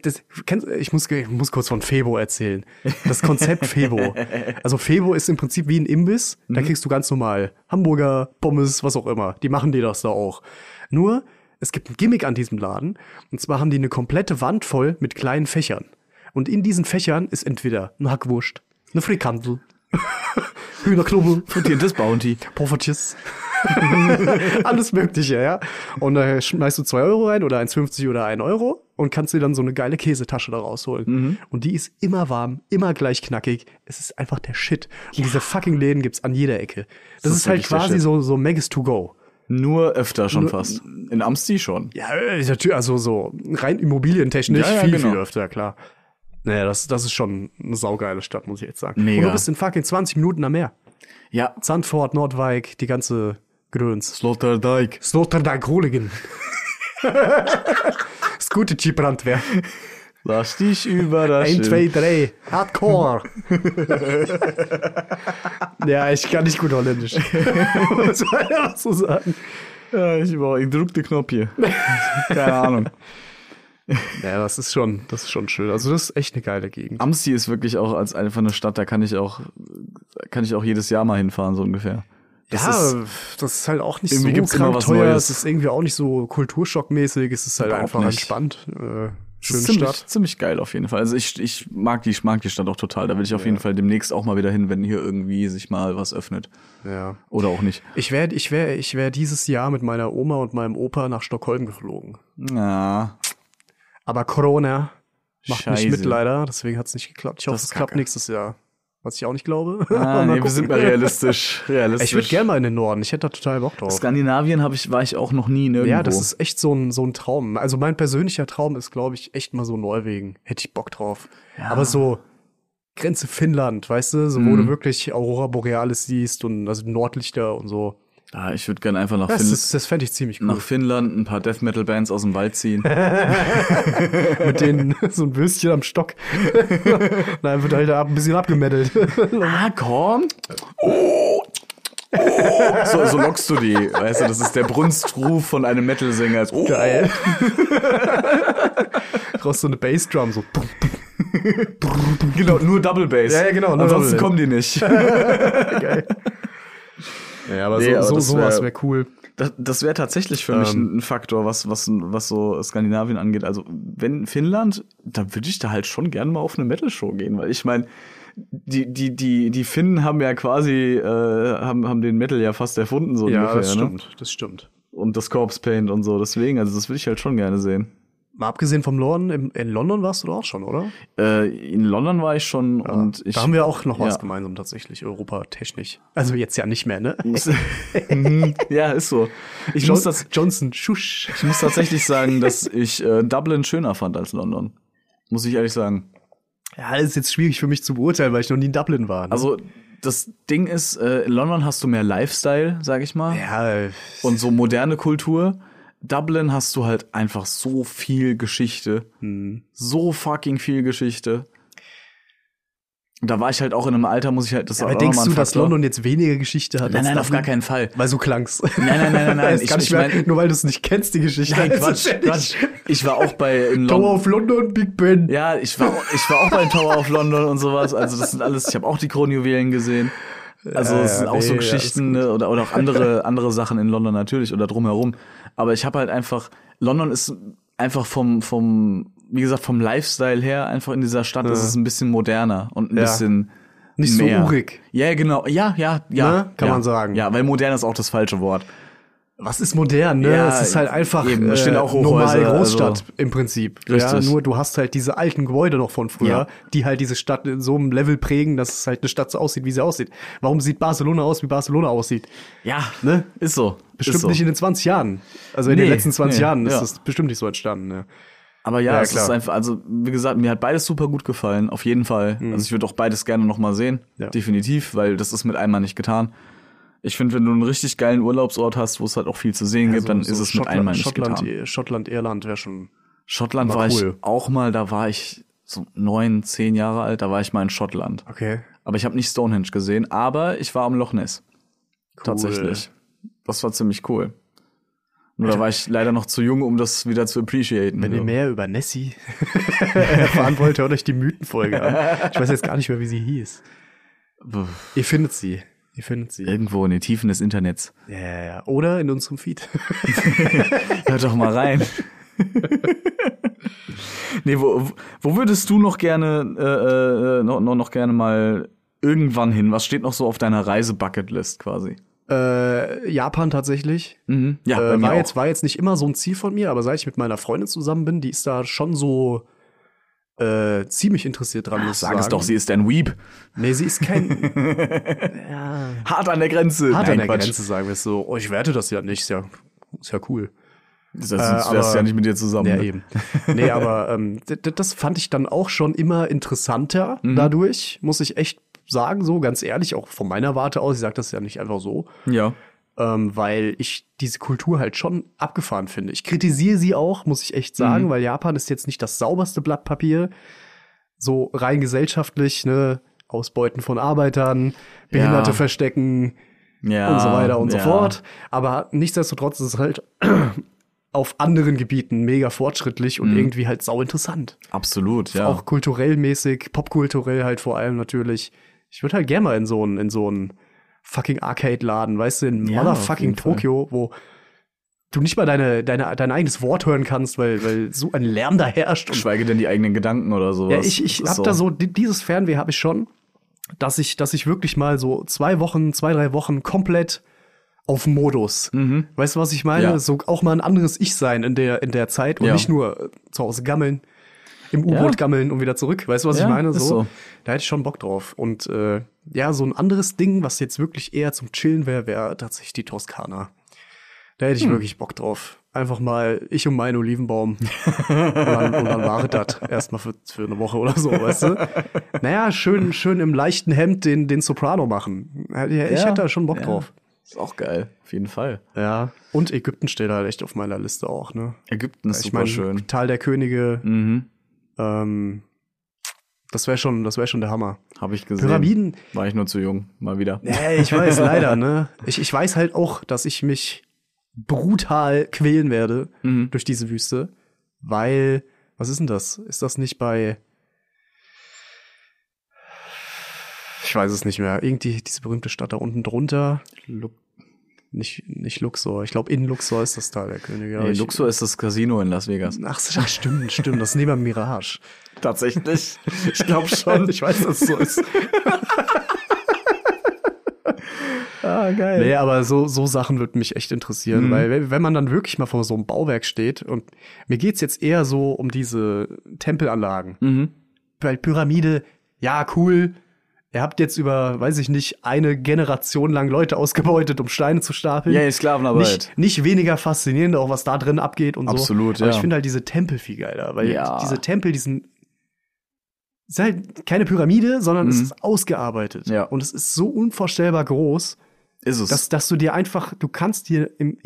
Das, kennst, ich, muss, ich muss kurz von Febo erzählen. Das Konzept <laughs> Febo. Also Febo ist im Prinzip wie ein Imbiss. Da kriegst du ganz normal Hamburger, Pommes, was auch immer. Die machen dir das da auch. Nur, es gibt ein Gimmick an diesem Laden. Und zwar haben die eine komplette Wand voll mit kleinen Fächern. Und in diesen Fächern ist entweder eine Hackwurst, eine Frikandel, <laughs> Hühnerknubbel, Frittiertes Bounty. Poffertjes. <laughs> Alles Mögliche, ja. Und da schmeißt du zwei Euro rein oder 1,50 oder 1 Euro und kannst dir dann so eine geile Käsetasche da rausholen. Und die ist immer warm, immer gleich knackig. Es ist einfach der Shit. Und diese fucking Läden gibt's an jeder Ecke. Das, ist ist halt quasi so, so Megas to go. Nur öfter schon fast. In Amsti schon. Ja, äh, natürlich, also so rein immobilientechnisch Ja, ja, viel, genau. viel öfter, klar. Naja, das, das ist schon eine saugeile Stadt, muss ich jetzt sagen. Mega. Und du bist in fucking 20 Minuten am Meer. Ja. Zandvoort, Nordwijk, die ganze Gröns. Sloterdijk. Sloterdijk Hooligan. <laughs> das gute Chip-Brandwehr. Lass dich überraschen. 1, 2, 3. Hardcore. <laughs> ja, ich kann nicht gut Holländisch. <laughs> Muss man einfach so sagen. Ja, ich, ich drück den Knopf hier. Keine Ahnung. Ja, das ist schon, das ist schon schön. Also, das ist echt eine geile Gegend. Amsti ist wirklich auch als einfach eine Stadt, da kann ich auch, kann ich auch jedes Jahr mal hinfahren, so ungefähr. Das ja, ist, das ist halt auch nicht irgendwie so gibt's krank was teuer. Neues. Es ist irgendwie auch nicht so kulturschockmäßig. Es ist halt Überhaupt einfach nicht. entspannt. Äh, schöne ziemlich, Stadt. ziemlich geil auf jeden Fall. Also ich, ich mag die, ich mag die Stadt auch total. Da will ich auf jeden Fall demnächst auch mal wieder hin, wenn hier irgendwie sich mal was öffnet. Ja. Oder auch nicht. Ich wäre ich wär, ich wär dieses Jahr mit meiner Oma und meinem Opa nach Stockholm geflogen. Ja, Aber Corona macht nicht Scheiße. mit leider, deswegen hat es nicht geklappt. Ich hoffe, es klappt nächstes Jahr. Was ich auch nicht glaube. ah, <laughs> nee, wir sind mal realistisch. <laughs> realistisch. Ich würde gerne mal in den Norden. Ich hätte da total Bock drauf. Skandinavien habe ich, war ich auch noch nie nirgendwo. Ja, das ist echt so ein, so ein Traum. Also mein persönlicher Traum ist, glaube ich, echt mal so Norwegen. Hätte ich Bock drauf. Aber so Grenze Finnland, weißt du, so wo Mhm. du wirklich Aurora Borealis siehst und also Nordlichter und so. Ah, ich würde gerne einfach nach, Das, Finn ist, das fände ich ziemlich cool. nach Finnland ein paar Death Metal Bands aus dem Wald ziehen. <laughs> <laughs> Mit denen so ein Würstchen am Stock. <laughs> Dann wird halt ab, ein bisschen abgemettelt. ah, komm. Oh. Oh. So, so lockst du die, weißt du, das ist der Brunstruf von einem Metal-Sänger. Oh. Geil. Brauchst so eine Bassdrum, so. Genau, nur Double Bass. Ja, ja, genau, Ansonsten kommen die nicht. Geil. Ja, aber Nee, so, aber so sowas wär- wäre cool. Das, das wäre tatsächlich für mich Ähm. ein, ein Faktor, was, was, was so Skandinavien angeht. Also, wenn Finnland, dann würde ich da halt schon gerne mal auf eine Metal-Show gehen, weil ich meine, die, die, die, die Finnen haben ja quasi, äh, haben, haben den Metal ja fast erfunden, so Ja, ungefähr, das ne? stimmt, das stimmt. Und das Corpse Paint und so. Deswegen, also das würde ich halt schon gerne sehen. Mal abgesehen vom im, in London warst du doch auch schon, oder? Äh, in London war ich schon und ich. da haben wir auch noch was ja. gemeinsam tatsächlich, europatechnisch. Also jetzt ja nicht mehr, ne? <laughs> <laughs> Ja, ist so. Ich muss, das, Johnson, Schusch. ich muss tatsächlich sagen, dass ich äh, Dublin schöner fand als London. Muss ich ehrlich sagen. Ja, das ist jetzt schwierig für mich zu beurteilen, weil ich noch nie in Dublin war. Ne? Also, das Ding ist, äh, in London hast du mehr Lifestyle, sag ich mal. ja, Und so moderne Kultur. Dublin hast du halt einfach so viel Geschichte. hm. So fucking viel Geschichte. Da war ich halt auch in einem Alter, muss ich halt, das ist aber denkst du, dass. London jetzt weniger Geschichte hat? Nein, nein, auf gar keinen Fall. Weil so klang's. Nein, nein, nein, nein, nein. <laughs> Ich, ich mein, nur weil du es nicht kennst, die Geschichte. nein, <laughs> Quatsch, ja Quatsch. Ich war auch bei in Tower of London, Big Ben. Ja, ich war, ich war auch beim Tower of London und sowas. Also das sind alles, ich habe auch die Kronjuwelen gesehen. Also Ja, es sind ja, auch so nee, Geschichten alles ne, oder, oder auch andere, andere Sachen in London natürlich oder drumherum. Aber ich habe halt einfach, London ist einfach vom, vom, wie gesagt, vom Lifestyle her einfach in dieser Stadt ist es ein bisschen moderner und ein Ja. bisschen Nicht mehr. so urig. Ja, genau. Ja, ja, ja. Ne? Kann ja. man sagen. Ja, weil modern ist auch das falsche Wort. Was ist modern, ne? Ja, es ist halt einfach eben, Hochhäuser, normale Großstadt also- im Prinzip. Ja, Richtig. nur du hast halt diese alten Gebäude noch von früher, Ja. die halt diese Stadt in so einem Level prägen, dass es halt eine Stadt so aussieht, wie sie aussieht. Warum sieht Barcelona aus, wie Barcelona aussieht? Ja, Ne? ist so. Bestimmt ist so. nicht in den 20 Jahren. Also in den Nee, letzten 20 nee, Jahren ist ja. das bestimmt nicht so entstanden. Ne? Aber ja, Ja, es klar. ist einfach, also wie gesagt, mir hat beides super gut gefallen, auf jeden Fall. Also ich würde auch beides gerne noch mal sehen, Mhm. Ja. definitiv, weil das ist mit einmal nicht getan. Ich finde, wenn du einen richtig geilen Urlaubsort hast, wo es halt auch viel zu sehen gibt, dann So- ist so es mit Schottland- einmal nicht Schottland, getan. Schottland, Irland wäre schon. Schottland war war, ich cool. auch mal, da war ich so neun, zehn Jahre alt, da war ich mal in Schottland. Okay. Aber ich habe nicht Stonehenge gesehen, aber ich war am Loch Ness. Tatsächlich. Das war ziemlich cool. Nur da war ich leider noch zu jung, um das wieder zu appreciaten. Wenn so. ihr mehr über Nessie <laughs> erfahren wollt, hört euch die Mythenfolge an. Ich weiß jetzt gar nicht mehr, wie sie hieß. Ihr findet sie. Ihr findet sie. Irgendwo in den Tiefen des Internets. Ja, ja, ja. Oder in unserem Feed. <laughs> Hört doch mal rein. nee, wo, wo würdest du noch gerne, äh, äh, noch, noch, gerne mal irgendwann hin? Was steht noch so auf deiner Reise-Bucketlist quasi? äh, Japan tatsächlich. Mhm. Ja, äh, war, jetzt, war jetzt nicht immer so ein Ziel von mir, aber seit ich mit meiner Freundin zusammen bin, die ist da schon so äh, ziemlich interessiert dran. muss ich Sag es sagen. doch, sie ist ein Weeb. Nee, sie ist kein. <laughs> ja. Hart an der Grenze. Hart Nein, an der Quatsch. Grenze, sagen wir es so. Oh, ich werte das ja nicht. Ist ja, ist ja cool. Das Äh, aber- ja nicht mit dir zusammen. Ja, ne? eben. <laughs> Nee, aber ähm, das fand ich dann auch schon immer interessanter Mhm. dadurch, muss ich echt sagen, so ganz ehrlich, auch von meiner Warte aus. Ich sage das ja nicht einfach so. Ja. Ähm, weil ich diese Kultur halt schon abgefahren finde. Ich kritisiere sie auch, muss ich echt sagen, Mhm. weil Japan ist jetzt nicht das sauberste Blatt Papier, so rein gesellschaftlich, ne, Ausbeuten von Arbeitern, Behinderte Ja. verstecken Ja. und so weiter und so ja. fort. Aber nichtsdestotrotz ist es halt <clears throat> auf anderen Gebieten mega fortschrittlich und irgendwie halt sau interessant. Absolut, Mhm. ja. Auch kulturell mäßig, popkulturell halt vor allem natürlich. Ich würde halt gerne mal in so einen, in so einen fucking Arcade-Laden, weißt du, in Ja, motherfucking. Tokio, wo du nicht mal deine, deine, dein eigenes Wort hören kannst, weil, weil so ein Lärm da herrscht. Und Schweige denn die eigenen Gedanken oder sowas. ja, ich, ich hab da so, di- dieses Fernweh habe ich schon, dass ich, dass ich wirklich mal so zwei Wochen, zwei, drei Wochen komplett auf Modus. Weißt du, was ich meine? Mhm. Ja. So auch mal ein anderes Ich sein in der, in der Zeit und Ja. nicht nur äh, zu Hause gammeln, im U-Boot Ja. gammeln und wieder zurück. Weißt du, was ich meine? ist so. Da hätte ich schon Bock drauf. Und äh, ja, so ein anderes Ding, was jetzt wirklich eher zum Chillen wäre, wäre tatsächlich die Toskana. Da Hm. hätte ich wirklich Bock drauf. Einfach mal ich und mein Olivenbaum. und, dann, und dann war das. Erstmal für, für eine Woche oder so, weißt du? <laughs> Naja, schön, schön im leichten Hemd den, den Soprano machen. Ja, Ich Ja, hätte da schon Bock ja. drauf. Ist auch geil, auf jeden Fall. Ja. Und Ägypten steht halt echt auf meiner Liste auch, ne? Ägypten ist ich super meine, schön. Tal der Könige, Mhm. ähm, das wäre schon, das wäre schon der Hammer. Habe ich gesehen. Pyramiden, War ich nur zu jung, mal wieder. Ja, ich weiß, <laughs> leider, ne? Ich, ich weiß halt auch, dass ich mich brutal quälen werde Mhm. durch diese Wüste, weil, was ist denn das? Ist das nicht bei, ich weiß es nicht mehr, irgendwie diese berühmte Stadt da unten drunter, Lu nicht, nicht Luxor, ich glaube in Luxor ist das da der Könige. Nee, Luxor ist das Casino in Las Vegas. Ach, ach, stimmt, stimmt, das ist neben Mirage. <laughs> Tatsächlich. Ich glaube <laughs> schon. Ich weiß, dass es so ist. <laughs> ah, geil. Nee, aber so, so Sachen würden mich echt interessieren, Mhm. weil wenn- wenn man dann wirklich mal vor so einem Bauwerk steht und mir geht's jetzt eher so um diese Tempelanlagen. Mhm. Weil Pyramide, ja, cool. Ihr habt jetzt über, weiß ich nicht, eine Generation lang Leute ausgebeutet, um Steine zu stapeln. Ja, die Sklavenarbeit. Nicht, nicht weniger faszinierend, auch was da drin abgeht und Absolut, so. Aber ja. ich finde halt diese Tempel viel geiler, weil Ja. diese Tempel, die sind, ist halt keine Pyramide, sondern es Mhm. ist ausgearbeitet. Ja. Und es ist so unvorstellbar groß, Ist es. dass, dass du dir einfach, du kannst dir im,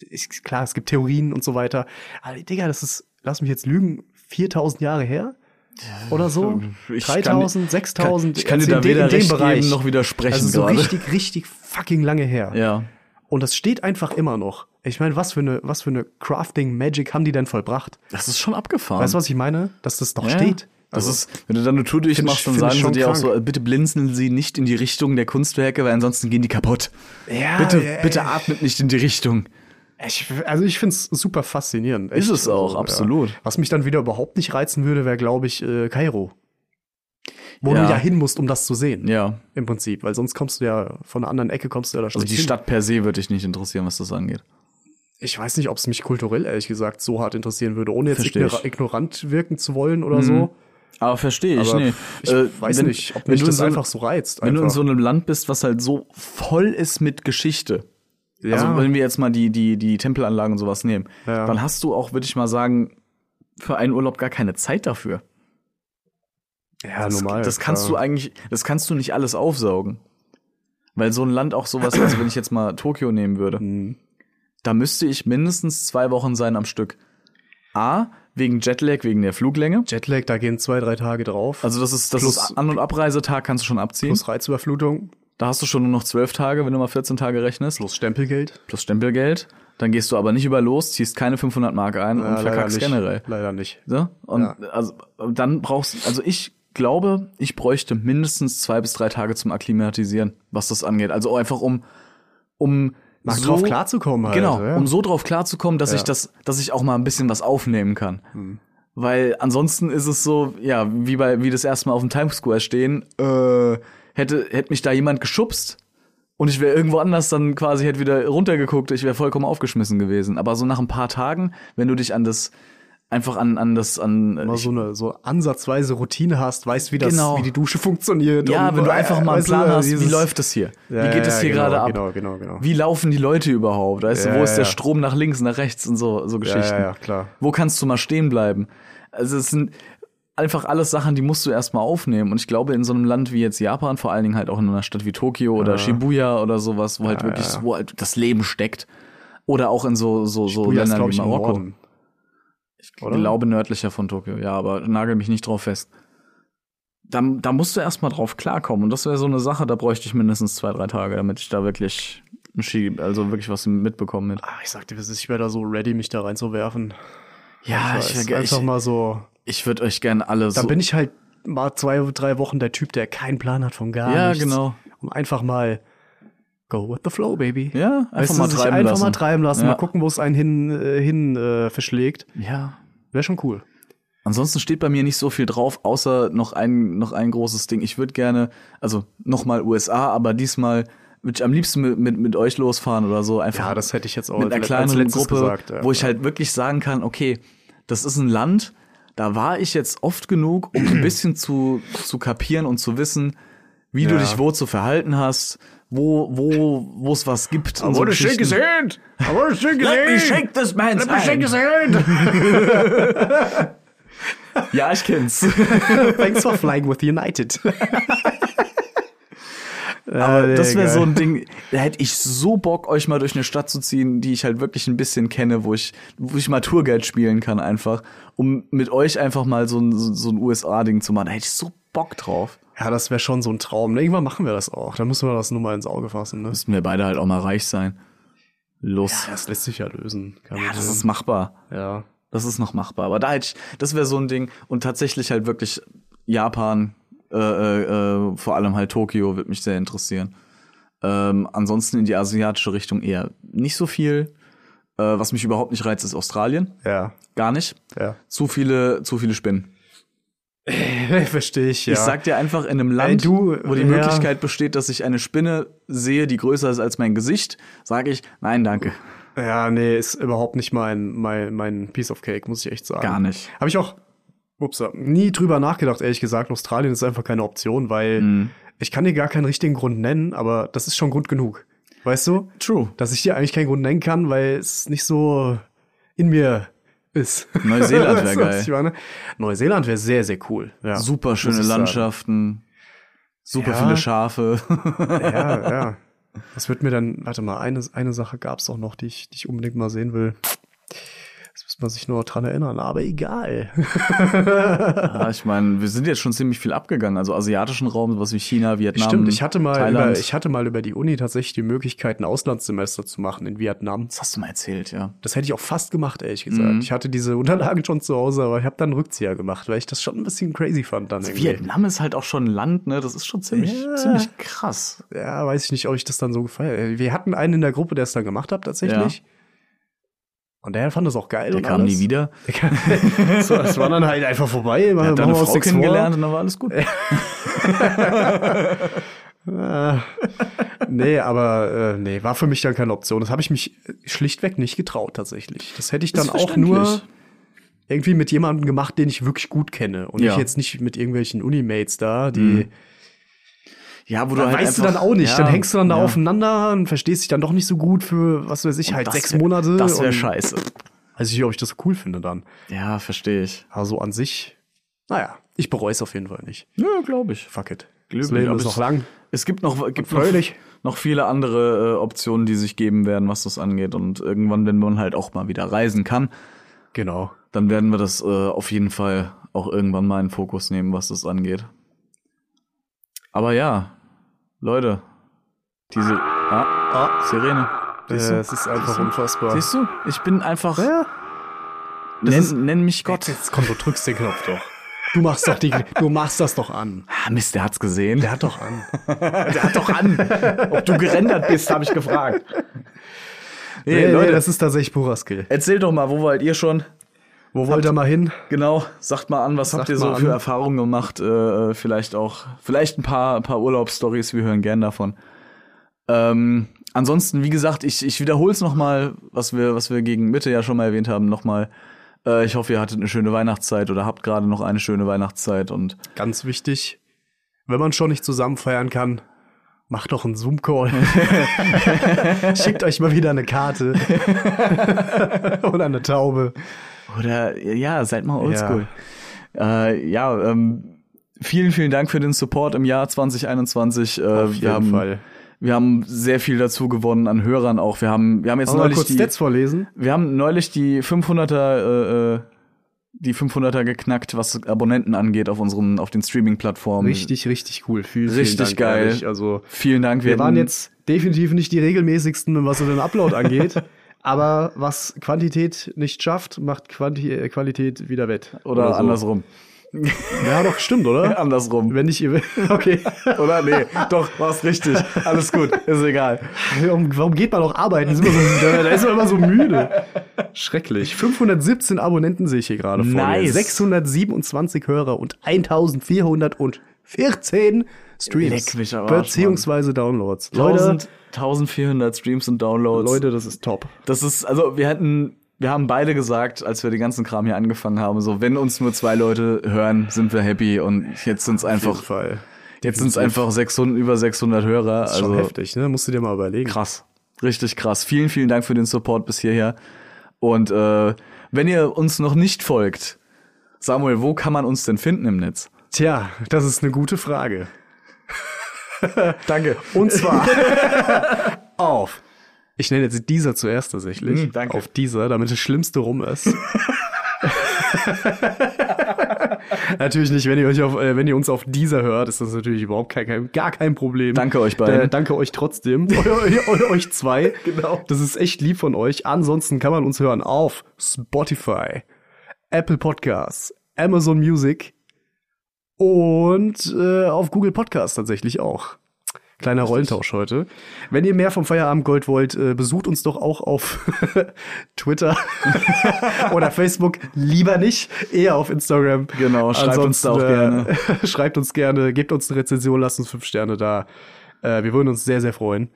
ist klar, es gibt Theorien und so weiter, aber Digga, das ist, lass mich jetzt lügen, 4000 Jahre her? Oder so? Ich 3000, kann- 6000? ich kann dir also da weder recht Bereich. geben noch widersprechen Also so gerade. richtig, richtig fucking lange her. Ja. Und das steht einfach immer noch. Ich meine, was für eine, was für eine Crafting Magic haben die denn vollbracht? Das ist schon abgefahren. Weißt du, was ich meine? Dass das doch Ja. steht. Das Also, ist, wenn du dann eine Tour durchmachst, dann sagen sie dir auch so, bitte blinzeln Sie nicht in die Richtung der Kunstwerke, weil ansonsten gehen die kaputt. ja, Bitte, ja, bitte atmet nicht in die Richtung. Ich, also ich find's super faszinierend. Ist es auch, absolut. Ja. Was mich dann wieder überhaupt nicht reizen würde, wäre, glaube ich, äh, Kairo. Wo Ja. du ja hin musst, um das zu sehen. Ja. Im Prinzip. Weil sonst kommst du ja von einer anderen Ecke kommst du ja da Also schlecht die hin. Stadt per se würde dich nicht interessieren, was das angeht. Ich weiß nicht, ob es mich kulturell, ehrlich gesagt, so hart interessieren würde, ohne jetzt ignora ignorant wirken zu wollen oder Mhm. so. Aber verstehe ich, Aber nee. ich Äh, weiß wenn- nicht, ob mich du das so, einfach so reizt. Wenn du in einfach. so einem Land bist, was halt so voll ist mit Geschichte. Ja, Also wenn wir jetzt mal die, die, die Tempelanlagen und sowas nehmen, Ja. dann hast du auch, würde ich mal sagen, für einen Urlaub gar keine Zeit dafür. ja, das, normal. das kannst klar. du eigentlich, das kannst du nicht alles aufsaugen. Weil so ein Land auch sowas, also wenn ich jetzt mal Tokio nehmen würde, Mhm. da müsste ich mindestens zwei Wochen sein am Stück. A, wegen Jetlag, wegen der Fluglänge. Jetlag, da gehen zwei, drei Tage drauf. Also das ist, das Plus- ist An- und Abreisetag kannst du schon abziehen. plus Reizüberflutung, da hast du schon nur noch zwölf Tage, wenn du mal 14 Tage rechnest. plus Stempelgeld. Plus Stempelgeld. Dann gehst du aber nicht über los, ziehst keine 500 Mark ein Ja, und leider verkackst nicht. generell. Leider nicht. So? Und Ja. also dann brauchst also ich glaube, ich bräuchte mindestens zwei bis drei Tage zum Akklimatisieren, was das angeht. Also einfach um um Mal so, drauf klarzukommen halt. Genau, ja. um so drauf klarzukommen, dass Ja. ich das, dass ich auch mal ein bisschen was aufnehmen kann. Hm. Weil ansonsten ist es so, ja, wie bei wie das erste Mal auf dem Times Square stehen, äh, hätte hätte mich da jemand geschubst und ich wäre irgendwo anders dann quasi hätte wieder runtergeguckt, ich wäre vollkommen aufgeschmissen gewesen. Aber so nach ein paar Tagen, wenn du dich an das einfach an an das an mal so eine so ansatzweise Routine hast, weißt, wie das, Genau. wie die Dusche funktioniert. ja, wenn du äh, einfach mal einen weißt du, Plan hast, wie läuft das hier? Ja, wie geht ja, es hier genau, gerade ab? Genau, genau, genau. Wie laufen die Leute überhaupt? Weißt du, Ja, wo ist der ja. Strom nach links, nach rechts und so so Geschichten? ja, ja, klar. Wo kannst du mal stehen bleiben? Also es sind einfach alles Sachen, die musst du erstmal aufnehmen. Und ich glaube, in so einem Land wie jetzt Japan, vor allen Dingen halt auch in einer Stadt wie Tokio oder Shibuya oder sowas, wo halt wirklich, ja. wo halt das Leben steckt. Oder auch in so, so, so Shibuya Ländern wie ich, Marokko. Ich oder? glaube nördlicher von Tokio, ja, aber nagel mich nicht drauf fest. Da, da musst du erstmal drauf klarkommen. Und das wäre so eine Sache, da bräuchte ich mindestens zwei, drei Tage, damit ich da wirklich also wirklich was mitbekomme mit. Ah, ich sagte, ich wäre da so ready, mich da reinzuwerfen. Ja, Ich weiß, ich, einfach ich, mal so. Ich würde euch gerne alle Da so. bin ich halt mal zwei, drei Wochen der Typ, der keinen Plan hat von gar ja, nichts. genau. Und einfach mal go with the flow, baby. Ja, einfach Weißt du, mal sich treiben einfach lassen. mal treiben lassen, Ja. mal gucken, wo es einen hin, äh, hin äh, verschlägt. Ja. Wäre schon cool. Ansonsten steht bei mir nicht so viel drauf, außer noch ein, noch ein großes Ding. Ich würde gerne, also nochmal USA, aber diesmal würde ich am liebsten mit, mit, mit euch losfahren oder so. Einfach Ja, das hätte ich jetzt auch mit einer kleineren letztes Gruppe, gesagt, ja. wo ich halt wirklich sagen kann, okay, das ist ein Land, da war ich jetzt oft genug, um ein <clears throat> bisschen zu, zu kapieren und zu wissen, wie du Ja. dich wo zu verhalten hast, wo, wo, wo es was gibt. und so Geschichten. hand. I wanna shake his Let me shake this man's hand. hand. <laughs> <laughs> Ja, ich kenn's. <laughs> Thanks for flying with United. Aber Äh, das wäre so ein Ding, da hätte ich so Bock, euch mal durch eine Stadt zu ziehen, die ich halt wirklich ein bisschen kenne, wo ich, wo ich mal Tourguide spielen kann einfach, um mit euch einfach mal so ein, so, ein USA-Ding zu machen. Da hätte ich so Bock drauf. Ja, das wäre schon so ein Traum. Irgendwann machen wir das auch. Da müssen wir das nur mal ins Auge fassen. Ne? Müssten wir beide halt auch mal reich sein. Los. Das lässt sich ja lösen. Kein Ja, das Problem. ist machbar. ja. Das ist noch machbar. Aber da hätte ich, das wäre so ein Ding. Und tatsächlich halt wirklich Japan, äh, äh, äh, vor allem halt Tokio, wird mich sehr interessieren. Ähm, ansonsten in die asiatische Richtung eher nicht so viel. Äh, was mich überhaupt nicht reizt, ist Australien. Ja. Gar nicht. Ja. Zu viele, zu viele Spinnen. <laughs> Verstehe ich, ja. Ich sag dir einfach, in einem Land, du, wo die ja. Möglichkeit besteht, dass ich eine Spinne sehe, die größer ist als mein Gesicht, sage ich, nein, danke. ja, nee, ist überhaupt nicht mein, mein, mein Piece of Cake, muss ich echt sagen. Gar nicht. Habe ich auch ups, nie drüber nachgedacht, ehrlich gesagt. Australien ist einfach keine Option, weil Mhm. ich kann dir gar keinen richtigen Grund nennen, aber das ist schon Grund genug. Weißt du? True. Dass ich dir eigentlich keinen Grund nennen kann, weil es nicht so in mir ist. Neuseeland <laughs> wär Weißt du, was geil. Neuseeland wäre sehr, sehr cool. Ja, Super schöne. Landschaften, super Ja. viele Schafe. Ja, ja. <laughs> Das wird mir dann, warte mal, eine, eine Sache gab es auch noch, die ich, die ich unbedingt mal sehen will. Muss sich nur dran erinnern, aber egal. ja, ich meine, wir sind jetzt schon ziemlich viel abgegangen. Also asiatischen Raum, sowas wie China, Vietnam. Stimmt, ich hatte mal Thailand. über, ich hatte mal über die Uni tatsächlich die Möglichkeit, ein Auslandssemester zu machen in Vietnam. das hast du mal erzählt, ja. Das hätte ich auch fast gemacht, ehrlich gesagt. Mhm. Ich hatte diese Unterlagen schon zu Hause, aber ich habe dann einen Rückzieher gemacht, weil ich das schon ein bisschen crazy fand dann irgendwie. Vietnam ist halt auch schon ein Land, ne? Das ist schon ziemlich, Ja. ziemlich krass. Ja, weiß ich nicht, ob ich das dann so gefeiert. Wir hatten einen in der Gruppe, der es dann gemacht hat tatsächlich. Und der fand das auch geil. Der und kam alles. nie wieder. <laughs> Es war, war dann halt einfach vorbei. Er hat da eine Frau kennengelernt und dann war alles gut. <laughs> Nee, aber äh, nee, war für mich dann keine Option. Das habe ich mich schlichtweg nicht getraut tatsächlich. Das hätte ich dann auch nur irgendwie mit jemandem gemacht, den ich wirklich gut kenne. Und Ja. ich jetzt nicht mit irgendwelchen Unimates da, die. Ja, wo du Da halt weißt du einfach- dann auch nicht. Ja, dann hängst du dann da ja. aufeinander und verstehst dich dann doch nicht so gut für, was weiß ich, halt Das sechs wär- Monate. Das wäre und scheiße. Weiß ich ob ich das cool finde dann. Ja, verstehe ich. Also an sich, naja, ich bereue es auf jeden Fall nicht. Ja, glaube ich. Fuck it. Glücklich, das Leben ist noch lang. Es gibt noch, gibt noch, noch viele andere äh, Optionen, die sich geben werden, was das angeht. Und irgendwann, wenn man halt auch mal wieder reisen kann, Genau. dann werden wir das äh, auf jeden Fall auch irgendwann mal in Fokus nehmen, was das angeht. Aber ja, Leute, diese ah, Ah, Sirene. Siehst Äh, es ist einfach unfassbar. Siehst du? Ich bin einfach. Ja. Nenn, ist- nenn mich Gott. Jetzt komm, du drückst den Knopf doch. Du machst doch die, du machst das doch an. Ah, Mist, der hat's gesehen. Der hat doch an. <laughs> der hat doch an. Ob du gerendert bist, habe ich gefragt. Nee, Nee, nee, Leute, das ist tatsächlich purer Skill. erzählt doch mal, wo wollt ihr schon? Wo wollt ihr mal hin? Genau, sagt mal an, was habt Sagt ihr so für an. Erfahrungen gemacht? Äh, vielleicht auch, vielleicht ein paar, ein paar Urlaubsstories, wir hören gern davon. Ähm, ansonsten, wie gesagt, ich, ich wiederhole es nochmal, was wir, was wir gegen Mitte ja schon mal erwähnt haben, nochmal. Äh, ich hoffe, ihr hattet eine schöne Weihnachtszeit oder habt gerade noch eine schöne Weihnachtszeit und Ganz wichtig, wenn man schon nicht zusammen feiern kann, macht doch einen Zoom-Call. <laughs> Schickt euch mal wieder eine Karte. <laughs> <laughs> Oder eine Taube. Oder ja, seid mal oldschool. Ja, äh, ja ähm, vielen, vielen Dank für den Support im Jahr 2021. Äh, Auf jeden wir haben, Fall. Wir haben sehr viel dazu gewonnen an Hörern auch. Wir haben, wir haben jetzt wir mal neulich kurz die, Stats vorlesen? wir haben neulich die 500er, äh, äh, die 500er geknackt, was Abonnenten angeht auf unseren, auf den Streaming-Plattformen. Richtig, richtig cool. Vielen, Richtig Dank, geil. ehrlich. Also, Vielen Dank. wir waren hätten- jetzt definitiv nicht die regelmäßigsten, was so den Upload angeht. <laughs> Aber was Quantität nicht schafft, macht Quanti äh, Qualität wieder wett. oder, so. andersrum. Ja, doch, stimmt, oder? <laughs> andersrum. Wenn nicht, ihr <laughs> okay. Oder nee, doch, war's richtig. Alles gut, ist egal. Warum, warum geht man auch arbeiten? Ist so, da, ist man immer so müde. Schrecklich. 517 Abonnenten sehe ich hier gerade vor mir. Nice. 627 Hörer und 1414 Streams. Mich beziehungsweise Downloads. Leute, 1000, 1400 Streams und Downloads. Leute, das ist top. Das ist, also wir hatten, wir haben beide gesagt, als wir den ganzen Kram hier angefangen haben, so wenn uns nur zwei Leute hören, sind wir happy und jetzt sind es einfach, jetzt sind es einfach 600, über 600 Hörer. Das ist schon also heftig, ne? Musst du dir mal überlegen. krass, richtig krass. Vielen, vielen Dank für den Support bis hierher. Und äh, wenn ihr uns noch nicht folgt, Samuel, wo kann man uns denn finden im Netz? Tja, das ist eine gute Frage. <laughs> Danke. Und zwar <laughs> auf. Ich nenne jetzt dieser zuerst tatsächlich. Mm, danke. Auf dieser, damit das Schlimmste rum ist. <laughs> natürlich nicht, wenn ihr euch auf, äh, wenn ihr uns auf dieser hört, ist das natürlich überhaupt kein, kein, gar kein Problem. Danke euch beiden. Äh, danke euch trotzdem. Eu, eu, eu, euch zwei. Genau. Das ist echt lieb von euch. Ansonsten kann man uns hören auf Spotify, Apple Podcasts, Amazon Music und äh, auf Google Podcasts tatsächlich auch. Kleiner Rollentausch heute. Wenn ihr mehr vom Feierabend Gold wollt, äh, besucht uns doch auch auf <laughs> Twitter <laughs> oder Facebook. Lieber nicht, eher auf Instagram. Genau, schreibt uns da auch gerne. <laughs> schreibt uns gerne, gebt uns eine Rezension, lasst uns fünf Sterne da. Äh, wir würden uns sehr, sehr freuen.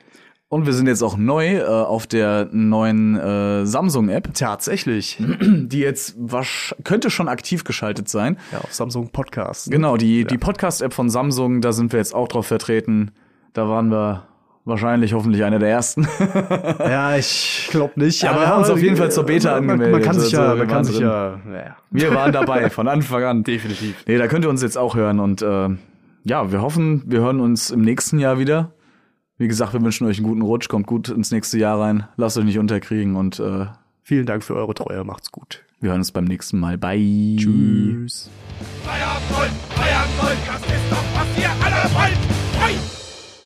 Und wir sind jetzt auch neu äh, auf der neuen äh, Samsung-App, Tatsächlich. <clears throat> die jetzt wasch könnte schon aktiv geschaltet sein. Ja, auf Samsung Podcast. Genau, die, die Podcast-App von Samsung, da sind wir jetzt auch drauf vertreten. Da waren wir wahrscheinlich hoffentlich einer der ersten. Ja, ich glaube nicht. Aber wir haben uns auf jeden Fall zur Beta man, Man, man angemeldet. kann sich Also, ja, wir man kann sich drin. ja, ja. Wir waren dabei, von Anfang an. Definitiv. Nee, da könnt ihr uns jetzt auch hören. Und äh, ja, wir hoffen, wir hören uns im nächsten Jahr wieder. Wie gesagt, wir wünschen euch einen guten Rutsch, kommt gut ins nächste Jahr rein, lasst euch nicht unterkriegen und äh, Vielen Dank für eure Treue. Macht's gut. wir hören uns beim nächsten Mal. Bye. Tschüss. Feierabend Feierabend das ist doch, was wir alle wollen.